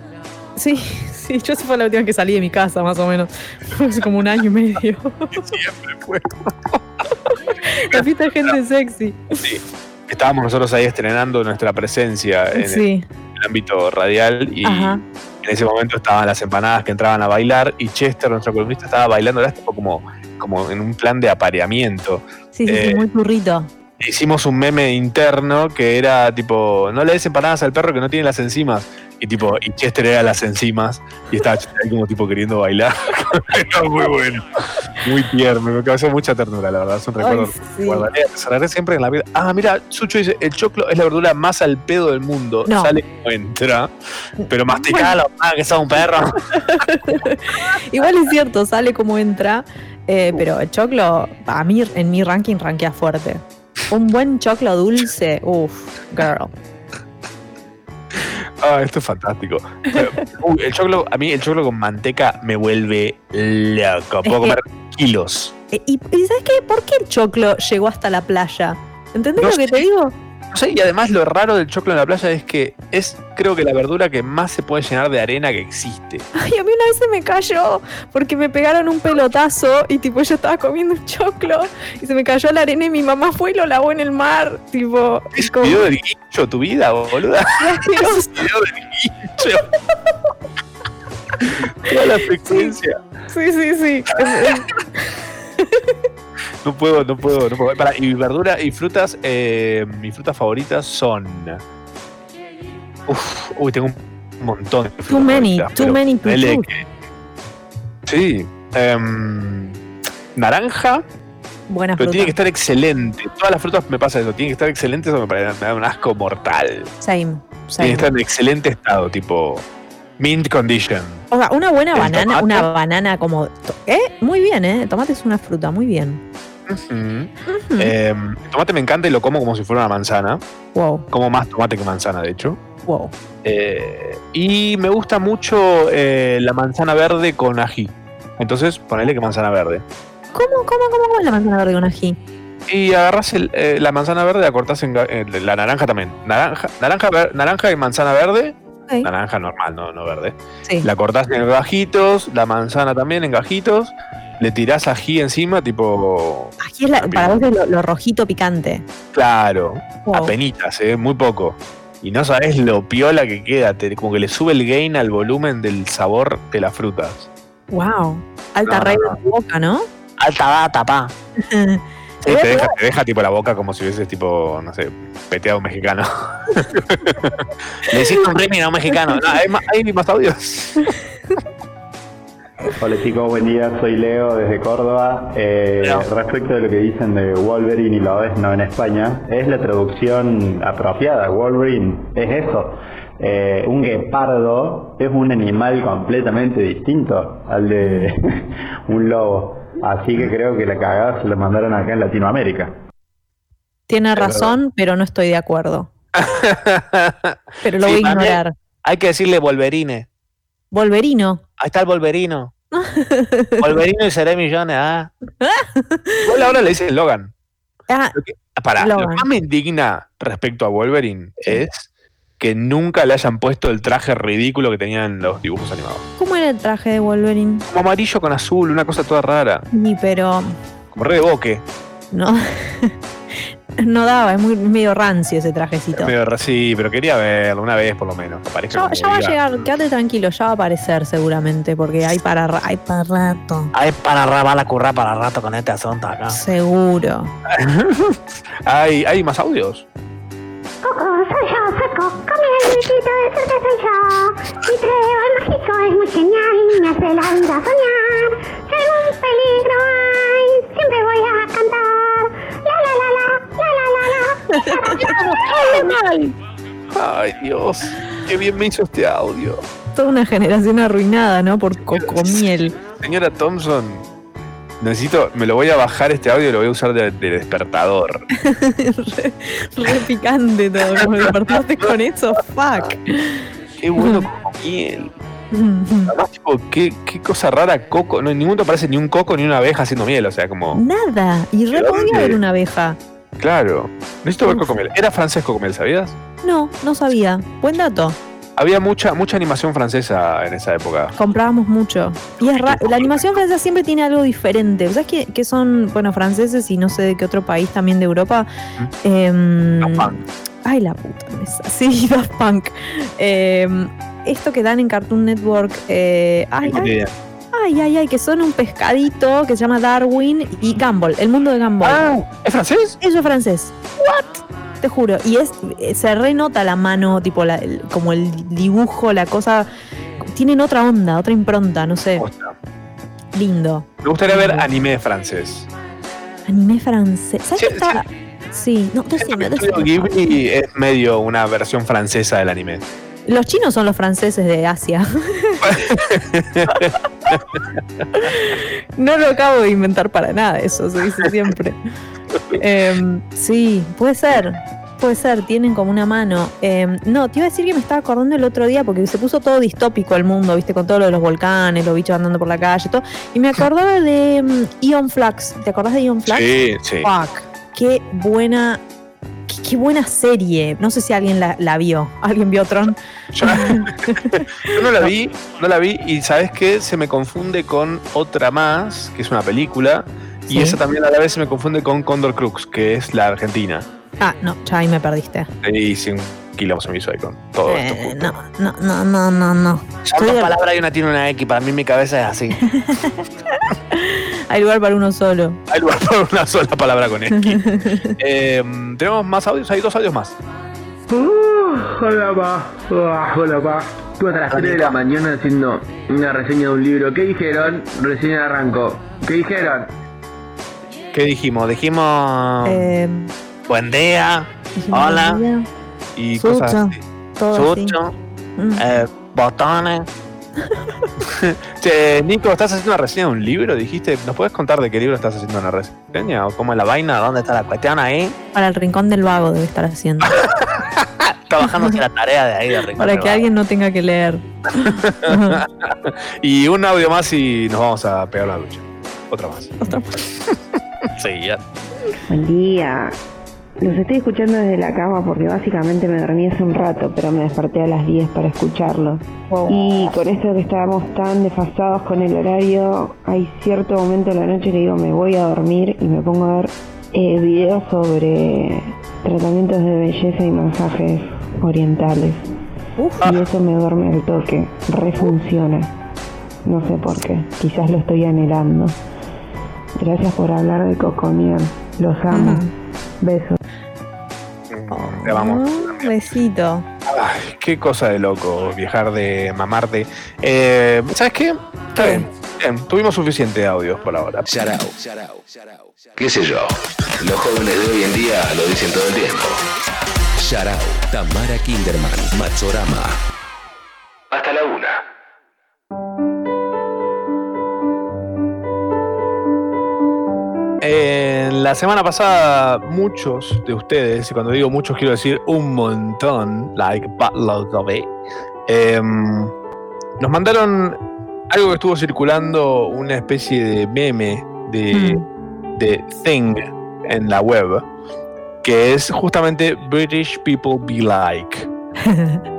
Sí, sí, yo esa fue la última que salí de mi casa, más o menos. Hace como un año y medio. Siempre fue. La fiesta de gente sexy. Sí. Estábamos nosotros ahí estrenando nuestra presencia en Sí. el ámbito radial y Ajá. en ese momento estaban las empanadas que entraban a bailar y Chester, nuestro columnista, estaba bailando tipo como, como en un plan de apareamiento. Sí, sí, sí, Eh, muy turrito. Hicimos un meme interno que era tipo, no le des empanadas al perro que no tiene las enzimas. Y tipo, y Chester era las enzimas y estaba Chester ahí como tipo queriendo bailar. Era muy bueno. Muy tierno, me causó mucha ternura, la verdad. Es un recuerdo Ay, que sí. guardaré, siempre en la vida. Ah, mira, Sucho dice, el choclo es la verdura más al pedo del mundo. No. Sale como entra, pero masticalo, ah, que sos un perro. Igual es cierto, sale como entra, eh, pero el choclo, a mí, en mi ranking, rankea fuerte. Un buen choclo dulce, uff, girl. Ah, esto es fantástico. El choclo, a mí el choclo con manteca me vuelve loco. Puedo comer kilos. Eh, ¿Y, y sabes qué? ¿Por qué el choclo llegó hasta la playa? ¿Entendés No lo que sé. te digo? Sé, y además lo raro del choclo en la playa es que es, creo que la verdura que más se puede llenar de arena que existe. Ay, a mí una vez se me cayó porque me pegaron un pelotazo y tipo yo estaba comiendo un choclo y se me cayó la arena y mi mamá fue y lo lavó en el mar. Tipo, ¿Es como- video del guincho tu vida, boluda? Es video del guincho. Toda la frecuencia. Sí, sí, sí. No puedo, no puedo, no puedo. Para, y verdura y frutas, eh, mis frutas favoritas son. Uf, uy, tengo un montón de frutas. Too many, too many to ponele choose. que- Sí. em, naranja, Buena pero tiene que estar excelente. Todas las frutas me pasa eso, tienen que estar excelentes o me, parece- me da un asco mortal. Same, Tiene same. que estar en excelente estado, tipo mint condition. O sea, una buena ¿El banana, tomate? una banana como. ¿Eh? Muy bien, ¿eh? El tomate es una fruta, muy bien. Em, el tomate me encanta y lo como como si fuera una manzana. Wow, Como más tomate que manzana, de hecho. wow. Eh, y me gusta mucho eh, la manzana verde con ají. Entonces, ponele que manzana verde. ¿Cómo, cómo, cómo, cómo es la manzana verde con ají? Y agarras el, eh, la manzana verde, la cortás en eh, la naranja también. Naranja, naranja, naranja y manzana verde. Naranja normal, no, no verde. Sí. La cortás en gajitos, la manzana también en gajitos. Le tirás ají encima, tipo. Ají es la- para vos lo, lo rojito picante. Claro, Wow. apenitas, eh, muy poco. Y no sabes lo piola que queda, te- como que le sube el gain al volumen del sabor de las frutas. Wow. Alta No, raíz no, boca, ¿no? Alta data, pa. Sí, te, deja, te deja tipo la boca como si hubieses tipo, no sé, peteado a un mexicano. Le hiciste un remix a un mexicano. No, hay, más, hay más audios. Hola chicos, buen día, soy Leo desde Córdoba. Eh, respecto de lo que dicen de Wolverine y lo ves no en España, es la traducción apropiada. Wolverine es eso. Eh, un guepardo es un animal completamente distinto al de un lobo. Así que creo que la cagada se la mandaron acá en Latinoamérica. Tiene razón, pero no estoy de acuerdo. Pero lo Sí, voy a ignorar. Hay que decirle Wolverine. Wolverino. Ahí está el Wolverino. Wolverine y seré millones, ah. Ahora le dice Logan. Ah, Para, lo que Logan. más me indigna respecto a Wolverine es que nunca le hayan puesto el traje ridículo que tenían los dibujos animados. ¿Cómo era el traje de Wolverine? Como amarillo con azul, una cosa toda rara. Ni pero Como re de boque. no. no daba, es muy medio rancio ese trajecito. Medio sí, pero quería verlo una vez por lo menos. Ya, ya va a llegar, quédate tranquilo, ya va a aparecer seguramente, porque hay para, ra- hay para rato. Hay para rabar la curra para rato con este asunto acá. Seguro. ¿Hay, ¿Hay más audios? Coco, soy yo, Coco. Come el muñequito de suerte soy yo. Mi trébol mágico es muy genial me hace la vida soñar. Si algún peligro hay, siempre voy a cantar. La la la la, la la la la. Ay, Dios. Qué bien me hizo este audio. Toda una generación arruinada, ¿no? Por cocomiel. Señora Thompson, necesito, me lo voy a bajar este audio y lo voy a usar de, de despertador. re, re picante todo. Como despertaste con eso, fuck. Qué bueno como miel. Además, tipo, qué, qué cosa rara, coco. No, en ningún momento aparece ni un coco ni una abeja haciendo miel. O sea, como, Nada. Y re ¿De podía haber una abeja. claro. Necesito ver coco miel. Era francés coco miel, ¿sabías? No, no sabía. Buen dato. Había mucha, mucha animación francesa en esa época. Comprábamos mucho. Y es ra- la animación francesa siempre tiene algo diferente. ¿Sabes qué, qué son, bueno, franceses y no sé de qué otro país también de Europa? Em, ay, la puta mesa. Sí, Daft Punk. Em, esto que dan en Cartoon Network. eh, ay, ay, ay, ay, ay, que son un pescadito que se llama Darwin y Gumball. El mundo de Gumball. ¿Es francés? Eso es francés. ¿What? Te juro. Y es eh, se renota la mano, tipo, la- el- como el dibujo, la cosa. Tienen otra onda, otra impronta, no sé. Lindo. Me gustaría ver anime francés. Anime francés. ¿Sabes Sí, qué está? Sí, no, Estudio decime. Ghibli es medio una versión francesa del anime. Los chinos son los franceses de Asia. no lo acabo de inventar para nada, eso se dice siempre. Em, sí, puede ser. Puede ser, tienen como una mano. Em, no, te iba a decir que me estaba acordando el otro día porque se puso todo distópico el mundo, viste, con todo lo de los volcanes, los bichos andando por la calle, todo. Y me acordaba de em, Ion Flux. ¿Te acordás de Ion Flux? Sí, sí. Fuck. Qué buena. Qué, qué buena serie. No sé si alguien la, la vio. ¿Alguien vio Tron? Yo, yo no la vi, no la vi y sabes qué, se me confunde con otra más, que es una película, y Sí. esa también a la vez se me confunde con Condor Crux, que es la argentina. Ah, no, ya ahí me perdiste. Y kilo se me hizo ahí con todo esto. Eh, no, no, no, no, no, no. Son dos palabras y una tiene una X. Para mí mi cabeza es así. Hay lugar para uno solo. Hay lugar para una sola palabra con X. Eh, Tenemos más audios, hay dos audios más. Uh, hola, pa. Uh, hola, pa. Estuve hasta las 3 de la mañana haciendo una reseña de un libro. ¿Qué dijeron? Recién arrancó. ¿Qué dijeron? ¿Qué dijimos? Dijimos Eh, buen día, hola y cosas Sucho, así. Sucho, Mm. eh, botones. che, Nico, ¿estás haciendo una reseña de un libro? Dijiste, ¿nos puedes contar de qué libro estás haciendo una reseña? ¿O cómo es la vaina? ¿Dónde está la cuestión ahí? Para el rincón del vago debe estar haciendo. Está bajándose la tarea de ahí de Rincón para del que Vago. alguien no tenga que leer. y un audio más y nos vamos a pegar la ducha. Otra más. Otra Sí, ya. Buen día. Los estoy escuchando desde la cama porque básicamente me dormí hace un rato, pero me desperté a las 10 para escucharlos. Y con esto que estábamos tan desfasados con el horario, hay cierto momento de la noche que digo me voy a dormir y me pongo a ver eh, videos sobre tratamientos de belleza y masajes orientales. Y eso me duerme al toque, refunciona. No sé por qué, quizás lo estoy anhelando. Gracias por hablar de Coconier, los amo. Besos. Te amamos. Un besito. Ay, qué cosa de loco viajar de mamarte. Eh, ¿Sabes qué? Está bien. Bien, tuvimos suficiente audios por ahora. Sharau. ¿Qué sé yo? Los jóvenes de hoy en día lo dicen todo el tiempo. Sharau, Tamara Kinderman, Machorama. Hasta la una. Eh, la semana pasada, muchos de ustedes, y cuando digo muchos quiero decir un montón, like buttload of it, em, nos mandaron algo que estuvo circulando, una especie de meme de, de Thing en la web, que es justamente British People Be Like.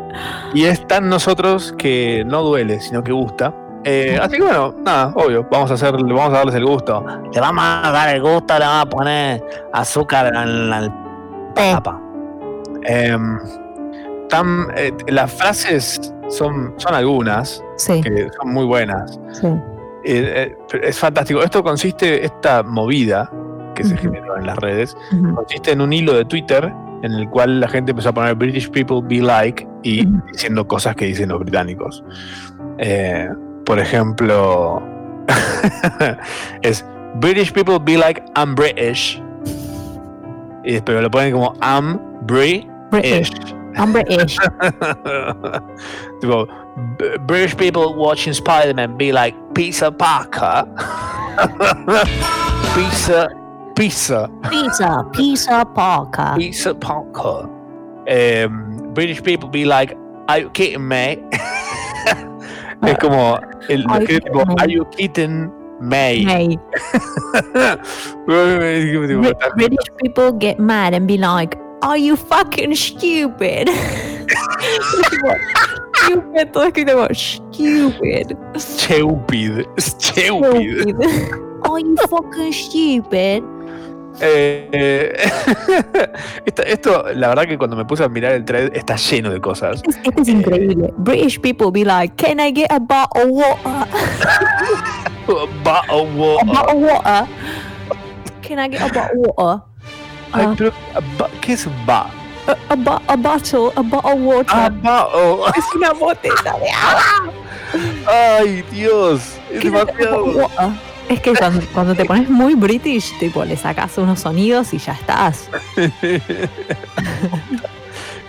Y es tan nosotros que no duele, sino que gusta. Eh, así que bueno, nada, obvio, vamos a hacer, vamos a darles el gusto. Le vamos a dar el gusto, le vamos a poner azúcar en la papa. Em, tan- eh, las frases son, son algunas Sí. que son muy buenas. Sí. Eh, eh, es fantástico. Esto consiste, esta movida que se generó en las redes, consiste en un hilo de Twitter en el cual la gente empezó a poner British people be like y diciendo cosas que dicen los británicos. Eh, por ejemplo, es British people be like I'm British. Y, pero lo ponen como I'm British. British. I'm British. tipo, British people watching Spider-Man be like Peter Parker. pizza, pizza, Pizza, pizza Parker. pizza Parker. Um, British people be like, Are you kidding me? Es como, el, lo Are you que- tipo, kidding me? Are you kidding me? Hey. British people get mad and be like, Are you fucking stupid? stupid, todo escrito como stupid. Stupid, stupid. Are you fucking stupid? Eh, eh, esta- esto, la verdad que cuando me puse a mirar el thread está lleno de cosas. Este es increíble. British people be like, Can I get a bottle of water? A water. bottle of water? Can I get a bottle of water? Ay, Ah. pero, ba- ¿Qué es ba? A, a, bo- a bottle, a bottle of water. Ah, bottle. Es una botella de agua. Ay, Dios. Es ¿Qué es a demasiado. Es que cuando, cuando te pones muy british, tipo, le sacas unos sonidos y ya estás.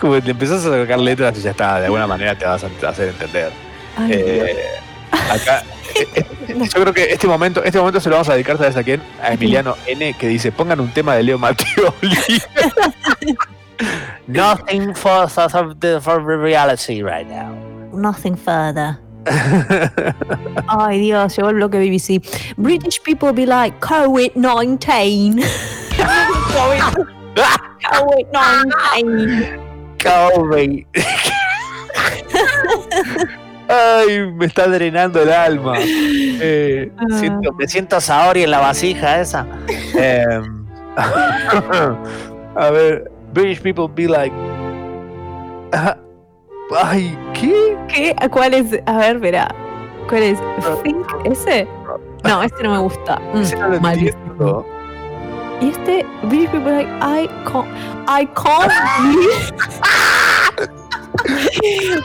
Como que te empezás a sacar letras y ya está, de alguna manera te vas a hacer entender. Ay, Eh, acá, eh, eh, yo creo que este momento, este momento se lo vamos a dedicar, ¿sabes a quién? A Emiliano N, que dice, pongan un tema de Leo Mattioli. Nothing for, for reality right now. Nothing further. Ay, Dios, llegó el bloque BBC. British people be like, COVID-19. COVID- COVID-19. Kobe. Ay, me está drenando el alma. Eh, Siento- me siento Saori en la vasija esa. em, a ver, British people be like. Ah, Ay, ¿qué? ¿Qué? ¿Cuál es? A ver, verá. ¿Cuál es? ¿Think? ¿Ese? No, este no me gusta. Mm, Ese no lo malísimo. entiendo. Y este, British people like, I can't, I can't believe.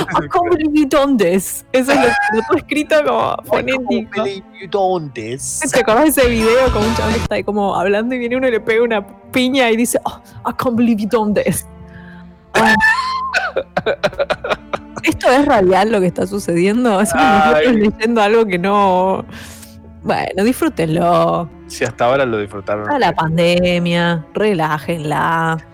I can't believe you done this. Eso es lo, lo tengo escrito como fonético. You don't this. ¿Te acordás de ese video con un chaval que está ahí como hablando y viene uno y le pega una piña y dice, oh, I can't believe you done this? ¿Esto es radial lo que está sucediendo? Es como leyendo algo que no... Bueno, disfrútenlo. Si hasta ahora lo disfrutaron. A la pandemia, relájenla.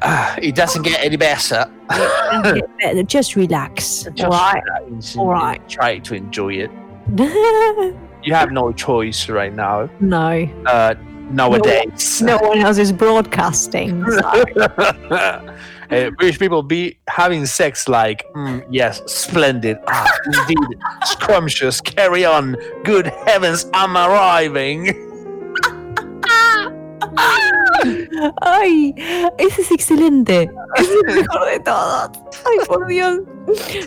Ah, it doesn't get any better. Just relax. Just alright? relax right. Try to enjoy it. You have no choice right now. no. Uh, nowadays. No one else is broadcasting. Uh, British people be having sex like, Mm, yes, splendid. Ah, indeed. Scrumptious. Carry on. Good heavens, I'm arriving. Ay, ese es excelente. Es el mejor de todos. Ay, por Dios.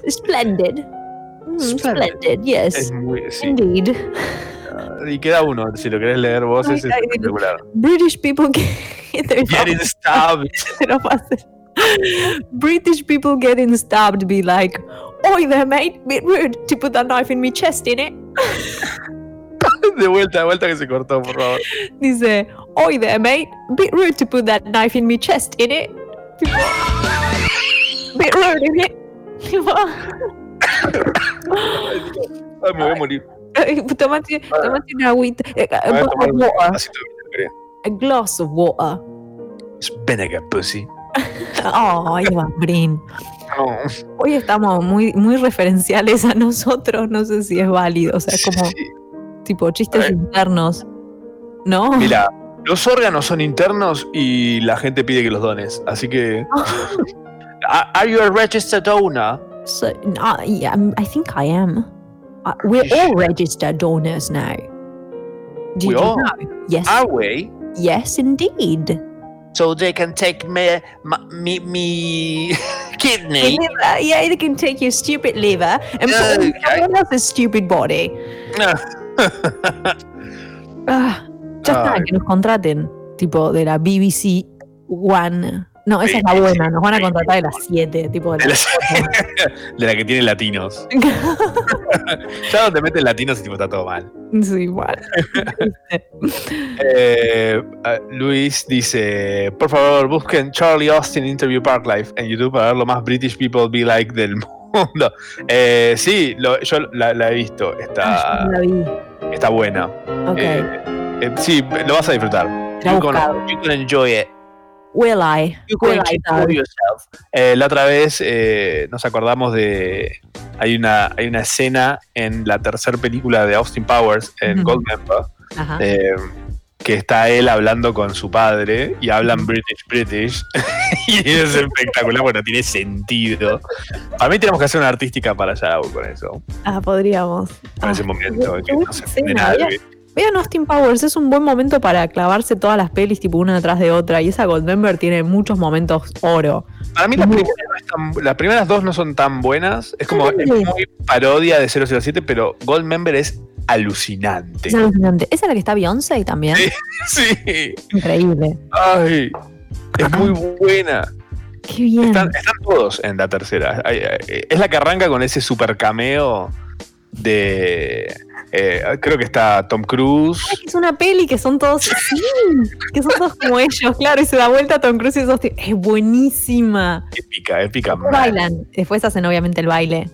Splendid. Mm, Splendid, yes. es muy. Sí. Indeed. Y queda uno, si lo querés leer vos, Ay, es ay, espectacular. British people get Getting stabbed. Te lo pasé. British people getting stabbed be like, Oi there, mate. Bit rude to put that knife in me chest, in it. De vuelta, de vuelta que se cortó, por favor. Dice, Oi there, mate. Bit rude to put that knife in me chest, in it. Tipo, bit rude, in it. Tipo, Ay, me voy a morir. Tomate, tomate una agüita. A, A ver, bottle tomar of water. vasito de vinagre. A glass of water. It's vinegar, pussy. Oh, Eva Green. Hoy estamos muy, muy referenciales a nosotros, no sé si es válido, o sea, como tipo chistes internos, ¿no? Mira, los órganos son internos y la gente pide que los dones, así que. Are- Are you a registered donor? So, uh, yeah, I'm- I think I am. Uh, we're all registered donors now. Did We you know? Yes. Are we? Yes, indeed. So they can take me, my, me, me kidney. Liver, yeah, they can take your stupid liver and put it in someone else's stupid body. Ah, ya está, Ay. que nos contraten. Tipo de la BBC One. No, esa es la buena. Nos van a contratar de las 7. Tipo de De las De la que tiene latinos. ya donde meten latinos y tipo está todo mal. Sí, igual. Eh, Luis dice, por favor, busquen Charlie Austin Interview Park Life en YouTube para ver lo más British People Be Like del mundo. Eh, sí, lo- yo la, la he visto, está, Ah, La vi. está buena. Ok. Eh, eh, sí, lo vas a disfrutar. You buscado. you gonna enjoy it. Will I? You're Will I. Eh, la otra vez eh, nos acordamos de. Hay una, hay una escena en la tercera película de Austin Powers, en Ujú. Goldmember, eh, que está él hablando con su padre y hablan British British. y es espectacular, bueno, tiene sentido. Para mí tenemos que hacer una artística para allá con eso, Ah, podríamos. con ese momento. que no se nada lo vean- Austin Powers, es un buen momento para clavarse todas las pelis tipo una detrás de otra y esa Goldmember tiene muchos momentos oro. Para mí las primeras, no están- las primeras dos no son tan buenas. Es como es muy parodia de 007, pero Goldmember es alucinante. Es alucinante. ¿Esa es la que está Beyoncé también? Sí. Increíble. Ay, es muy buena. Qué bien. Están, están todos en la tercera. Es la que arranca con ese super cameo de. Eh, creo que está Tom Cruise. Es una peli que son todos. Sí, que son todos como ellos, claro, y se da vuelta a Tom Cruise y esos tíos. Es buenísima. Épica, épica, bailan. Después hacen obviamente el baile.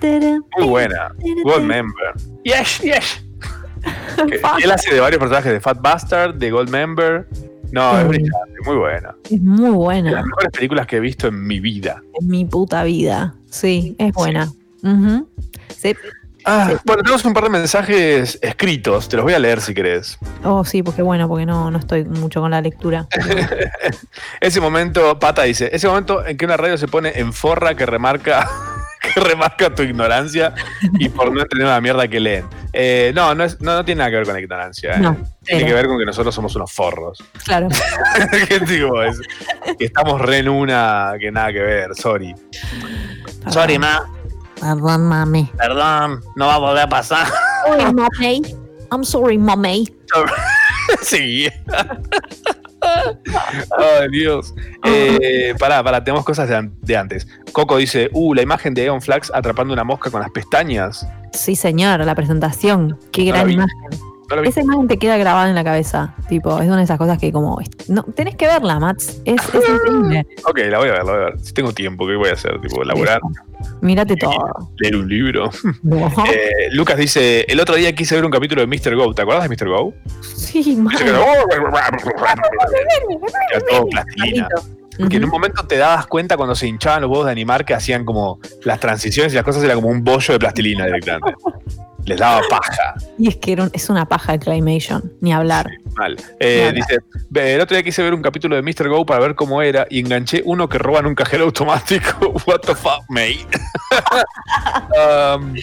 tere. Muy buena. Goldmember. Yes, yes. Que- y él hace de varios personajes de Fat Bastard, de Goldmember. No, es brillante, muy buena. Es muy De las buena. mejores películas que he visto en mi vida. En mi puta vida. Sí, es buena. Sí. Ah, bueno, tenemos un par de mensajes escritos, te los voy a leer si querés. Oh, sí, porque bueno, porque no, no estoy mucho con la lectura. Ese momento, Pata dice, ese momento en que una radio se pone en forra que remarca, que remarca tu ignorancia y por no entender la mierda que leen. Eh, no, no, es- no, no tiene nada que ver con la ignorancia. eh. No, tiene que ver con que nosotros somos unos forros. Claro. ¿Qué digo? Es- que estamos re en una que nada que ver, sorry. Sorry, ma. Perdón, mami. Perdón, no va a volver a pasar. Sorry, mommy. I'm sorry, mommy. sí. Ay, Dios. Eh, pará, pará, tenemos cosas de, an- de antes. Coco dice, uh, la imagen de Eon Flax atrapando una mosca con las pestañas. Sí, señor, la presentación. Qué No gran imagen. No. Esa imagen te queda grabada en la cabeza. Tipo, es una de esas cosas que como. No, tenés que verla, Mats. Es, es increíble. Ok, la voy a ver, la voy a ver. Si tengo tiempo, ¿qué voy a hacer? Tipo, laburar, Mírate todo. leer un libro. No. Eh, Lucas dice, el otro día quise ver un capítulo de Mr. Go. ¿Te acuerdas de Mr. Go? Sí, que- Era todo plastilina. Que en un momento te dabas cuenta cuando se hinchaban los huevos de animar que hacían como las transiciones y las cosas era como un bollo de plastilina directamente. Les daba paja. Y es que era un- es una paja de Claymation, ni hablar. Mal. Eh, dice, "Ve, el otro día quise ver un capítulo de Mr. Go para ver cómo era y enganché uno que roban un cajero automático. What the fuck, mate? Um,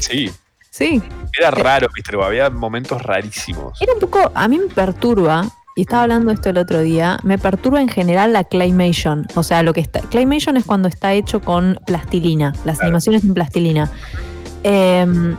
sí, Sí. era raro Mr. Go, había momentos rarísimos. Era un poco. A mí me perturba. Y estaba hablando de esto el otro día. Me perturba en general la Claymation. O sea, lo que está. Claymation es cuando está hecho con plastilina. Las animaciones en plastilina. Eh,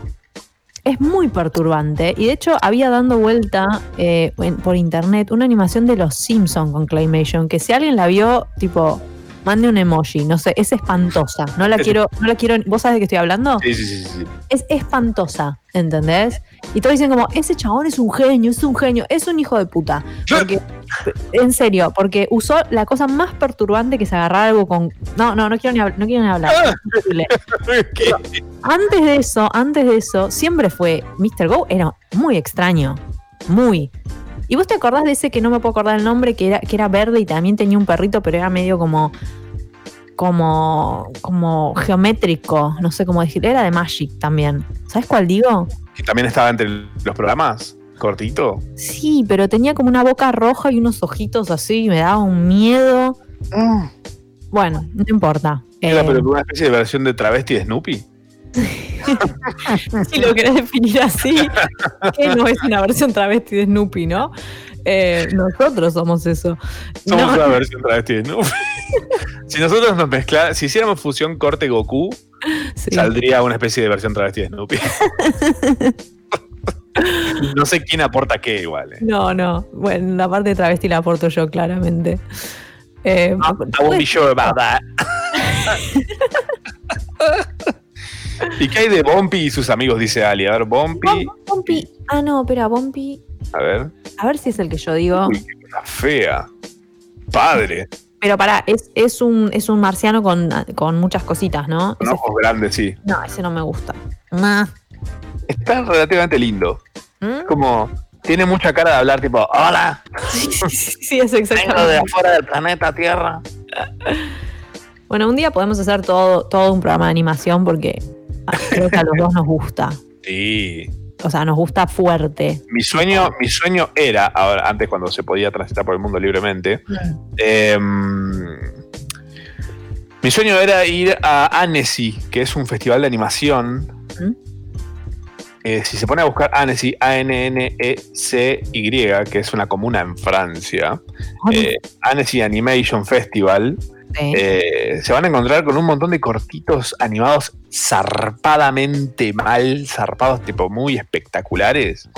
es muy perturbante. Y de hecho, había dando vuelta eh, por internet una animación de los Simpsons con Claymation. Que si alguien la vio, tipo. Mande un emoji, no sé, es espantosa. No la quiero, no la quiero. ¿Vos sabés de qué estoy hablando? Sí, sí, sí, sí. es espantosa, ¿entendés? Y todos dicen como, ese chabón es un genio, es un genio, es un hijo de puta. Porque, en serio, porque usó la cosa más perturbante que se agarrar algo con... No, no, no quiero ni, habl- no quiero ni hablar. Pero antes de eso, antes de eso, siempre fue, Mr. Go era muy extraño, muy. ¿Y vos te acordás de ese que no me puedo acordar el nombre, que era, que era verde y también tenía un perrito, pero era medio como... como, como geométrico, no sé cómo decir, era de Magic también. ¿Sabes cuál digo? Que también estaba entre los programas. Cortito. Sí, pero tenía como una boca roja y unos ojitos así, y me daba un miedo. Bueno, no importa. Era Eh, pero una especie de versión de travesti de Snoopy. si lo querés definir así, que no es una versión travesti de Snoopy, ¿no? Eh, nosotros somos eso. Somos No. una versión travesti de Snoopy. si nosotros nos mezcláramos, si hiciéramos fusión corte Goku, saldría una especie de versión travesti de Snoopy. no sé quién aporta qué igual. eh. No, no. Bueno, la parte de travesti la aporto yo, claramente. Eh, I won't be sure about that. ¿Y qué hay de Bumpy y sus amigos? Dice Ali. A ver, Bumpy. Bumpy. Ah, no, espera, Bumpy. A ver. A ver si es el que yo digo. Uy, qué cosa fea. Padre. Pero pará, es, es, un, es un marciano con, con muchas cositas, ¿no? Con ojos grandes, sí. No, ese no me gusta. Nah. Está relativamente lindo. ¿Mm? Como. Tiene mucha cara de hablar, tipo, hola. Sí, es Vengo de exactamente. afuera del planeta Tierra. Bueno, un día podemos hacer todo, todo un programa de animación porque creo que a los dos nos gusta. Sí. O sea, nos gusta fuerte. Mi sueño, mi sueño era, ahora, antes cuando se podía transitar por el mundo libremente, eh, mi sueño era ir a Annecy, que es un festival de animación. Eh, si se pone a buscar Annecy, A-N-N-E-C-Y, que es una comuna en Francia, eh, Annecy Animation Festival, eh, se van a encontrar con un montón de cortitos animados zarpadamente mal, zarpados tipo muy espectaculares.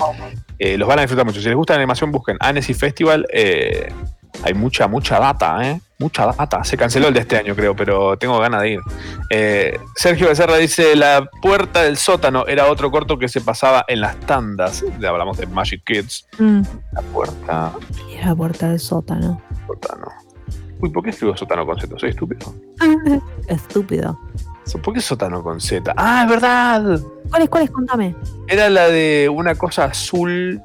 Eh, los van a disfrutar mucho. Si les gusta la animación, busquen Annecy Festival. eh, hay mucha, mucha data, ¿eh? Mucha data. Se canceló el de este año, creo, pero tengo ganas de ir. Eh, Sergio Becerra dice: La puerta del sótano era otro corto que se pasaba en las tandas. Le hablamos de Magic Kids. Mm, La puerta. y la puerta del sótano. Sótano. Uy, ¿por qué escribo sótano con Z? Soy estúpido. Estúpido. ¿Por qué sótano con Z? ¡Ah, es verdad! ¿Cuál es? ¿Cuál es? Contame. Era la de una cosa azul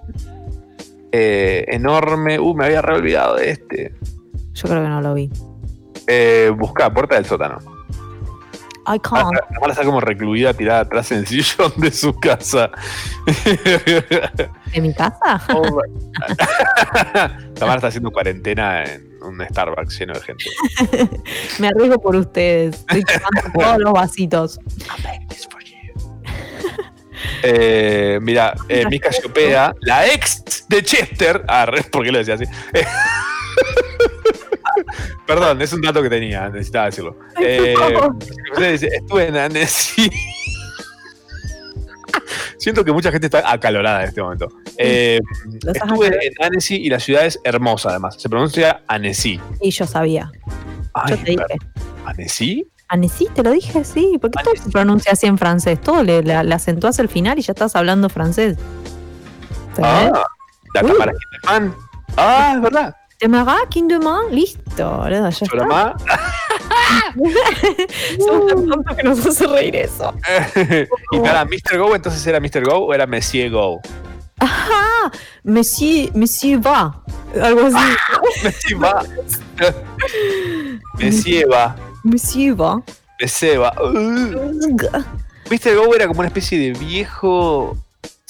eh, enorme. Uh, me había re olvidado de este. Yo creo que no lo vi. Eh, busca puerta del sótano. I can't. La mala está como recluida, tirada atrás en el sillón de su casa. ¿De mi casa? Tamara está haciendo cuarentena en un Starbucks lleno de gente. Me arriesgo por ustedes. Estoy tomando todos los vasitos. Eh, mira, eh, Siopea, la ex de Chester. Ah, re- ¿por qué lo decía así? Perdón, es un dato que tenía, necesitaba decirlo. Eh, estuve en Annecy. Siento que mucha gente está acalorada en este momento. Eh, estuve en Annecy y la ciudad es hermosa, además. Se pronuncia Annecy. Y yo sabía. yo te dije. ¿Annecy? Annecy, te lo dije, sí. ¿Por qué todo se pronuncia así en francés? Todo le, le, le acentúas al final y ya estás hablando francés. Ah, la cámara Kinderman. Ah, es verdad. Temara, Kinderman, listo. boludo, Ya está. Somos tan tontos que nos hace reír eso. y para Mr. Go, entonces era Mr. Go o era Monsieur Go. Ajá, Monsieur, Monsieur va. Algo así. Monsieur va. Monsieur va. Monsieur va. Monsieur va. Mr. Go era como una especie de viejo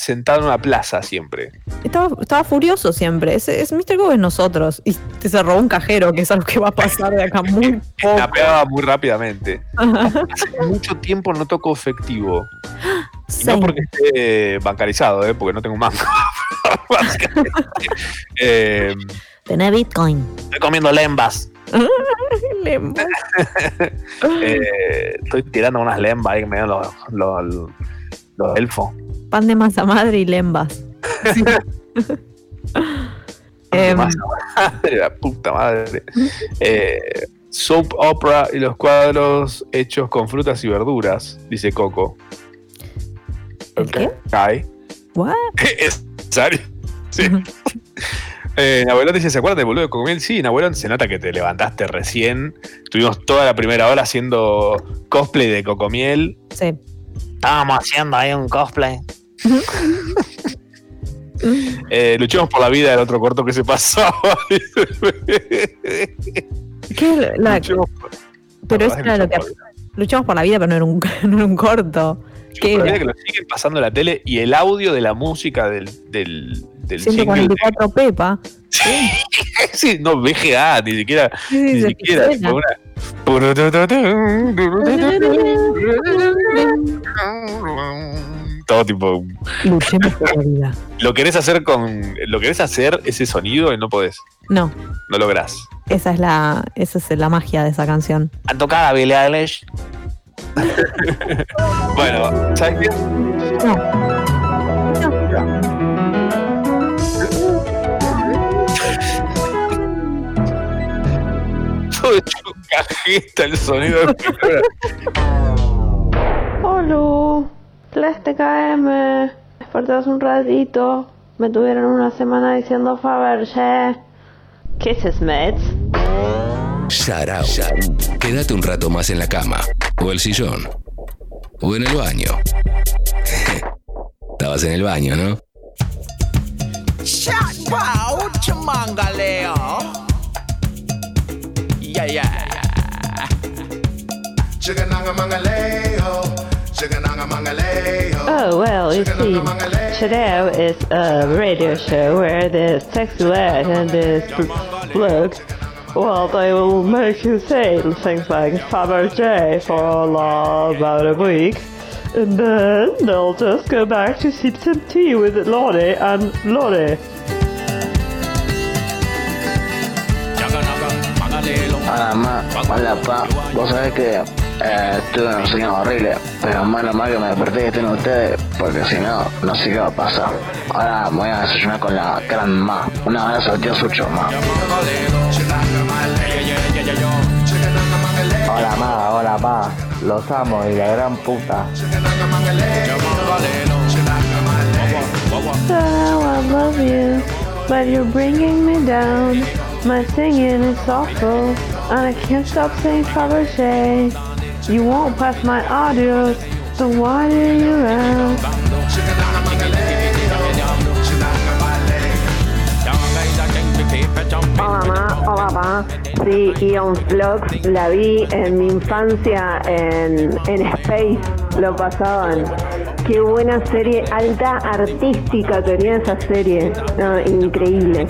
sentado en una plaza siempre. Estaba, estaba furioso siempre. Es, es Mr. Go es nosotros. Y te se robó un cajero, que es algo que va a pasar de acá muy poco. Snapeaba muy rápidamente. Hace mucho tiempo no toco efectivo. Y no porque esté bancarizado, ¿eh? porque no tengo un banco. Eh, Tener Bitcoin. estoy comiendo lembas. Lembo. Eh, estoy tirando unas lembas ahí que me dan los, los, los elfos. Pan de masa madre y lembas. Em, Madre, la puta madre. Eh, soap opera y los cuadros hechos con frutas y verduras, dice Coco. ¿El qué? Ay. What? ¿Es necesario? Sí. Eh, Nahuelón dice, ¿se acuerdan del boludo de Cocomiel? Sí, Nahuelón, se nota que te levantaste recién. Tuvimos toda la primera hora haciendo cosplay de Cocomiel. Sí. Estábamos haciendo ahí un cosplay. Eh, luchemos por la vida del otro corto que se pasaba. ¿Qué? La, Luchemos Pero eso era es lo que. Luchamos por la vida, pero no era un, no era un corto. ¿Qué era? vida que lo siguen pasando en la tele y el audio de la música del, del, del single. 144 Pepa. Sí, no, VGA, ni siquiera. Sí, ni se siquiera. tipo una- Todo tipo. Luchemos por la vida. Lo querés hacer con. Lo querés hacer ese sonido y no podés. No, No lográs. esa es la, esa es la magia de esa canción. Han tocado a Billie Eilish. bueno, ¿sabes qué? Todo hecho cajeta el sonido de Hola, 3 TKM. Desperté hace un ratito. Me tuvieron una semana diciendo Fabergé. Kisses, mates. Sharau. Quédate un rato más en la cama, o el sillón, o en el baño. Estabas en el baño, ¿no? Shot wow, chamangaleo. Yeah, yeah. Mangaleo. Oh, well, you see, Shadow is a radio show where this sexual act and this bloke, well, they will make you say things like Fabergé for about a week. And then they'll just go back to sip some tea with Lottie and Lottie. Vos sabés que eh, tuve un sueño horrible, pero menos mal que me desperté y estén ustedes, porque si no, no sé qué va a pasar. Ahora me voy a desayunar con la gran ma. Un abrazo al tío Sucho, ma. Hola ma, hola ma, los amo y la gran puta. Shadow, I love you, but you're bringing me down. My singing is awful, and I can't stop saying Fabergé. You won't pass my audios, so why are you around? Hola ma, hola pa. Sí, Ion Vlogs, la vi en mi infancia en, en Space, lo pasaban. Qué buena serie, alta artística tenía esa serie. No, increíble.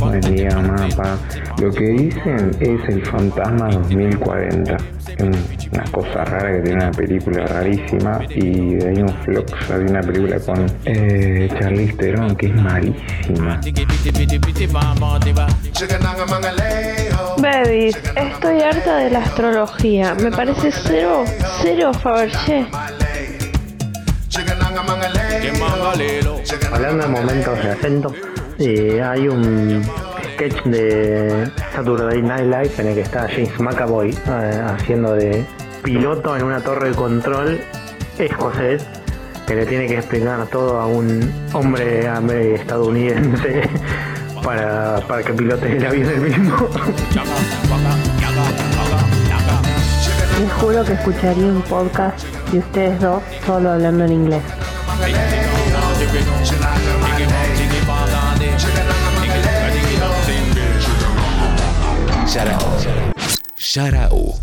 Buen día, mapa. Lo que dicen es el fantasma 2040. Es una cosa rara que tiene una película rarísima. Y de ahí un Flox había una película con eh, Charlize Theron que es malísima. Babies, estoy harta de la astrología. Me parece cero, cero Fabergé. Hablando de momentos de acento, eh, hay un sketch de Saturday Night Live en el que está James McAvoy eh, haciendo de piloto en una torre de control escocés que le tiene que explicar todo a un hombre, hombre estadounidense para, para que pilote el avión él mismo. Les juro que escucharía un podcast de ustedes dos solo hablando en inglés. Sharau.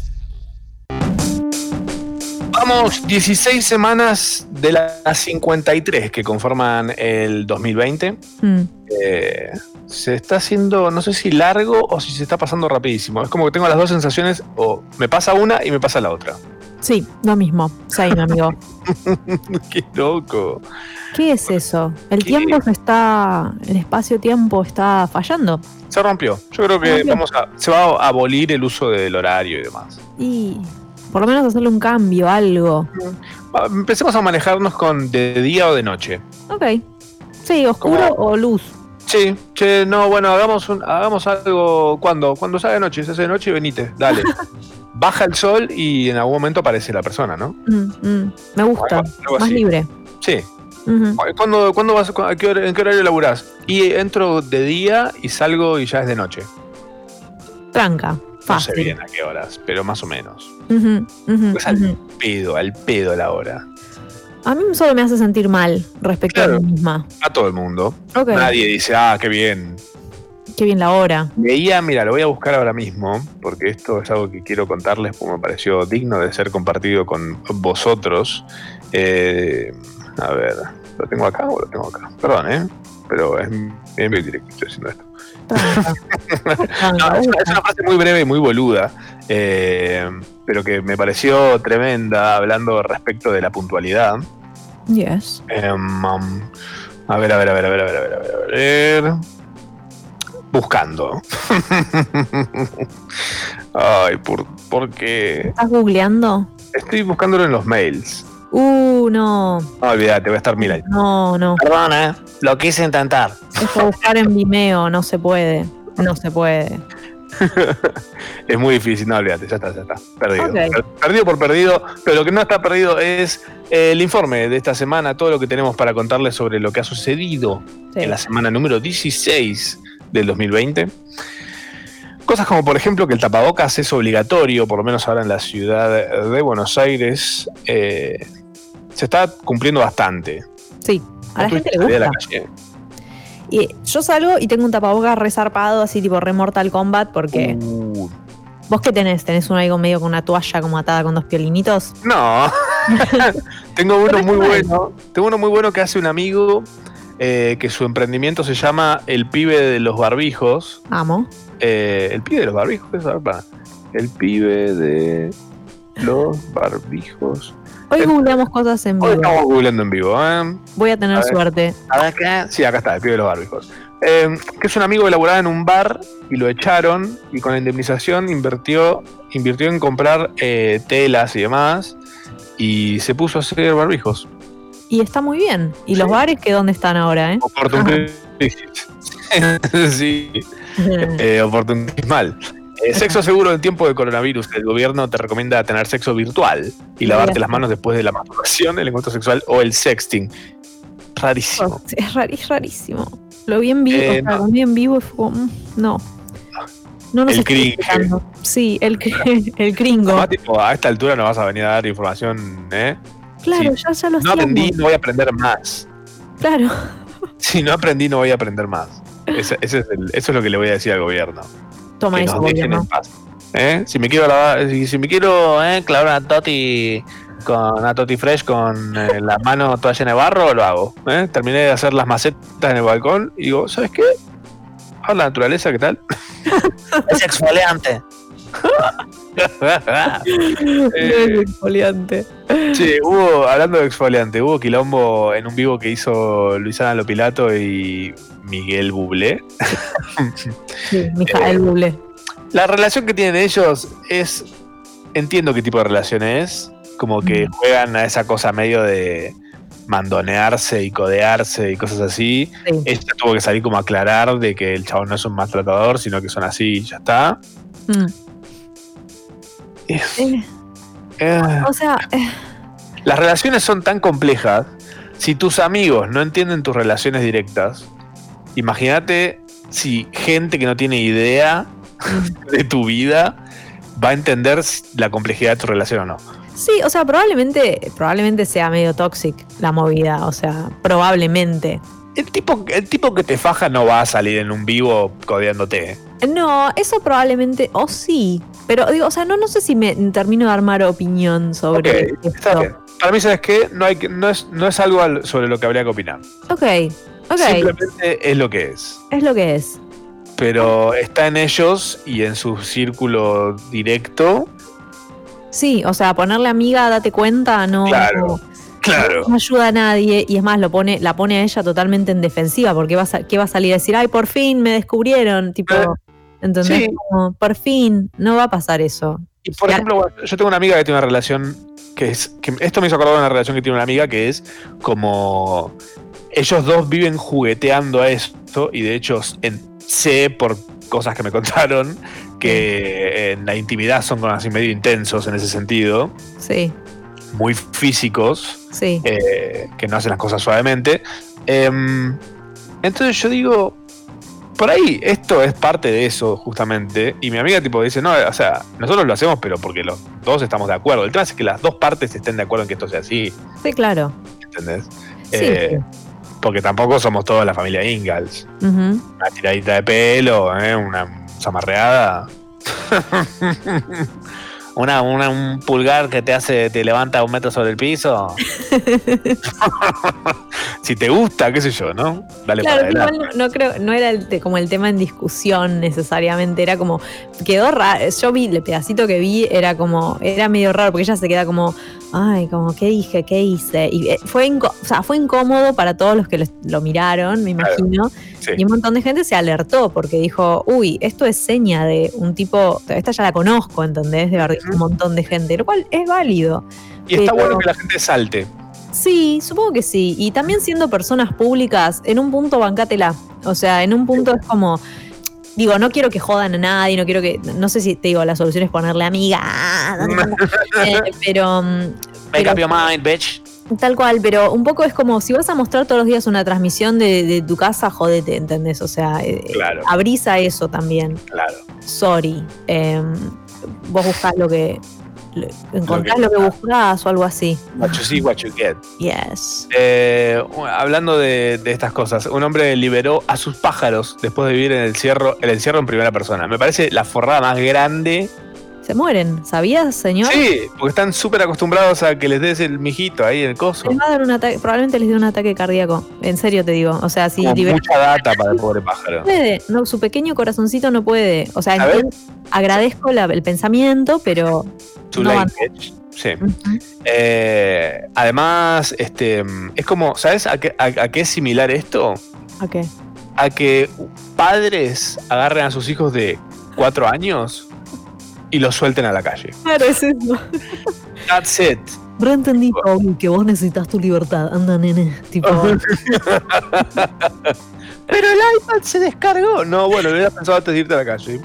Vamos 16 semanas de las 53 que conforman el 2020. Mm. Eh, se está haciendo, no sé si largo o si se está pasando rapidísimo. Es como que tengo las dos sensaciones, o me pasa una y me pasa la otra. Sí, lo mismo. Same, amigo. Qué loco. ¿Qué es eso? El tiempo se está. El espacio-tiempo está fallando. Se rompió. Yo creo que vamos a, se va a abolir el uso del horario y demás. Y por lo menos hacerle un cambio, algo. Ah, Empecemos a manejarnos con de día o de noche. Ok. Sí, oscuro o luz. Sí, che, no, bueno, hagamos un, hagamos algo cuando, cuando sea de noche, se hace de noche y venite, dale. Baja el sol y en algún momento aparece la persona, ¿no? Mm, mm. Me gusta. Algo- Más así. libre. Sí. Ujú. ¿Cuándo, cuándo vas, a qué hora- ¿En qué horario laburás? Y entro de día y salgo y ya es de noche. Tranca. No sé Fácil. bien a qué horas, pero más o menos. Es al pedo, al pedo la hora. A mí solo me hace sentir mal respecto a mí misma. A todo el mundo. Nadie dice, ah, qué bien. Qué bien la hora. Veía, mira, lo voy a buscar ahora mismo, porque esto es algo que quiero contarles, porque me pareció digno de ser compartido con vosotros. Eh, a ver, ¿lo tengo acá o lo tengo acá? Perdón, ¿eh? Pero es bien directo que estoy haciendo esto. No, es, una, es una frase muy breve y muy boluda, eh, pero que me pareció tremenda hablando respecto de la puntualidad. Yes. Em, um, a ver, a ver, a ver, a ver, a ver, a ver, a ver, a ver. Buscando. Ay, ¿por, ¿por qué? ¿Estás googleando? Estoy buscándolo en los mails. Uh, no. No, olvídate, voy a estar mil años. No, no. Perdona, ¿eh? lo quise intentar. Es buscar en Vimeo, no se puede. No se puede. Es muy difícil, no, olvídate, ya está, ya está. Perdido. Perdido por perdido, pero lo que no está perdido es eh, el informe de esta semana, todo lo que tenemos para contarles sobre lo que ha sucedido Sí. en la semana número 16 del 2020. Cosas como, por ejemplo, que el tapabocas es obligatorio, por lo menos ahora en la ciudad de Buenos Aires. eh, se está cumpliendo bastante. Sí, a la ¿No gente le gusta. Y yo salgo y tengo un tapabocas resarpado, así tipo re Mortal Kombat, porque. Uh. ¿Vos qué tenés? ¿Tenés uno ahí con medio con una toalla como atada con dos piolinitos? No. Tengo uno muy bueno. Tengo uno muy bueno que hace un amigo eh, que su emprendimiento se llama El pibe de los barbijos. Amo. Eh, el pibe de los barbijos, ¿qué es? El pibe de los barbijos. Hoy googleamos cosas en Hoy vivo. estamos googleando en vivo, ¿eh? Voy a tener A ver. suerte. A ver qué. Sí, acá está, el pibe de los barbijos. Eh, que es un amigo que laboraba en un bar y lo echaron y con la indemnización invirtió, invirtió en comprar eh, telas y demás y se puso a hacer barbijos. Y está muy bien. ¿Y los bares que dónde están ahora, eh? Oportun sí, eh, oportunismal. Eh, sexo seguro en tiempo de coronavirus. El gobierno te recomienda tener sexo virtual y lavarte las manos después de la masturbación, el encuentro sexual o el sexting. Rarísimo. Es, rari- es rarísimo. Lo vi en vivo, Eh, no. lo vi en vivo y fue como, mm, no. No nos El cringe. Sí, el, el gringo. Además, tipo, a esta altura no vas a venir a dar información, ¿eh? Claro, Sí. ya, ya lo No aprendí, no voy a aprender más. Claro. Si no aprendí, no voy a aprender más. Es el- eso es lo que le voy a decir al gobierno. Toma que eso, nos dejen gobierno. en paz. ¿Eh? Si me quiero lavar, si, si me quiero eh, clavar una toti con una toti fresh con eh, la mano toda llena de barro, lo hago. ¿eh? Terminé de hacer las macetas en el balcón y digo, ¿sabes qué? A la naturaleza, ¿qué tal? Es exfoliante. Eh, exfoliante. Sí, hubo, hablando de exfoliante, hubo quilombo en un vivo que hizo Luisana Lopilato y Miguel Bublé. Sí, Mijael Bublé. La relación que tienen ellos es. Entiendo qué tipo de relación es. Como que juegan a esa cosa medio de mandonearse y codearse y cosas así. Ella tuvo que salir como a aclarar de que el chabón no es un maltratador, sino que son así y ya está. Mm. Eh, Eh, o sea, eh, Las relaciones son tan complejas. Si tus amigos no entienden tus relaciones directas, imagínate si gente que no tiene idea de tu vida va a entender la complejidad de tu relación o no. sí, o sea, probablemente, probablemente sea medio toxic la movida. O sea, probablemente. El tipo, el tipo que te faja no va a salir en un vivo codeándote. ¿eh? No, eso probablemente, o sí. Pero digo, o sea, no, no sé si me termino de armar opinión sobre Ok, está bien. Para mí, ¿sabes qué? No, hay que, no, es, no es algo al- sobre lo que habría que opinar. Ok, Simplemente es lo que es. Es lo que es. Pero está en ellos y en su círculo directo. Sí, o sea, ponerle amiga, date cuenta, no. Claro, claro. No ayuda a nadie y es más, lo pone, la pone a ella totalmente en defensiva porque va a, ¿qué va a salir a decir? Ay, por fin me descubrieron, tipo, ¿entendés? Sí. Como, por fin, no va a pasar eso. Y por ejemplo, yo tengo una amiga que tiene una relación que es. Que esto me hizo acordar de una relación que tiene una amiga que es como. Ellos dos viven jugueteando a esto y de hecho en- sé por cosas que me contaron que en la intimidad son así medio intensos en ese sentido, Sí, muy físicos, sí. eh, que no hacen las cosas suavemente. Em, entonces yo digo, por ahí esto es parte de eso justamente. Y mi amiga tipo dice, no, o sea, nosotros lo hacemos pero porque los dos estamos de acuerdo. El tema es que las dos partes estén de acuerdo en que esto sea así, Sí, claro. ¿entendés? Sí, Eh, Porque tampoco somos toda la familia Ingalls. Una tiradita de pelo, ¿eh? una zamarreada. una, una- un pulgar que te hace, te levanta un metro sobre el piso. si te gusta, qué sé yo, ¿no? Dale Claro, para igual no, no creo, no era el te- como el tema en discusión necesariamente, era como, quedó raro, yo vi, el pedacito que vi era como, era medio raro, porque ella se queda como, ay, como, ¿qué dije? ¿Qué hice? Y eh, fue, o sea, fue incómodo para todos los que lo, lo miraron, me Claro, imagino, sí. y un montón de gente se alertó, porque dijo, uy, esto es seña de un tipo, esta ya la conozco, ¿entendés? De verdad, un montón de gente, lo cual es válido. Y está bueno que la gente salte. Sí, supongo que sí. Y también siendo personas públicas, en un punto bancátela. O sea, en un punto es como. Digo, no quiero que jodan a nadie, no quiero que. No sé si te digo, la solución es ponerle amiga. ah. Eh, pero. mm, Make pero- up your mind, bitch. Tal cual, pero un poco es como si vas a mostrar todos los días una transmisión de, de tu casa, jodete, ¿entendés? O sea, eh, Claro. abrís a eso también. Claro. Sorry. Eh, vos buscás lo que. Lo- encontrás lo que buscás o algo así. What you see, what you get. Yes. Eh, hablando de, de estas cosas, un hombre liberó a sus pájaros después de vivir en el encierro, el encierro en primera persona. Me parece la forrada más grande. Se mueren, ¿sabías, señor? Sí, porque están súper acostumbrados a que les des el mijito ahí el coso. Les va a dar un ataque, probablemente les dé un ataque cardíaco. En serio te digo. O sea, si Como mucha data para el pobre pájaro. No puede, no, su pequeño corazoncito no puede. O sea, entiendo- agradezco la- el pensamiento, pero Too no late, bitch. Sí. Eh, además, este, es como, ¿sabes a qué, a- a qué es similar esto? ¿A qué? A que padres agarren a sus hijos de cuatro años y los suelten a la calle. Claro, es eso. That's it. Re entendí, Toby, que vos necesitas tu libertad. Anda, nene. Tipo, Pero el iPad se descargó. No, bueno, lo hubieras pensado antes de irte a la calle. ¿Eh?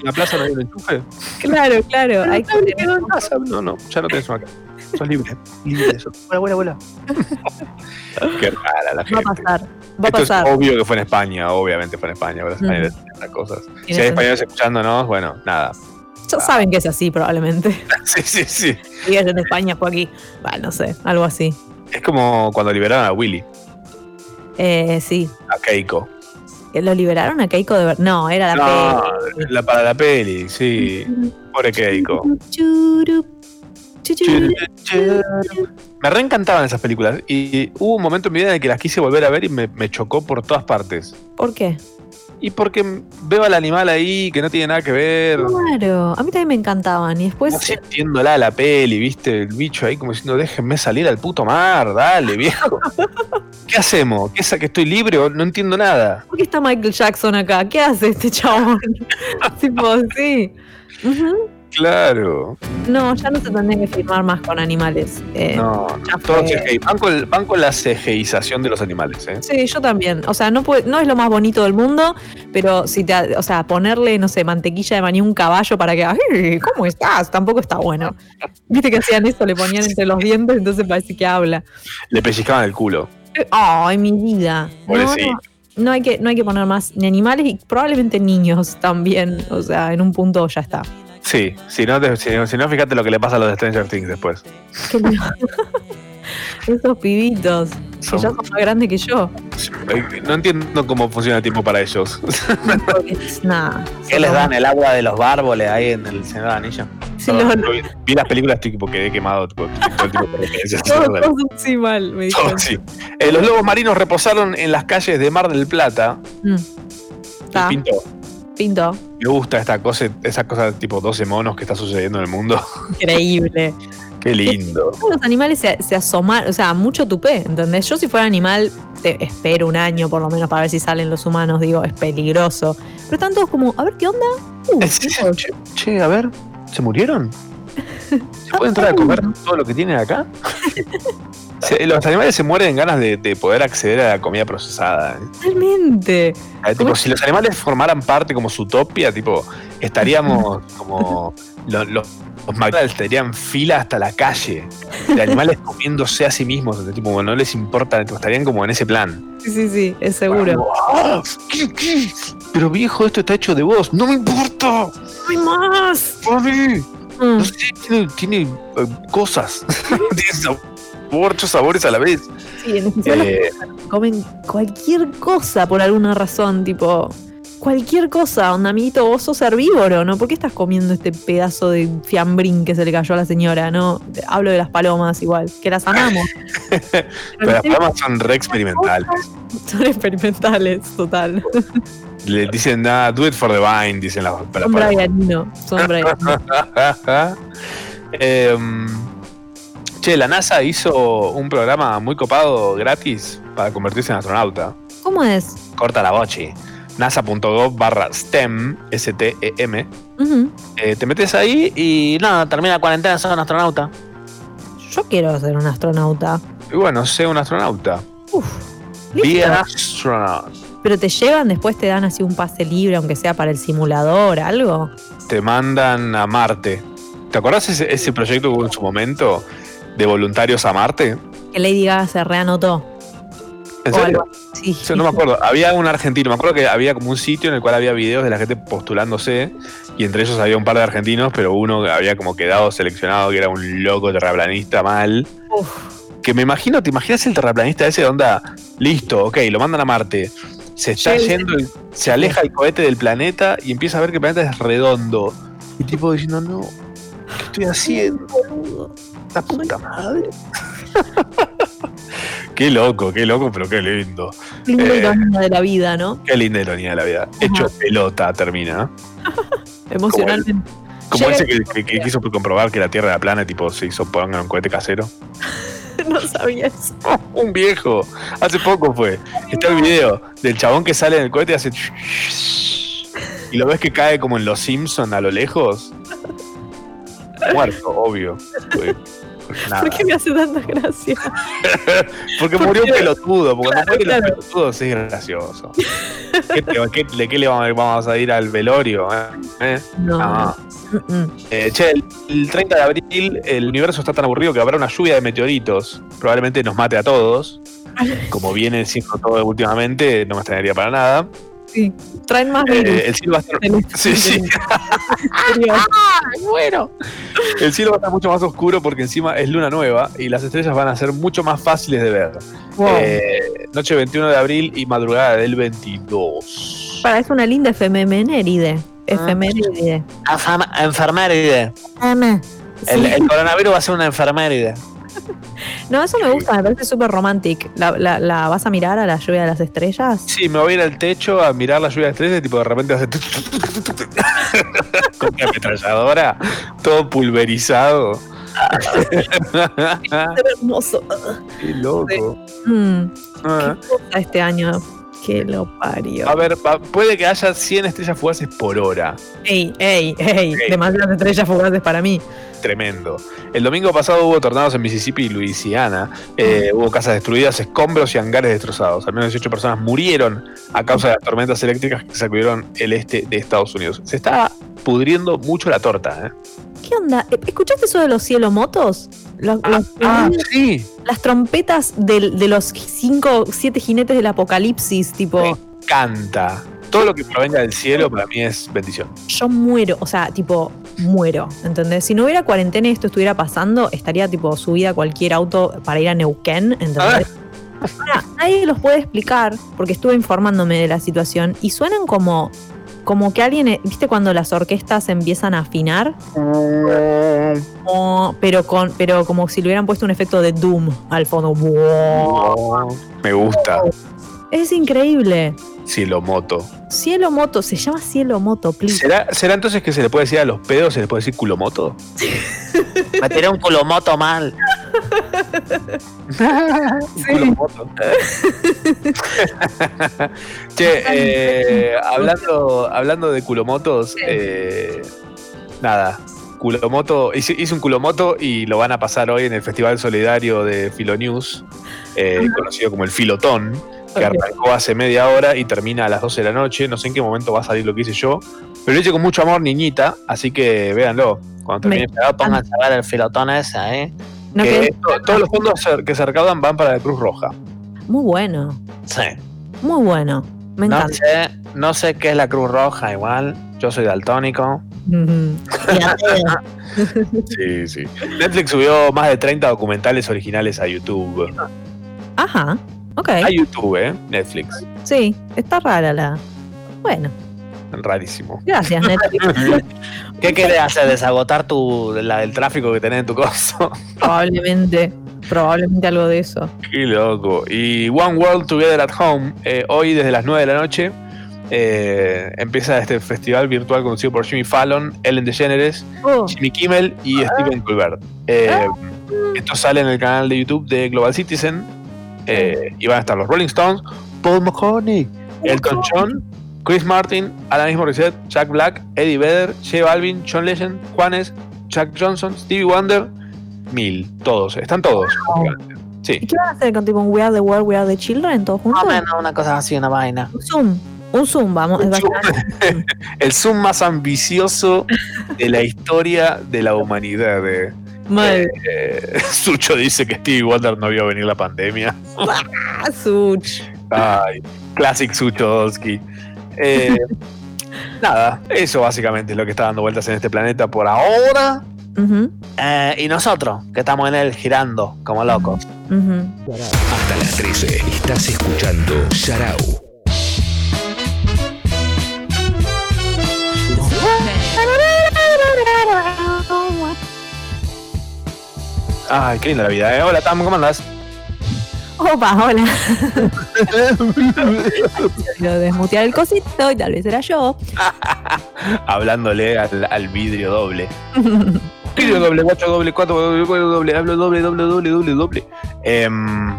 ¿En la plaza no hay un enchufe? claro, claro. Hay que Me quedo en casa. No, no, ya no tenés una casa. Sos libre. Libre de eso. Vuela, vuela, vuela. Qué rara la Va gente. a pasar. Va a Esto pasar. es obvio que fue en España, obviamente fue en España, pero Ujú. estas cosas. Si hay españoles escuchándonos, bueno, nada. Ya saben que es así, probablemente. Sí, sí, sí. Vives en España, fue aquí. Bueno, no sé, algo así. Es como cuando liberaron a Willy, Eh, sí. a Keiko. ¿Lo liberaron a Keiko de ver? No, era la No, peli. la, para la peli, sí. Pobre Keiko. Churu, chuchuru. Me reencantaban esas películas y hubo un momento en mi vida en el que las quise volver a ver y me, me chocó por todas partes. ¿Por qué? Y porque veo al animal ahí que no tiene nada que ver. Claro, a mí también me encantaban. Y después. Sintiéndola la peli, viste, el bicho ahí como diciendo, déjenme salir al puto mar, dale, viejo. ¿Qué hacemos? ¿Qué es que estoy libre o no entiendo nada? ¿Por qué está Michael Jackson acá? ¿Qué hace este chabón? tipo, sí. Ujú. Claro. No, ya no se tendría que filmar más con animales. Eh, No, todo. CGI. Van con, van con la CGIzación de los animales, ¿eh? Sí, yo también. O sea, no, puede- no es lo más bonito del mundo, pero si te, o sea, ponerle, no sé, mantequilla de maní a un caballo para que, ¡ay! ¿Cómo estás? Tampoco está bueno. Viste que hacían eso, le ponían entre los dientes, entonces parece que habla. Le pellizcaban el culo. Ay, mi vida. No, no, no hay que, no hay que poner más ni animales y probablemente niños también. O sea, en un punto ya está. Sí, si no, te- si, no- si no, fíjate lo que le pasa a los de Stranger Things después. Esos pibitos, que Son- ya son más grandes que yo. No entiendo cómo funciona el tiempo para ellos. Porque es nada. ¿Qué les dan? ¿El agua de los bárboles ahí en el Señor de Anillo? Sí, vi, vi las películas, tipo, quedé quemado. Tipo, todo el. Todo, sí mal, me dijo. Todo, sí. Eh, los lobos marinos reposaron en las calles de Mar del Plata. Mm. Y Está, pintó. Pinto. Me gusta esta cosa, esa cosa tipo 12 monos que está sucediendo en el mundo. Increíble. Qué lindo. Los animales se, se asoman, o sea, mucho tupé, ¿entendés? Yo si fuera animal, te espero un año por lo menos para ver si salen los humanos, digo, es peligroso. Pero todos como, a ver qué onda. Uh, che, che, a ver, ¿se murieron? ¿Se puede entrar a comer todo lo que tienen acá? Se- los animales se mueren en ganas de, de poder acceder a la comida procesada. ¿eh? Totalmente. Eh, tipo, si los animales formaran parte como su utopia, tipo, estaríamos como lo- lo- los McDonald's estarían fila hasta la calle de animales comiéndose a sí mismos, tipo, no les importa, tipo, estarían como en ese plan. Sí, sí, sí, es seguro. Ah, ¿qué, qué? Pero viejo, esto está hecho de vos, no me importa. ¡No hay más! Mami, Mm. no sé, tiene, tiene, eh, cosas. Tiene. Muchos sabores a la vez. Sí, en Eh, comen cualquier cosa por alguna razón, tipo. Cualquier cosa, onda, amiguito, vos sos herbívoro, ¿no? ¿Por qué estás comiendo este pedazo de fiambrín que se le cayó a la señora, no? Hablo de las palomas igual, que las amamos. pero las palomas son re experimentales. Son experimentales, total. Le dicen, nada, do it for the vine, dicen las las Son palomas. Brianino, son Brianino. Em, che, la NASA hizo un programa muy copado gratis para convertirse en astronauta. ¿Cómo es? Corta la bochi. NASA.gov barra STEM, S-T-E-M. Eh, te metes ahí y nada, termina la cuarentena, sos un astronauta. Yo quiero ser un astronauta. Y bueno, sé un astronauta. Be an astronaut. Pero te llevan, después te dan así un pase libre, aunque sea para el simulador, algo. Te mandan a Marte. ¿Te acordás ese, ese proyecto que hubo en su momento de voluntarios a Marte? Que Lady Gaga se reanotó. ¿En serio? Sí. Sí, no me acuerdo. Había un argentino. Me acuerdo que había como un sitio en el cual había videos de la gente postulándose. Y entre ellos había un par de argentinos, pero uno había como quedado seleccionado, que era un loco terraplanista mal. Que me imagino, ¿te imaginas el terraplanista ese de onda? Listo, ok, lo mandan a Marte. Se está yendo, se aleja el cohete del planeta y empieza a ver que el planeta es redondo. Y tipo diciendo, no, ¿qué estoy haciendo? La puta madre. qué loco, qué loco, pero qué lindo. Linda Eh, ironía de la vida, ¿no? Qué linda ironía de la vida. Hecho pelota termina. Emocionalmente. Como ese que, que- que quiso comprobar que la Tierra era plana tipo se hizo pongan un cohete casero. no sabía eso. un viejo. Hace poco fue. Está el video del chabón que sale en el cohete y hace. Y lo ves que cae como en los Simpson a lo lejos. Muerto, obvio. Nada. ¿Por qué me hace tanta gracia? Porque murió un pelotudo, porque cuando mueren Claro, los pelotudos es gracioso. ¿Qué ¿De qué le vamos, vamos a ir al velorio? eh? ¿Eh? No. Eh, che, el, el 30 de abril el universo está tan aburrido que habrá una lluvia de meteoritos. Probablemente nos mate a todos. Como viene siendo todo últimamente, no me extrañaría para nada. Sí. Traen más Eh, virus. el cielo va a estar. Del- Sí, sí. bueno. El cielo va a estar mucho más oscuro porque encima es luna nueva y las estrellas van a ser mucho más fáciles de ver. Wow. Eh, noche 21 de abril y madrugada del 22. Para, es una linda efeméride. Efeméride. Enfermeride. Ama. El, Sí. el coronavirus va a ser una enfermeride. No, eso me gusta, me parece súper romántico. ¿La, la, la vas a mirar a la lluvia de las estrellas? Sí, me voy a ir al techo a mirar la lluvia de estrellas y tipo de repente hace con una ametralladora, todo pulverizado. hermoso. Qué loco. Mm, Ah. qué este año. Que lo parió. A ver, puede que haya 100 estrellas fugaces por hora. Ey, ey, ey. Demasiadas estrellas fugaces para mí. Tremendo. El domingo pasado hubo tornados en Mississippi y Luisiana. Eh, hubo casas destruidas, escombros y hangares destrozados. Al menos 18 personas murieron a causa de las tormentas eléctricas que sacudieron el este de Estados Unidos. Se está pudriendo mucho la torta, ¿eh? ¿Qué onda? ¿Escuchaste eso de los cielomotos? Los, los- ah, sí. Las trompetas de, los cinco, siete jinetes del apocalipsis, tipo. Canta. Todo lo que provenga del cielo para mí es bendición. Yo muero, o sea, tipo, muero, ¿entendés? Si no hubiera cuarentena y esto estuviera pasando, estaría tipo subida a cualquier auto para ir a Neuquén, ¿entendés? Ahora, nadie los puede explicar, porque estuve informándome de la situación, y suenan como, como que alguien, eh, ¿viste cuando las orquestas empiezan a afinar? Como- pero con, pero como si le hubieran puesto un efecto de Doom al fondo. Me gusta. Es increíble. Cielo moto. Cielo moto, se llama cielo moto, please. ¿Será, ¿Será entonces que se le puede decir a los pedos, se les puede decir culomoto? Me tiré un culomoto mal. Culomoto. che, eh, hablando, hablando de culomotos, eh, nada. Culomoto, hice, hice un culomoto y lo van a pasar hoy en el Festival Solidario de Filonews, eh, conocido como el Filotón, que arrancó hace media hora y termina a las 12 de la noche. No sé en qué momento va a salir lo que hice yo, pero lo hice con mucho amor, niñita, así que véanlo. Cuando termine, Pero pónganse a ver el filotón ese, ¿eh? No, que que- to- todos los fondos que se recaudan van para la Cruz Roja. Muy bueno, Sí. muy bueno. Me No encanta. sé, no sé qué es la Cruz Roja, igual. Yo soy daltónico. Sí, sí. Netflix subió más de 30 documentales originales a YouTube. Ajá. Ok. A YouTube, ¿eh? Netflix. Sí, está rara la. Bueno, Rarísimo. gracias, Netflix. ¿Qué querés hacer? ¿Desagotar tu, la, el tráfico que tenés en tu coso? probablemente. Probablemente algo de eso. Qué loco. Y One World Together at Home, eh, hoy desde las 9 de la noche, eh, empieza este festival virtual conducido por Jimmy Fallon, Ellen DeGeneres, Oh. Jimmy Kimmel y Steven Colbert. Eh, esto sale en el canal de YouTube de Global Citizen. Eh, y van a estar los Rolling Stones, Paul McCartney, Elton John, Chris Martin, Alanis Morissette, Jack Black, Eddie Vedder, J Balvin, John Legend, Juanes, Jack Johnson, Stevie Wonder, mil, todos, están todos. Sí. ¿Y qué van a hacer con tipo un We Are the World, We Are the Children, todos juntos? Más o menos una cosa así, una vaina. Un Zoom. Un Zoom, vamos. El Zoom más ambicioso de la historia de la humanidad. eh. Mal. Eh, Sucho dice que Stevie Wonder no vio venir la pandemia. Ah, Such. Ay, classic Suchodolski. Eh, nada, eso básicamente es lo que está dando vueltas en este planeta por ahora. Eh, y nosotros, que estamos en él girando como locos. Hasta las 13 estás escuchando Sharau. Ay, qué linda la vida. ¿eh? Hola, Tam, ¿cómo andás? Opa, hola. Lo desmutear el cosito y tal vez era yo. Hablándole al, al vidrio doble. Vidrio doble, guacho doble, cuatro doble, cuatro doble, hablo doble, doble, doble, doble, doble. Em,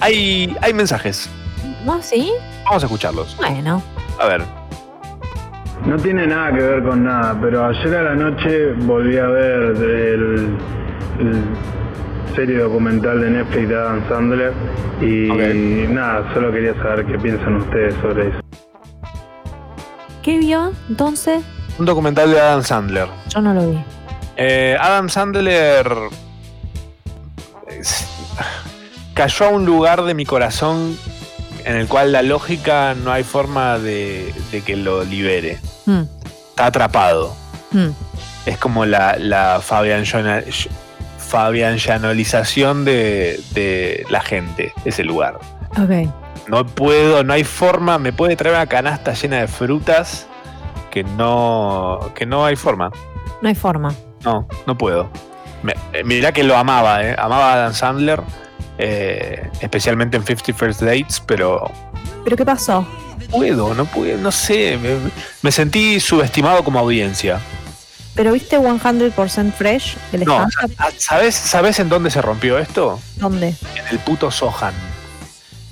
hay, hay mensajes. ¿No? ¿Sí? Vamos a escucharlos. Bueno. A ver. No tiene nada que ver con nada, pero ayer a la noche volví a ver el serie documental de Netflix de Adam Sandler y nada, solo quería saber qué piensan ustedes sobre eso. ¿Qué vio entonces? Un documental de Adam Sandler. Yo no lo vi. Eh, Adam Sandler cayó a un lugar de mi corazón en el cual la lógica no hay forma de, de que lo libere. Hmm, Está atrapado. hmm. Es como la, la Fabian Jana- Fabian Janolización de, de la gente, ese lugar. Ok. No puedo, no hay forma, me puede traer una canasta llena de frutas que no, que no hay forma. No hay forma. No, no puedo. Me- eh, mirá que lo amaba, ¿eh? Amaba a Adam Sandler, eh, especialmente en 50 First Dates, pero ¿Pero qué pasó? no puedo, no puedo, no sé. Me, me sentí subestimado como audiencia. ¿Pero viste 100% Fresh? El No, sa- ¿sabes, ¿sabes en dónde se rompió esto? ¿Dónde? En el puto Sohan.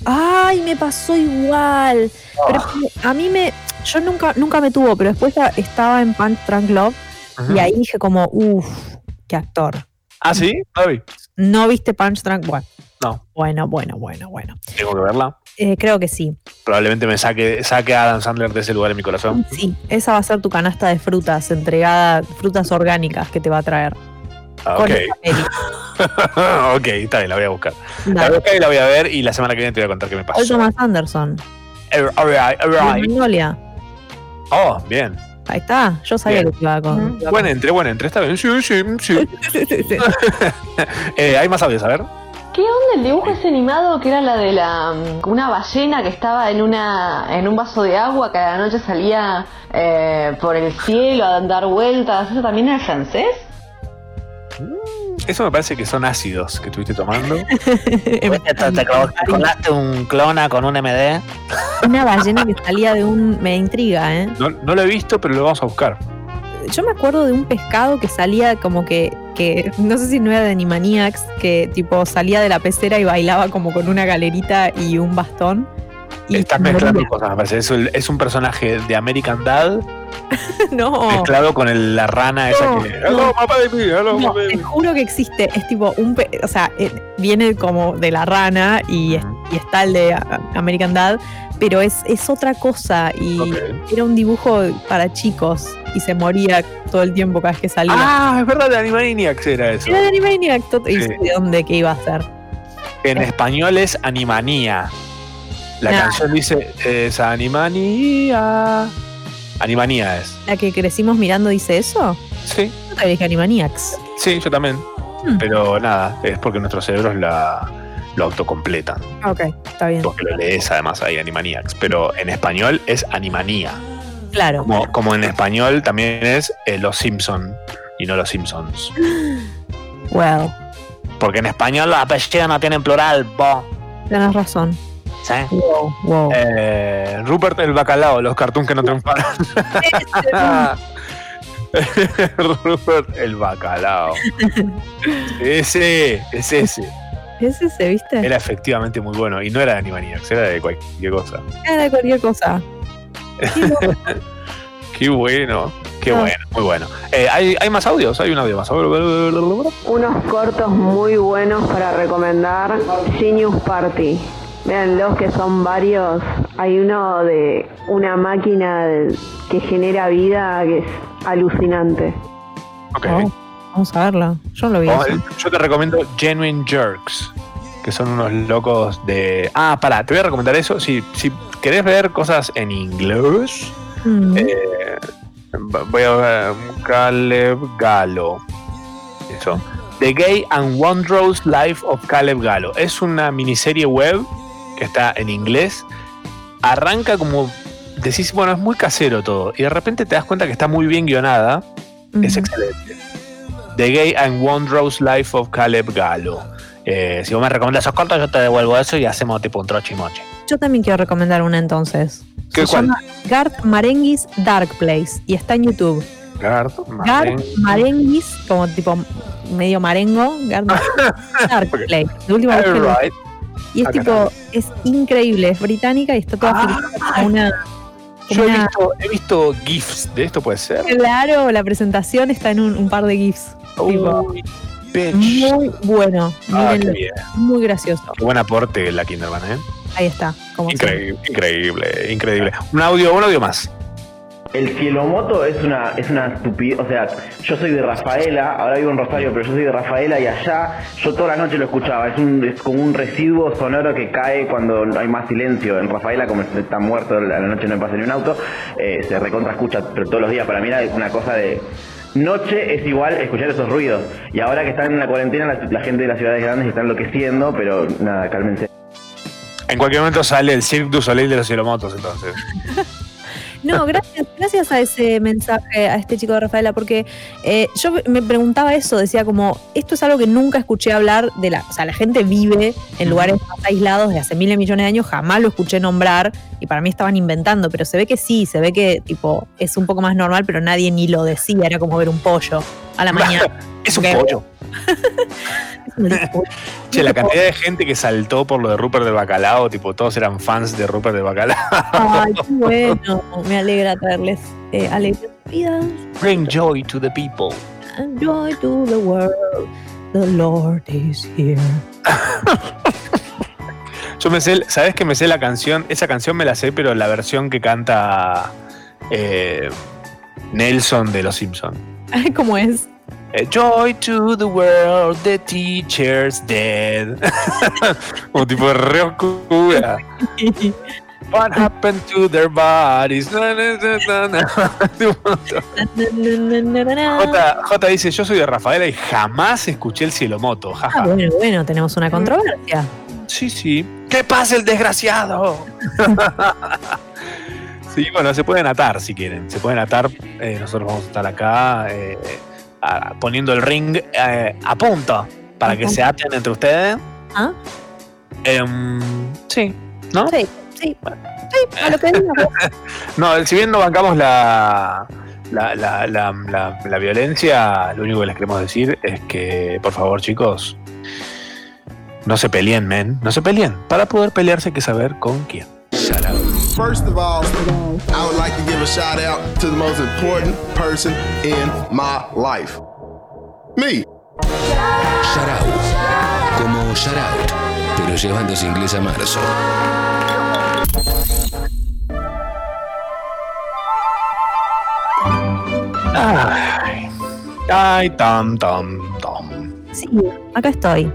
Ay, me pasó igual. Pero a mí me. Yo nunca, nunca me tuvo, pero después estaba en Punch Drunk Love y ahí dije como, uff, qué actor. ¿Ah, sí? No vi. ¿No viste Punch Drunk? Bueno. No. Bueno, bueno, bueno, bueno. Tengo que verla. Eh, creo que sí. Probablemente me saque, saque a Adam Sandler de ese lugar en mi corazón. Sí, esa va a ser tu canasta de frutas, entregada, frutas orgánicas que te va a traer. Ah, ok. ok, está bien, la voy a buscar. La voy a buscar y la voy a ver y la semana que viene te voy a contar qué me pasó. Thomas Anderson. All right, all De right. Magnolia. Oh, bien. Ahí está. Yo sabía Bien. que te iba a con. Buen entre, buen entre, está bien. Sí, sí, sí. Eh, hay más audios, a ver. ¿Qué onda el dibujo ese animado que era la de la mm, una ballena que estaba en una en un vaso de agua que a la noche salía eh, por el cielo a dar vueltas? ¿Eso también era francés? Eso me parece que son ácidos que estuviste tomando. ¿Te, te, te colaste un clona con un MD? Una ballena que salía de un. Me intriga, ¿eh? No, no lo he visto, pero lo vamos a buscar. Yo me acuerdo de un pescado que salía como que. que no sé si no era de Animaniacs, que tipo salía de la pecera y bailaba como con una galerita y un bastón. Y Estás mezclando cosas, me parece. Es, un personaje de American Dad No. mezclado con el- la rana esa que. no. My baby, hello, my No, baby. te juro que existe. Es tipo un. pe- O sea, eh, viene como de la rana y, es- y está el de ah, American Dad, pero es, es otra cosa. Y era un dibujo para chicos y se moría todo el tiempo cada vez que salía. Ah, es verdad, de Animaniacs era eso. Era de Animaniacs. y Sí. ¿De dónde que iba a ser? En español es Animanía. La Nah. canción dice es Animanía. Animanía es. ¿La que crecimos mirando dice eso? Sí. No te dije Animaniacs. Sí, yo también. Hmm. Pero nada, es porque nuestros cerebros la, lo autocompletan. Ok, está bien. Porque lo lees además ahí, Animaniacs. Pero en español es Animanía. Claro. Como, como en español también es eh, Los Simpson y no Los Simpsons. Well, Porque en español los apellidos no tienen plural, tenés razón. ¿Sí? Wow, wow. Eh, Rupert el Bacalao, los cartoons que no triunfaron. Rupert el Bacalao. Ese, es ese. ¿Es ese, viste? Era efectivamente muy bueno. Y no era de Animaniacs, era de cualquier cosa. Era de cualquier cosa. Qué bueno, qué Ah. bueno, muy bueno. Eh, ¿hay, hay más audios? Hay un audio más. Unos cortos muy buenos para recomendar. Genius Party. Vean los que son varios. Hay uno de una máquina que genera vida que es alucinante. Ok. Oh, vamos a verla. Yo no lo vi. Oh, yo te recomiendo Genuine Jerks, que son unos locos de... Ah, pará, te voy a recomendar eso. Si, si querés ver cosas en inglés, Mm. eh, voy a ver Caleb Galo. Eso. The Gay and Wondrous Life of Caleb Galo. Es una miniserie web que está en inglés. Arranca como... Decís, bueno, es muy casero todo. Y de repente te das cuenta que está muy bien guionada. Es excelente. The Gay and Wondrous Life of Caleb Galo. Eh, si vos me recomiendas esos cortos, yo te devuelvo eso y hacemos tipo un trochimoche. Yo también quiero recomendar una entonces. ¿Qué, Se cuál? llama Garth Marenghi's Dark Place y está en YouTube. Garth Garth Marenghi's, como tipo medio marengo, Garth Marenghi's Dark Place. De última vez que lo- Alright. Y es Acá. tipo, es increíble, es británica y está toda filmada como una. Yo he visto, he visto GIFs de esto, puede ser. Claro, la presentación está en un, un par de GIFs. tipo, muy bueno. Ah, qué mírenlo, bien. muy gracioso. Qué buen aporte la Kinderman, ¿eh? Ahí está. Como. Increíble, increíble, increíble. Un audio, un audio más. El cielomoto es una, es una estupidez, o sea, yo soy de Rafaela, ahora vivo en Rosario, pero yo soy de Rafaela y allá yo toda la noche lo escuchaba, es, un, es como un residuo sonoro que cae cuando hay más silencio. En Rafaela, como está muerto, a la noche no pasa ni un auto, eh, se recontra escucha, pero todos los días para mí era una cosa de... Noche es igual escuchar esos ruidos. Y ahora que están en la cuarentena, la, la gente de las ciudades grandes está enloqueciendo, pero nada, cálmense. En cualquier momento sale el Cirque du Soleil de los Cielomotos, entonces. No, gracias, gracias a ese mensaje, a este chico de Rafaela, porque eh, yo me preguntaba eso, decía como, esto es algo que nunca escuché hablar de la, o sea, la gente vive en lugares más aislados de hace miles de millones de años, jamás lo escuché nombrar y para mí estaban inventando, pero se ve que sí, se ve que tipo es un poco más normal, pero nadie ni lo decía, era como ver un pollo a la mañana. Es un pollo. Che, la cantidad de gente que saltó por lo de Rupert del Bacalao, tipo, todos eran fans de Rupert del Bacalao. Ay, qué bueno, me alegra traerles eh, alegría vida. Bring joy to the people. and joy to the world. The Lord is here. Yo me sé, ¿sabes que me sé la canción? Esa canción me la sé, pero la versión que canta eh, Nelson de Los Simpson. Ay, ¿Cómo es? Eh, Joy to the world, the teacher's dead. Como tipo de re oscura. What happened to their bodies? J, J dice, yo soy de Rafaela y jamás escuché el cielomoto. Ah, Jaja. bueno, bueno, tenemos una controversia. Sí, sí. ¿Qué pasa el desgraciado? sí, bueno, se pueden atar si quieren. Se pueden atar. Eh, nosotros vamos a estar acá eh, a- poniendo el ring eh, a punto para que se aten entre ustedes. ¿Ah? Em, sí, ¿no? Sí, sí. Sí, a lo que. No, si bien no bancamos la, la, la, la, la- la violencia, lo único que les queremos decir es que, por favor, chicos, no se peleen, men. No se peleen. Para poder pelearse hay que saber con quién. First of all, I would like to give a shout out to the most important person in my life. Me. Shout out. Como shout out, pero llevándose inglés a marzo. Ay, ay, tam, tam, tam. Sí, acá estoy.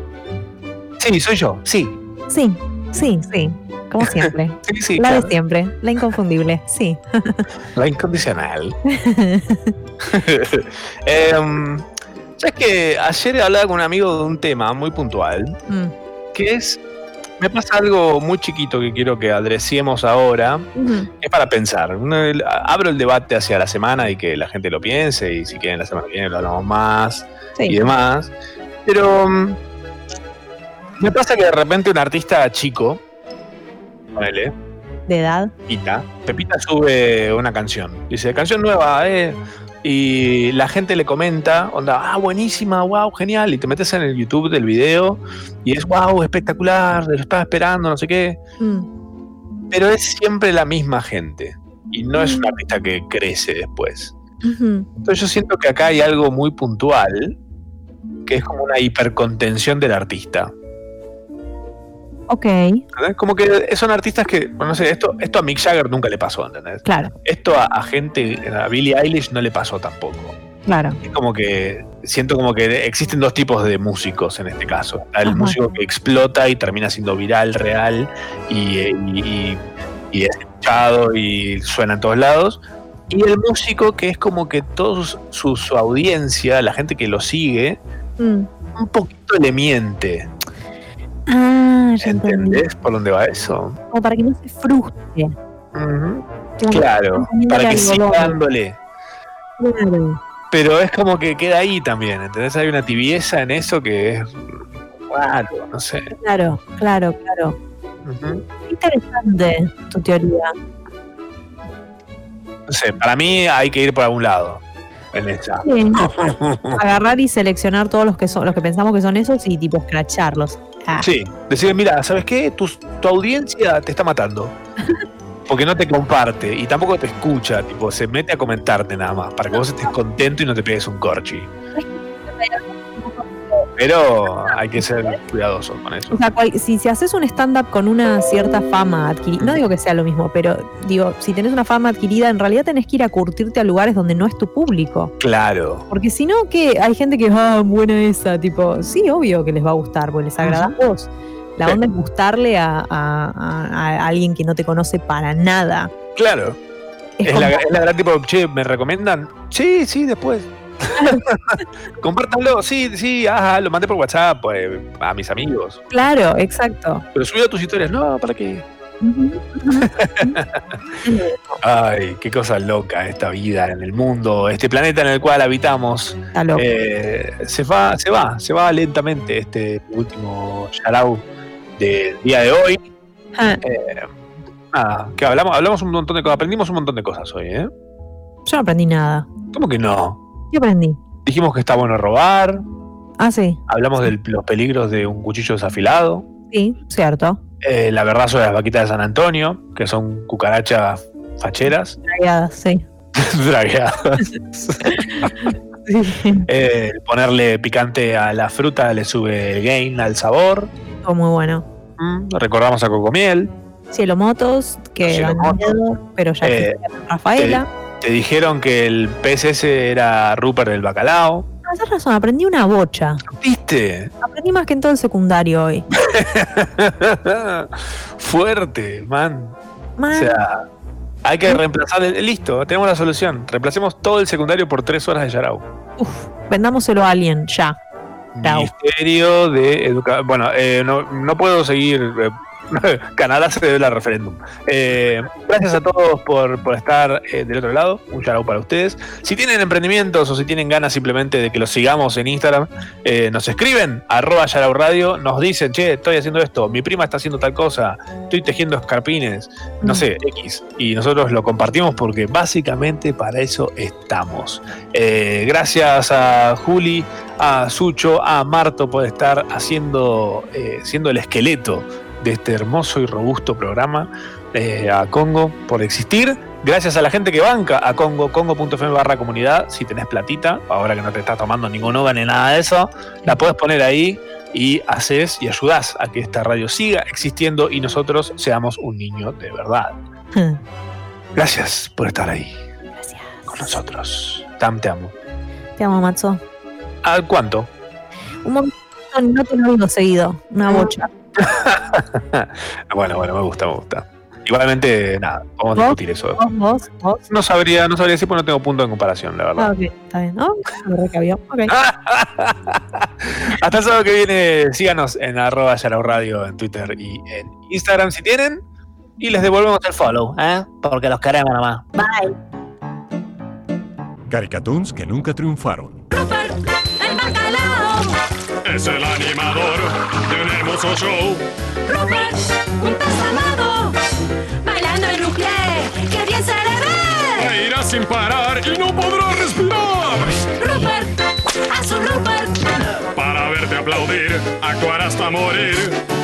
Sí, soy yo, sí. Sí, sí, sí. Como siempre. Sí, sí, la claro. de siempre, la inconfundible, sí. La incondicional. Em, ¿Sabes que Ayer hablaba con un amigo de un tema muy puntual, Mm. que es. Me pasa algo muy chiquito que quiero que adresiemos ahora. Es para pensar. Abro el debate hacia la semana y que la gente lo piense. Y si quieren, la semana que viene lo hablamos más Sí. y demás. Pero. mm, Me pasa que de repente un artista chico. Ponele, De edad. Pepita. Pepita sube una canción. Dice, canción nueva, eh. Y la gente le comenta, onda, ah, buenísima, wow, genial. Y te metes en el YouTube del video y es, wow, espectacular, lo estaba esperando, no sé qué. Mm. Pero es siempre la misma gente. Y no es un artista que crece después. Entonces yo siento que acá hay algo muy puntual, que es como una hipercontención del artista. Ok, ¿entendés? Como que son artistas que, bueno, no sé, esto, esto a Mick Jagger nunca le pasó, ¿entendés? claro, Esto a, a gente, a Billie Eilish no le pasó tampoco. claro. Es como que siento como que existen dos tipos de músicos en este caso. El Ajá. músico que explota y termina siendo viral, real y, eh, y- y- y es escuchado y suena en todos lados. Y el músico que es como que toda su audiencia, la gente que lo sigue, Mm. un poquito le miente. Ah, ya entendí. ¿Entendés por dónde va eso? Como para que no se frustre. Claro, para que siga dándole. Claro. Pero es como que queda ahí también, ¿entendés? Hay una tibieza en eso que es raro, no sé. Claro, claro, claro. Ujú. Interesante tu teoría. No sé, para mí hay que ir por algún lado. En esa. Sí. Agarrar y seleccionar todos los que son, los que pensamos que son esos y tipo escracharlos. Ah, Sí, decir, mira, ¿sabes qué? Tu, tu audiencia te está matando. Porque no te comparte y tampoco te escucha, tipo, se mete a comentarte nada más, para que vos estés contento y no te pegues un corchi. Pero hay que ser cuidadoso con eso. O sea, cual- si, si haces un stand-up con una cierta fama adquirida, no digo que sea lo mismo, pero digo, si tenés una fama adquirida, en realidad tenés que ir a curtirte a lugares donde no es tu público. Claro. Porque si no, que hay gente que, ah, buena esa, tipo, sí, obvio que les va a gustar, porque les agrada a vos. La Sí. onda es gustarle a, a- a- a alguien que no te conoce para nada. Claro. Es la, es la gran tipo, che, ¿me recomiendan? Sí, sí, después. Compártanlo, sí, sí, ajá, lo mandé por WhatsApp pues, a mis amigos. Claro, exacto. Pero subí a tus historias, no, ¿para qué? Ay, qué cosa loca esta vida en el mundo, este planeta en el cual habitamos. Está loco. Eh, se va, se va, se va lentamente este último Yarau del día de hoy. Ah, Eh, nada, que hablamos, hablamos un montón de cosas, aprendimos un montón de cosas hoy, ¿eh? yo no aprendí nada. ¿Cómo que no? ¿Qué aprendí? Dijimos que está bueno robar, Ah, sí, hablamos de los peligros de un cuchillo desafilado, sí, cierto. eh, la verdad sobre las vaquitas de San Antonio, que son cucarachas facheras, Dragueadas, sí. dragueadas. Sí, Eh, ponerle picante a la fruta le sube el gain al sabor. todo muy bueno. Mm, Recordamos a Cocomiel. Cielo Motos, que Cielo dan Motos. miedo, pero ya Eh, existe Rafaela. Te dijeron que el PSS era Rupert del bacalao. No, tenés razón, aprendí una bocha. ¿Viste? Aprendí más que en todo el secundario hoy. Fuerte, man. Man. O sea, hay que reemplazar. el- listo, tenemos la solución. Reemplacemos todo el secundario por tres horas de Yarau. Vendámoselo a alguien, ya. Ministerio de Educación. Bueno, eh, no, no puedo seguir. Canadá se debe al referéndum. Eh, gracias a todos por, por estar eh, del otro lado. Un shout out para ustedes. Si tienen emprendimientos o si tienen ganas simplemente de que los sigamos en Instagram, eh, nos escriben, arroba Yarau Radio, nos dicen, che, estoy haciendo esto, mi prima está haciendo tal cosa, estoy tejiendo escarpines, no sé, X. Y nosotros lo compartimos porque básicamente para eso estamos. Gracias a Juli, a Sucho, a Marto por estar haciendo, siendo el esqueleto de este hermoso y robusto programa, eh, a Congo por existir. Gracias a la gente que banca a Congo, congo.fm barra comunidad. Si tenés platita, ahora que no te estás tomando ningún OVA ni nada de eso, la puedes poner ahí y haces y ayudás a que esta radio siga existiendo y nosotros seamos un niño de verdad. Gracias por estar ahí. Gracias. Con nosotros. Tam, te amo. Te amo, Matzo. ¿A cuánto? Un montón, no te lo digo seguido. Una bocha. bueno, bueno, me gusta, me gusta. Igualmente, nada, vamos a discutir eso. ¿Vos, vos, vos? No sabría, no sabría decir porque no tengo punto de comparación, la verdad. Ah, ok, está bien. ¿No? Me recabió. Ok. Hasta el sábado que viene, síganos en arroba Yarao Radio en Twitter y en Instagram si tienen. Y les devolvemos el follow, ¿eh? Porque los queremos nomás. Bye. Caricatunes que nunca triunfaron. El. Es el animador de un hermoso show. Rupert, un pez amado. Bailando en un pie. ¡Qué bien se le ve! Irá sin parar y no podrá respirar. Rupert, azul Rupert. Para verte aplaudir, actuar hasta morir.